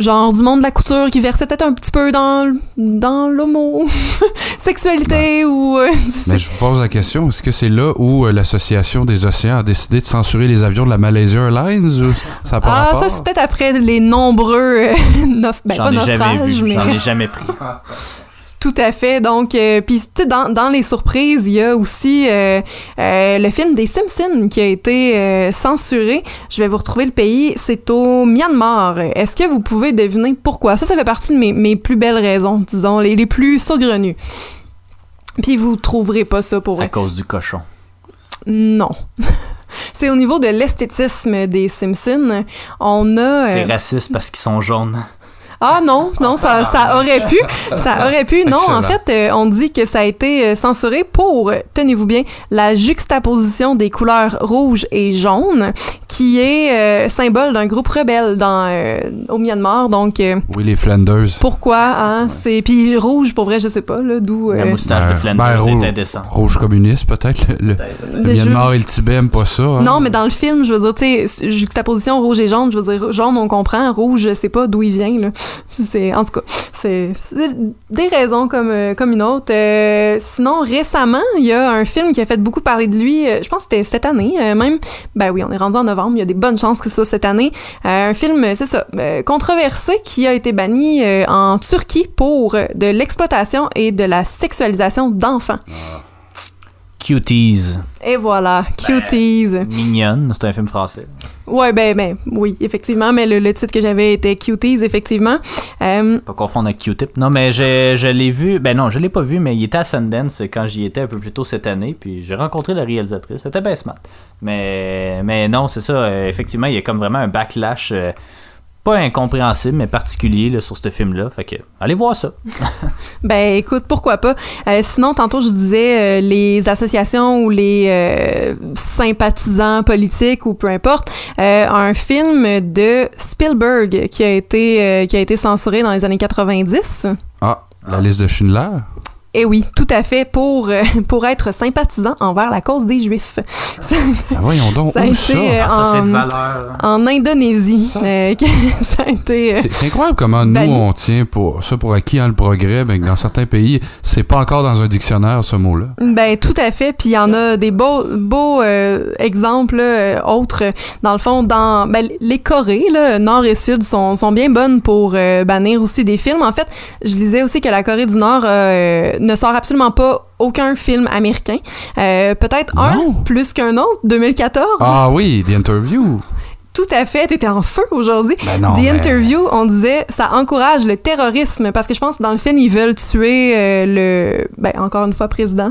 D: genre du monde de la couture qui versait peut-être un petit peu dans dans l'homo sexualité ou euh,
C: Mais je vous pose la question, est-ce que c'est là où euh, l'Association des océans a décidé de censurer les avions de la Malaysia Airlines ou ça a pas
D: ah
C: rapport?
D: ça c'est peut-être après les nombreux euh, ben,
B: J'en
D: pas
B: ai jamais vu.
D: mais
B: J'en ai jamais pris.
D: Tout à fait. Donc, euh, puis tu sais, dans, dans les surprises, il y a aussi euh, euh, le film des Simpsons qui a été euh, censuré. Je vais vous retrouver le pays. C'est au Myanmar. Est-ce que vous pouvez deviner pourquoi? Ça, ça fait partie de mes, mes plus belles raisons, disons, les, les plus saugrenues. Puis vous trouverez pas ça pour
B: À cause du cochon.
D: Non. C'est au niveau de l'esthétisme des Simpsons. On a...
B: C'est raciste parce qu'ils sont jaunes.
D: Ah non, non, ça, ça aurait pu. Ça aurait pu. Non, en fait, euh, on dit que ça a été euh, censuré pour, euh, tenez-vous bien, la juxtaposition des couleurs rouge et jaune, qui est euh, symbole d'un groupe rebelle dans, euh, au Myanmar. Donc, euh,
C: Oui, les Flanders.
D: pourquoi, hein? C'est... Puis rouge, pour vrai, je sais pas, là, d'où...
B: La moustache de
C: Ben,
B: Flanders
C: ben,
B: est
C: rouge-
B: indécent.
C: Rouge communiste, peut-être. Le, le- le
D: Des
C: Myanmar et le Tibet aiment pas ça. hein.
D: Non, mais dans le film, je veux dire, tu sais, juxtaposition rouge et jaune, je veux dire, jaune, on comprend, rouge, je sais pas d'où il vient, là. C'est, en tout cas, c'est, des raisons comme, euh, comme une autre. Euh, sinon, récemment, il y a un film qui a fait beaucoup parler de lui, euh, je pense que c'était cette année, même. Ben oui, on est rendu en novembre, il y a des bonnes chances que ce soit cette année. Un film, c'est ça, controversé qui a été banni en Turquie pour de l'exploitation et de la sexualisation d'enfants.
B: Cuties.
D: Et voilà, cuties.
B: Mignonne, c'est un film français.
D: Ouais, ben, ben, oui, effectivement, mais le, le titre que j'avais était Cuties, effectivement. Euh,
B: Pas confondre avec Q-Tip. Non, mais je, je l'ai vu. Ben non, je l'ai pas vu, mais il était à Sundance quand j'y étais un peu plus tôt cette année. Puis j'ai rencontré la réalisatrice. C'était bien smart. Mais, mais non, c'est ça. euh, effectivement, il y a comme vraiment un backlash. euh, pas incompréhensible, mais particulier là, sur ce film-là. Fait que, allez voir ça.
D: ben, écoute, pourquoi pas. Euh, sinon, tantôt, je disais euh, les associations ou les euh, sympathisants politiques ou peu importe. euh, un film de Spielberg qui a été, euh, qui a été censuré dans les années 90.
C: Ah, la liste de Schindler?
D: Et oui, tout à fait, pour, euh, pour être sympathisant envers la cause des Juifs.
C: Ah, voyons donc,
D: Ça a
C: où
D: été,
C: ça?
D: euh,
B: Ah, ça, c'est de
D: en-
B: valeur.
D: En Indonésie, euh, ça a été... euh,
C: C'est c'est incroyable comment nous, on tient pour ça pour acquis hein, le progrès, mais que dans certains pays, c'est pas encore dans un dictionnaire, ce mot-là.
D: Ben tout à fait. Puis il y en a des beaux, beaux euh, exemples euh, autres. Dans le fond, dans ben, les Corées, là, Nord et Sud, sont, sont bien bonnes pour euh, bannir aussi des films. En fait, je lisais aussi que la Corée du Nord euh, ne sort absolument pas aucun film américain. Euh, Peut-être un plus qu'un autre, 2014.
C: Ah oui, The Interview.
D: Tout à fait, t'étais en feu aujourd'hui.
C: Ben non,
D: The
C: mais-
D: Interview, on disait, ça encourage le terrorisme parce que je pense que dans le film, ils veulent tuer euh, le, ben encore une fois, président.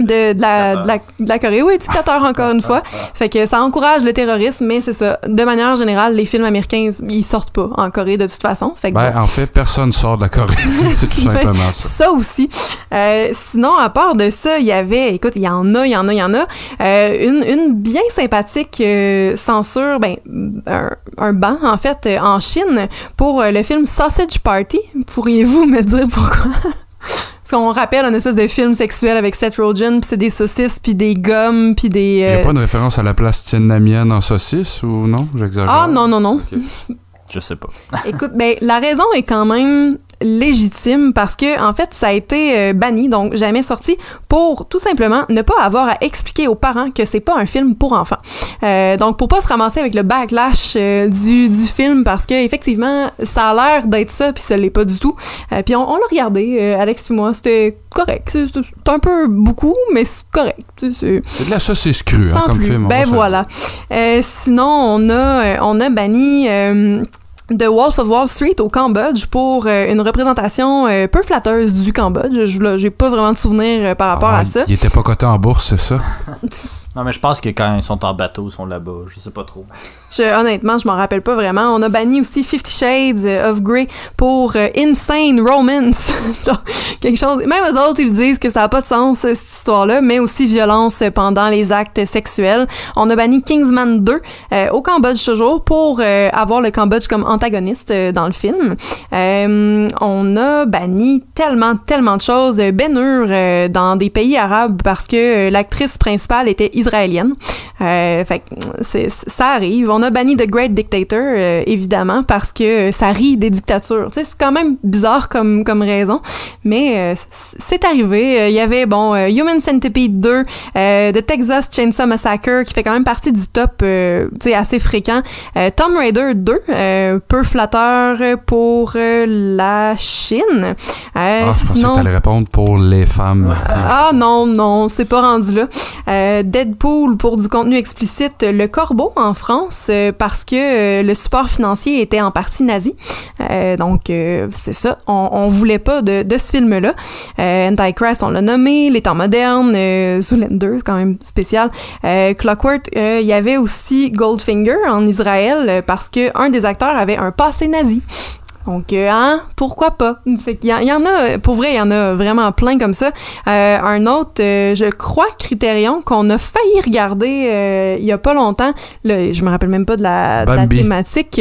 D: De, de, la, de, la, de la Corée. Oui, dictateur encore une fois. Fait que ça encourage le terrorisme, mais c'est ça. De manière générale, les films américains, ils sortent pas en Corée de toute façon. Fait que
C: Ben,
D: bon.
C: en fait, personne sort de la Corée. c'est tout
D: Ben,
C: simplement ça.
D: Ça aussi. Euh, sinon, à part de ça, il y avait, écoute, il y en a, il y en a, il y en a. Euh, une, une bien sympathique euh, censure, ben, un, un banc, en fait, euh, en Chine pour euh, le film Sausage Party. Pourriez-vous me dire pourquoi? Qu'on rappelle un espèce de film sexuel avec Seth Rogen, puis c'est des saucisses, puis des gommes, puis des...
C: Il n'y a
D: euh,
C: pas une référence à la place tiennamienne en saucisse ou non? J'exagère.
D: Ah non, non, non.
B: Je sais pas.
D: Écoute, ben, la raison est quand même légitime parce que en fait ça a été euh, banni donc jamais sorti pour tout simplement ne pas avoir à expliquer aux parents que c'est pas un film pour enfants Euh, donc pour pas se ramasser avec le backlash euh, du, du film parce que effectivement ça a l'air d'être ça puis ça l'est pas du tout puis on, on l'a regardé Alex puis moi c'était correct c'est un peu beaucoup mais c'est correct c'est
C: C'est de la saucisse crue, hein, comme
D: plus.
C: film.
D: Ben voilà. Sinon, on a, on a banni The Wolf of Wall Street au Cambodge pour euh, une représentation euh, peu flatteuse du Cambodge. Je j'ai pas vraiment de souvenirs euh, par rapport
C: Ah,
D: à ça.
C: Il était pas coté en bourse, c'est ça?
B: Non, mais je pense que quand ils sont en bateau, ils sont là-bas. Je sais pas trop.
D: Je- honnêtement, je m'en rappelle pas vraiment. On a banni aussi Fifty Shades of Grey pour euh, Insane Romance. Quelque chose. Même eux autres, ils disent que ça a pas de sens, euh, cette histoire-là, mais aussi violence pendant les actes sexuels. On a banni Kingsman 2 euh, au Cambodge toujours pour euh, avoir le Cambodge comme antagoniste euh, dans le film. Euh, on a banni tellement, tellement de choses. Ben Hur euh, dans des pays arabes parce que euh, l'actrice principale était israélienne. Euh, fait ça arrive. A banni The Great Dictator, euh, évidemment, parce que ça rit des dictatures. Tu sais, c'est quand même bizarre comme, comme raison, mais euh, c'est arrivé. Euh, Il y avait, bon, euh, Human Centipede 2, euh, The Texas Chainsaw Massacre, qui fait quand même partie du top, euh, tu sais, assez fréquent. Euh, Tomb Raider 2, euh, peu flatteur pour euh, la Chine. Euh,
C: Ah, je pensais
D: sinon...
C: que t'allais répondre pour les femmes.
D: Ah non, non, c'est pas rendu là. Euh, Deadpool pour du contenu explicite, Le Corbeau en France, euh, parce que euh, le support financier était en partie nazi. Euh, donc, euh, c'est ça. On, on voulait pas de, ce film-là. Euh, Antichrist, on l'a nommé. Les temps modernes. Euh, Zoolander, quand même spécial. Euh, Clockwork, euh, il y avait aussi Goldfinger en Israël, euh, parce que un des acteurs avait un passé nazi. Donc, euh, hein, pourquoi pas? Fait y, il y en a, pour vrai, il y en a vraiment plein comme ça. Euh, un autre, euh, je crois, Criterion, qu'on a failli regarder euh, il y a pas longtemps. Là, je me rappelle même pas de la, de la thématique.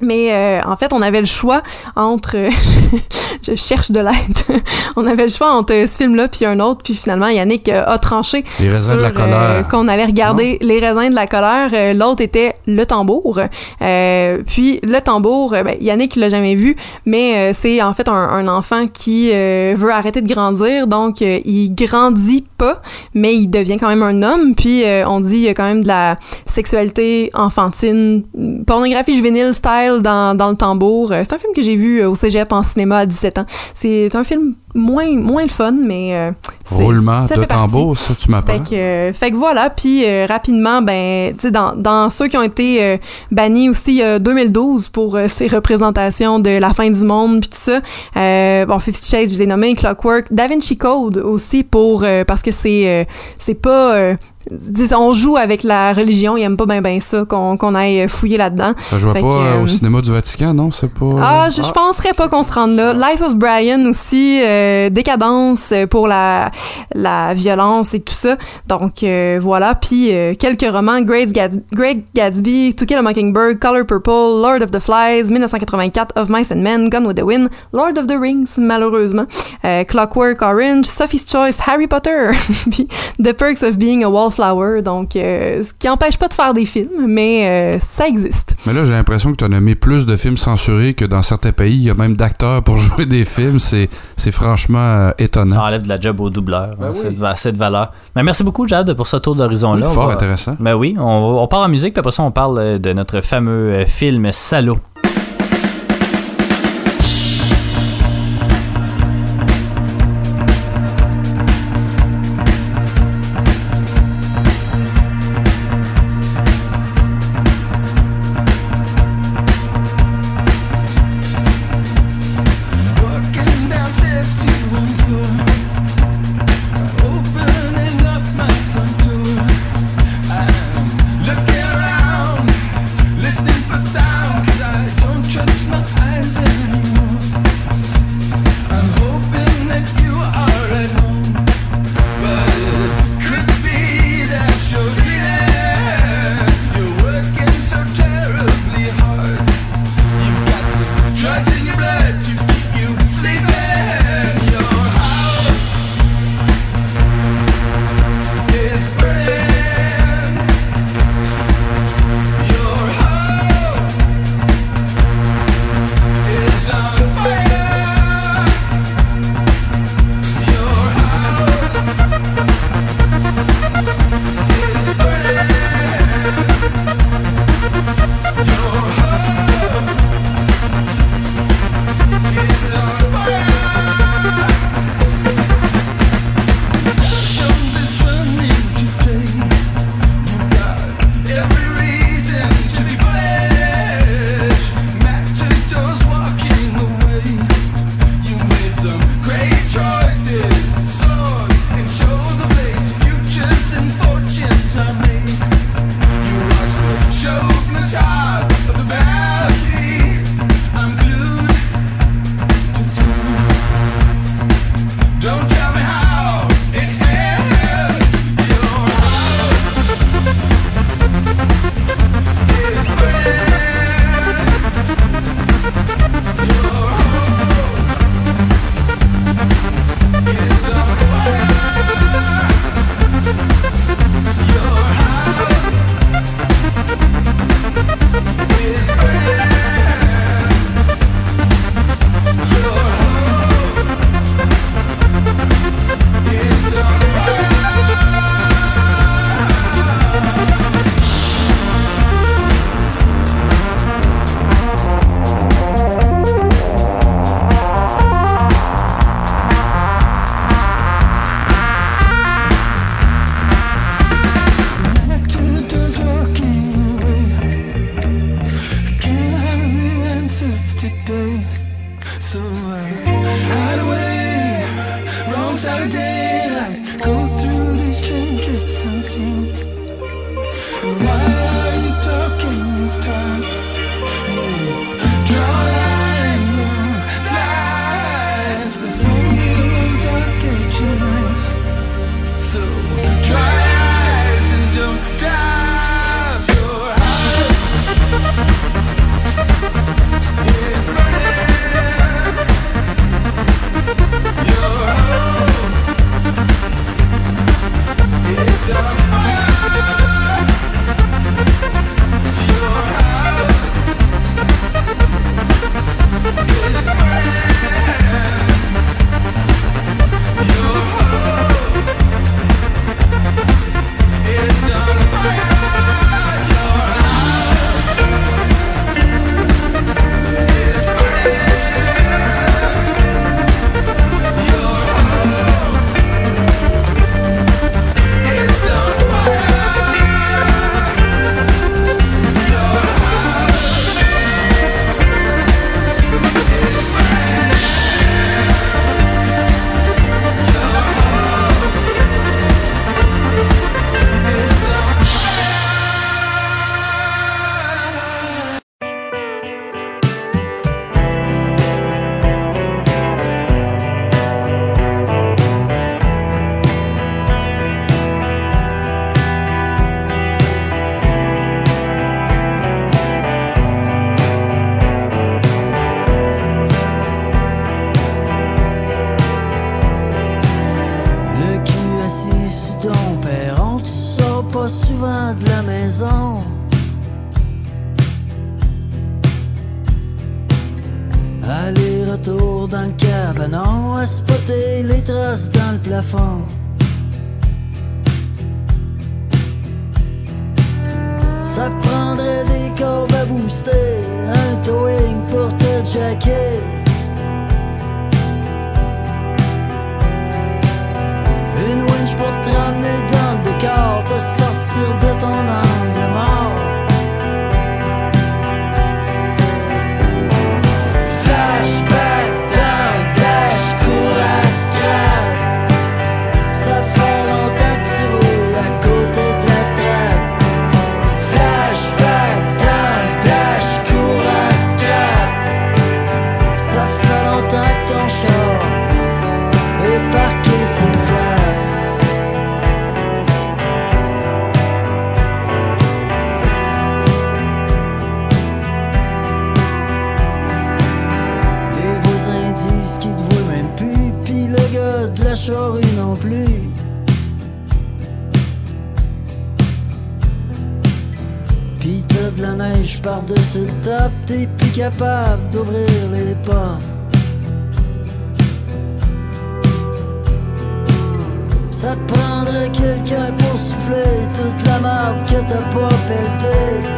D: Mais euh, en fait, on avait le choix entre... je cherche de l'aide. on avait le choix entre ce film-là puis un autre. Puis finalement, Yannick euh, a tranché
C: Les raisins
D: sur
C: de la
D: euh,
C: colère.
D: qu'on allait regarder Les raisins de la colère. Euh, L'autre était Le tambour. Euh, puis Le tambour, ben, Yannick l'a jamais vu, mais euh, c'est en fait un, un enfant qui euh, veut arrêter de grandir. Donc, euh, il grandit pas, mais il devient quand même un homme. Puis euh, on dit il y a quand même de la sexualité enfantine, pornographie juvénile style dans, dans le tambour. Euh, C'est un film que j'ai vu euh, au cégep en cinéma à 17 ans. C'est un film moins, moins le fun, mais euh,
C: Roulement
D: ça
C: de
D: partie.
C: tambour, ça, tu m'apprends.
D: Fait que, euh, fait que voilà, puis euh, rapidement, ben, tu sais, dans, dans ceux qui ont été bannis aussi, il y a 2012 pour ces représentations de la fin du monde, puis tout ça. Bon, Fifty Shades, je l'ai nommé, Clockwork, Da Vinci Code aussi pour parce que c'est c'est pas on joue avec la religion, ils aiment pas bien ben ça qu'on qu'on aille fouiller là-dedans.
C: Ça jouait
D: Fait
C: pas
D: que,
C: euh,
D: euh,
C: au cinéma du Vatican, non? C'est pas.
D: ah, je, je penserais pas qu'on se rende là. Life of Brian aussi, euh, décadence euh, pour la, la violence et tout ça. Donc euh, voilà. Puis euh, quelques romans Great, Gatsby, Great Gatsby, To Kill a Mockingbird, Color Purple, Lord of the Flies, 1984, Of Mice and Men, Gone with the Wind, Lord of the Rings, malheureusement, euh, Clockwork Orange, Sophie's Choice, Harry Potter, puis The Perks of Being a Donc, euh, ce qui empêche pas de faire des films, mais euh, ça existe.
C: Mais là, j'ai l'impression que tu as nommé plus de films censurés que dans certains pays. Il y a même d'acteurs pour jouer des films. C'est, c'est franchement euh,
B: Ça
C: étonnant.
B: enlève de la job au doubleur.
C: Ben
B: hein,
C: oui.
B: cette, va- cette valeur. Mais merci beaucoup, Jade, pour ce tour d'horizon-là.
C: Oui, fort
B: va-
C: intéressant.
B: Ben oui, on, on part en musique, puis après ça, on parle de notre fameux euh, film Salaud.
K: So I Hide away, wrong side of daylight. Go through these changes unseen. And why are you talking this time?
L: te prendrait quelqu'un pour souffler toute la marde que t'as pas pelletée.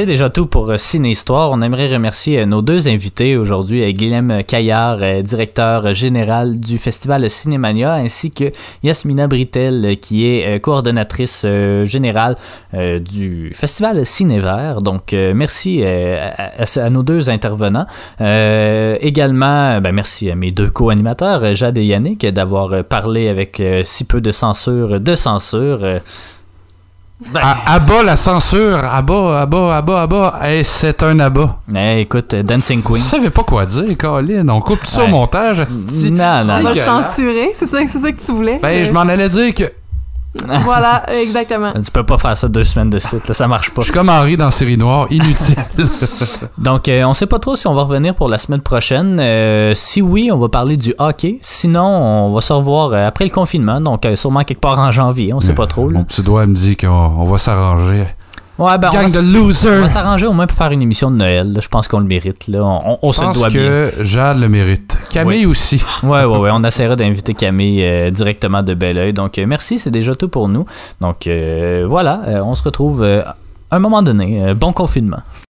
B: C'est déjà tout pour euh, Ciné-Histoire. On aimerait remercier euh, nos deux invités aujourd'hui, euh, Guilhem Caillard, directeur général du Festival Cinémania, ainsi que Yasmina Britel, qui est coordonnatrice générale du Festival Cinévert. Donc, merci à, nos deux intervenants. Également, ben, merci à mes deux co-animateurs, Jade et Yannick, d'avoir parlé avec si peu de censure, de censure. Ben,
C: À, abat la censure, abat, abat, abat, abat. Hey, c'est un abat.
B: Eh, écoute, euh, Dancing Queen.
C: Je savais pas quoi dire, Colin. On coupe tout ça au montage, asti.
B: Non, non,
D: On va
B: non.
D: le
C: Dégueulasse.
D: censurer, c'est ça, c'est ça que tu voulais.
C: Ben, je m'en allais dire que
D: Voilà, exactement.
B: Tu peux pas faire ça deux semaines de suite, là, ça marche pas.
C: je suis comme Henri dans Série Noire, inutile.
B: Donc, euh, on sait pas trop si on va revenir pour la semaine prochaine. Euh, si oui, on va parler du hockey. Sinon, on va se revoir euh, après le confinement, donc euh, sûrement quelque part en janvier, on sait pas trop. là.
C: Mon petit doigt me dit qu'on on va s'arranger.
B: Ouais, ben, on va,
C: de
B: on va s'arranger au moins pour faire une émission de Noël. là. Je pense qu'on le mérite. Là. On,
C: Je
B: se le
C: pense
B: doit bien.
C: que Jade le mérite. Camille aussi.
B: Ouais, ouais, ouais. On essaiera d'inviter Camille euh, directement de Belleuil. Donc, euh, merci, c'est déjà tout pour nous. Donc, euh, voilà, on se retrouve à un moment donné. Bon confinement.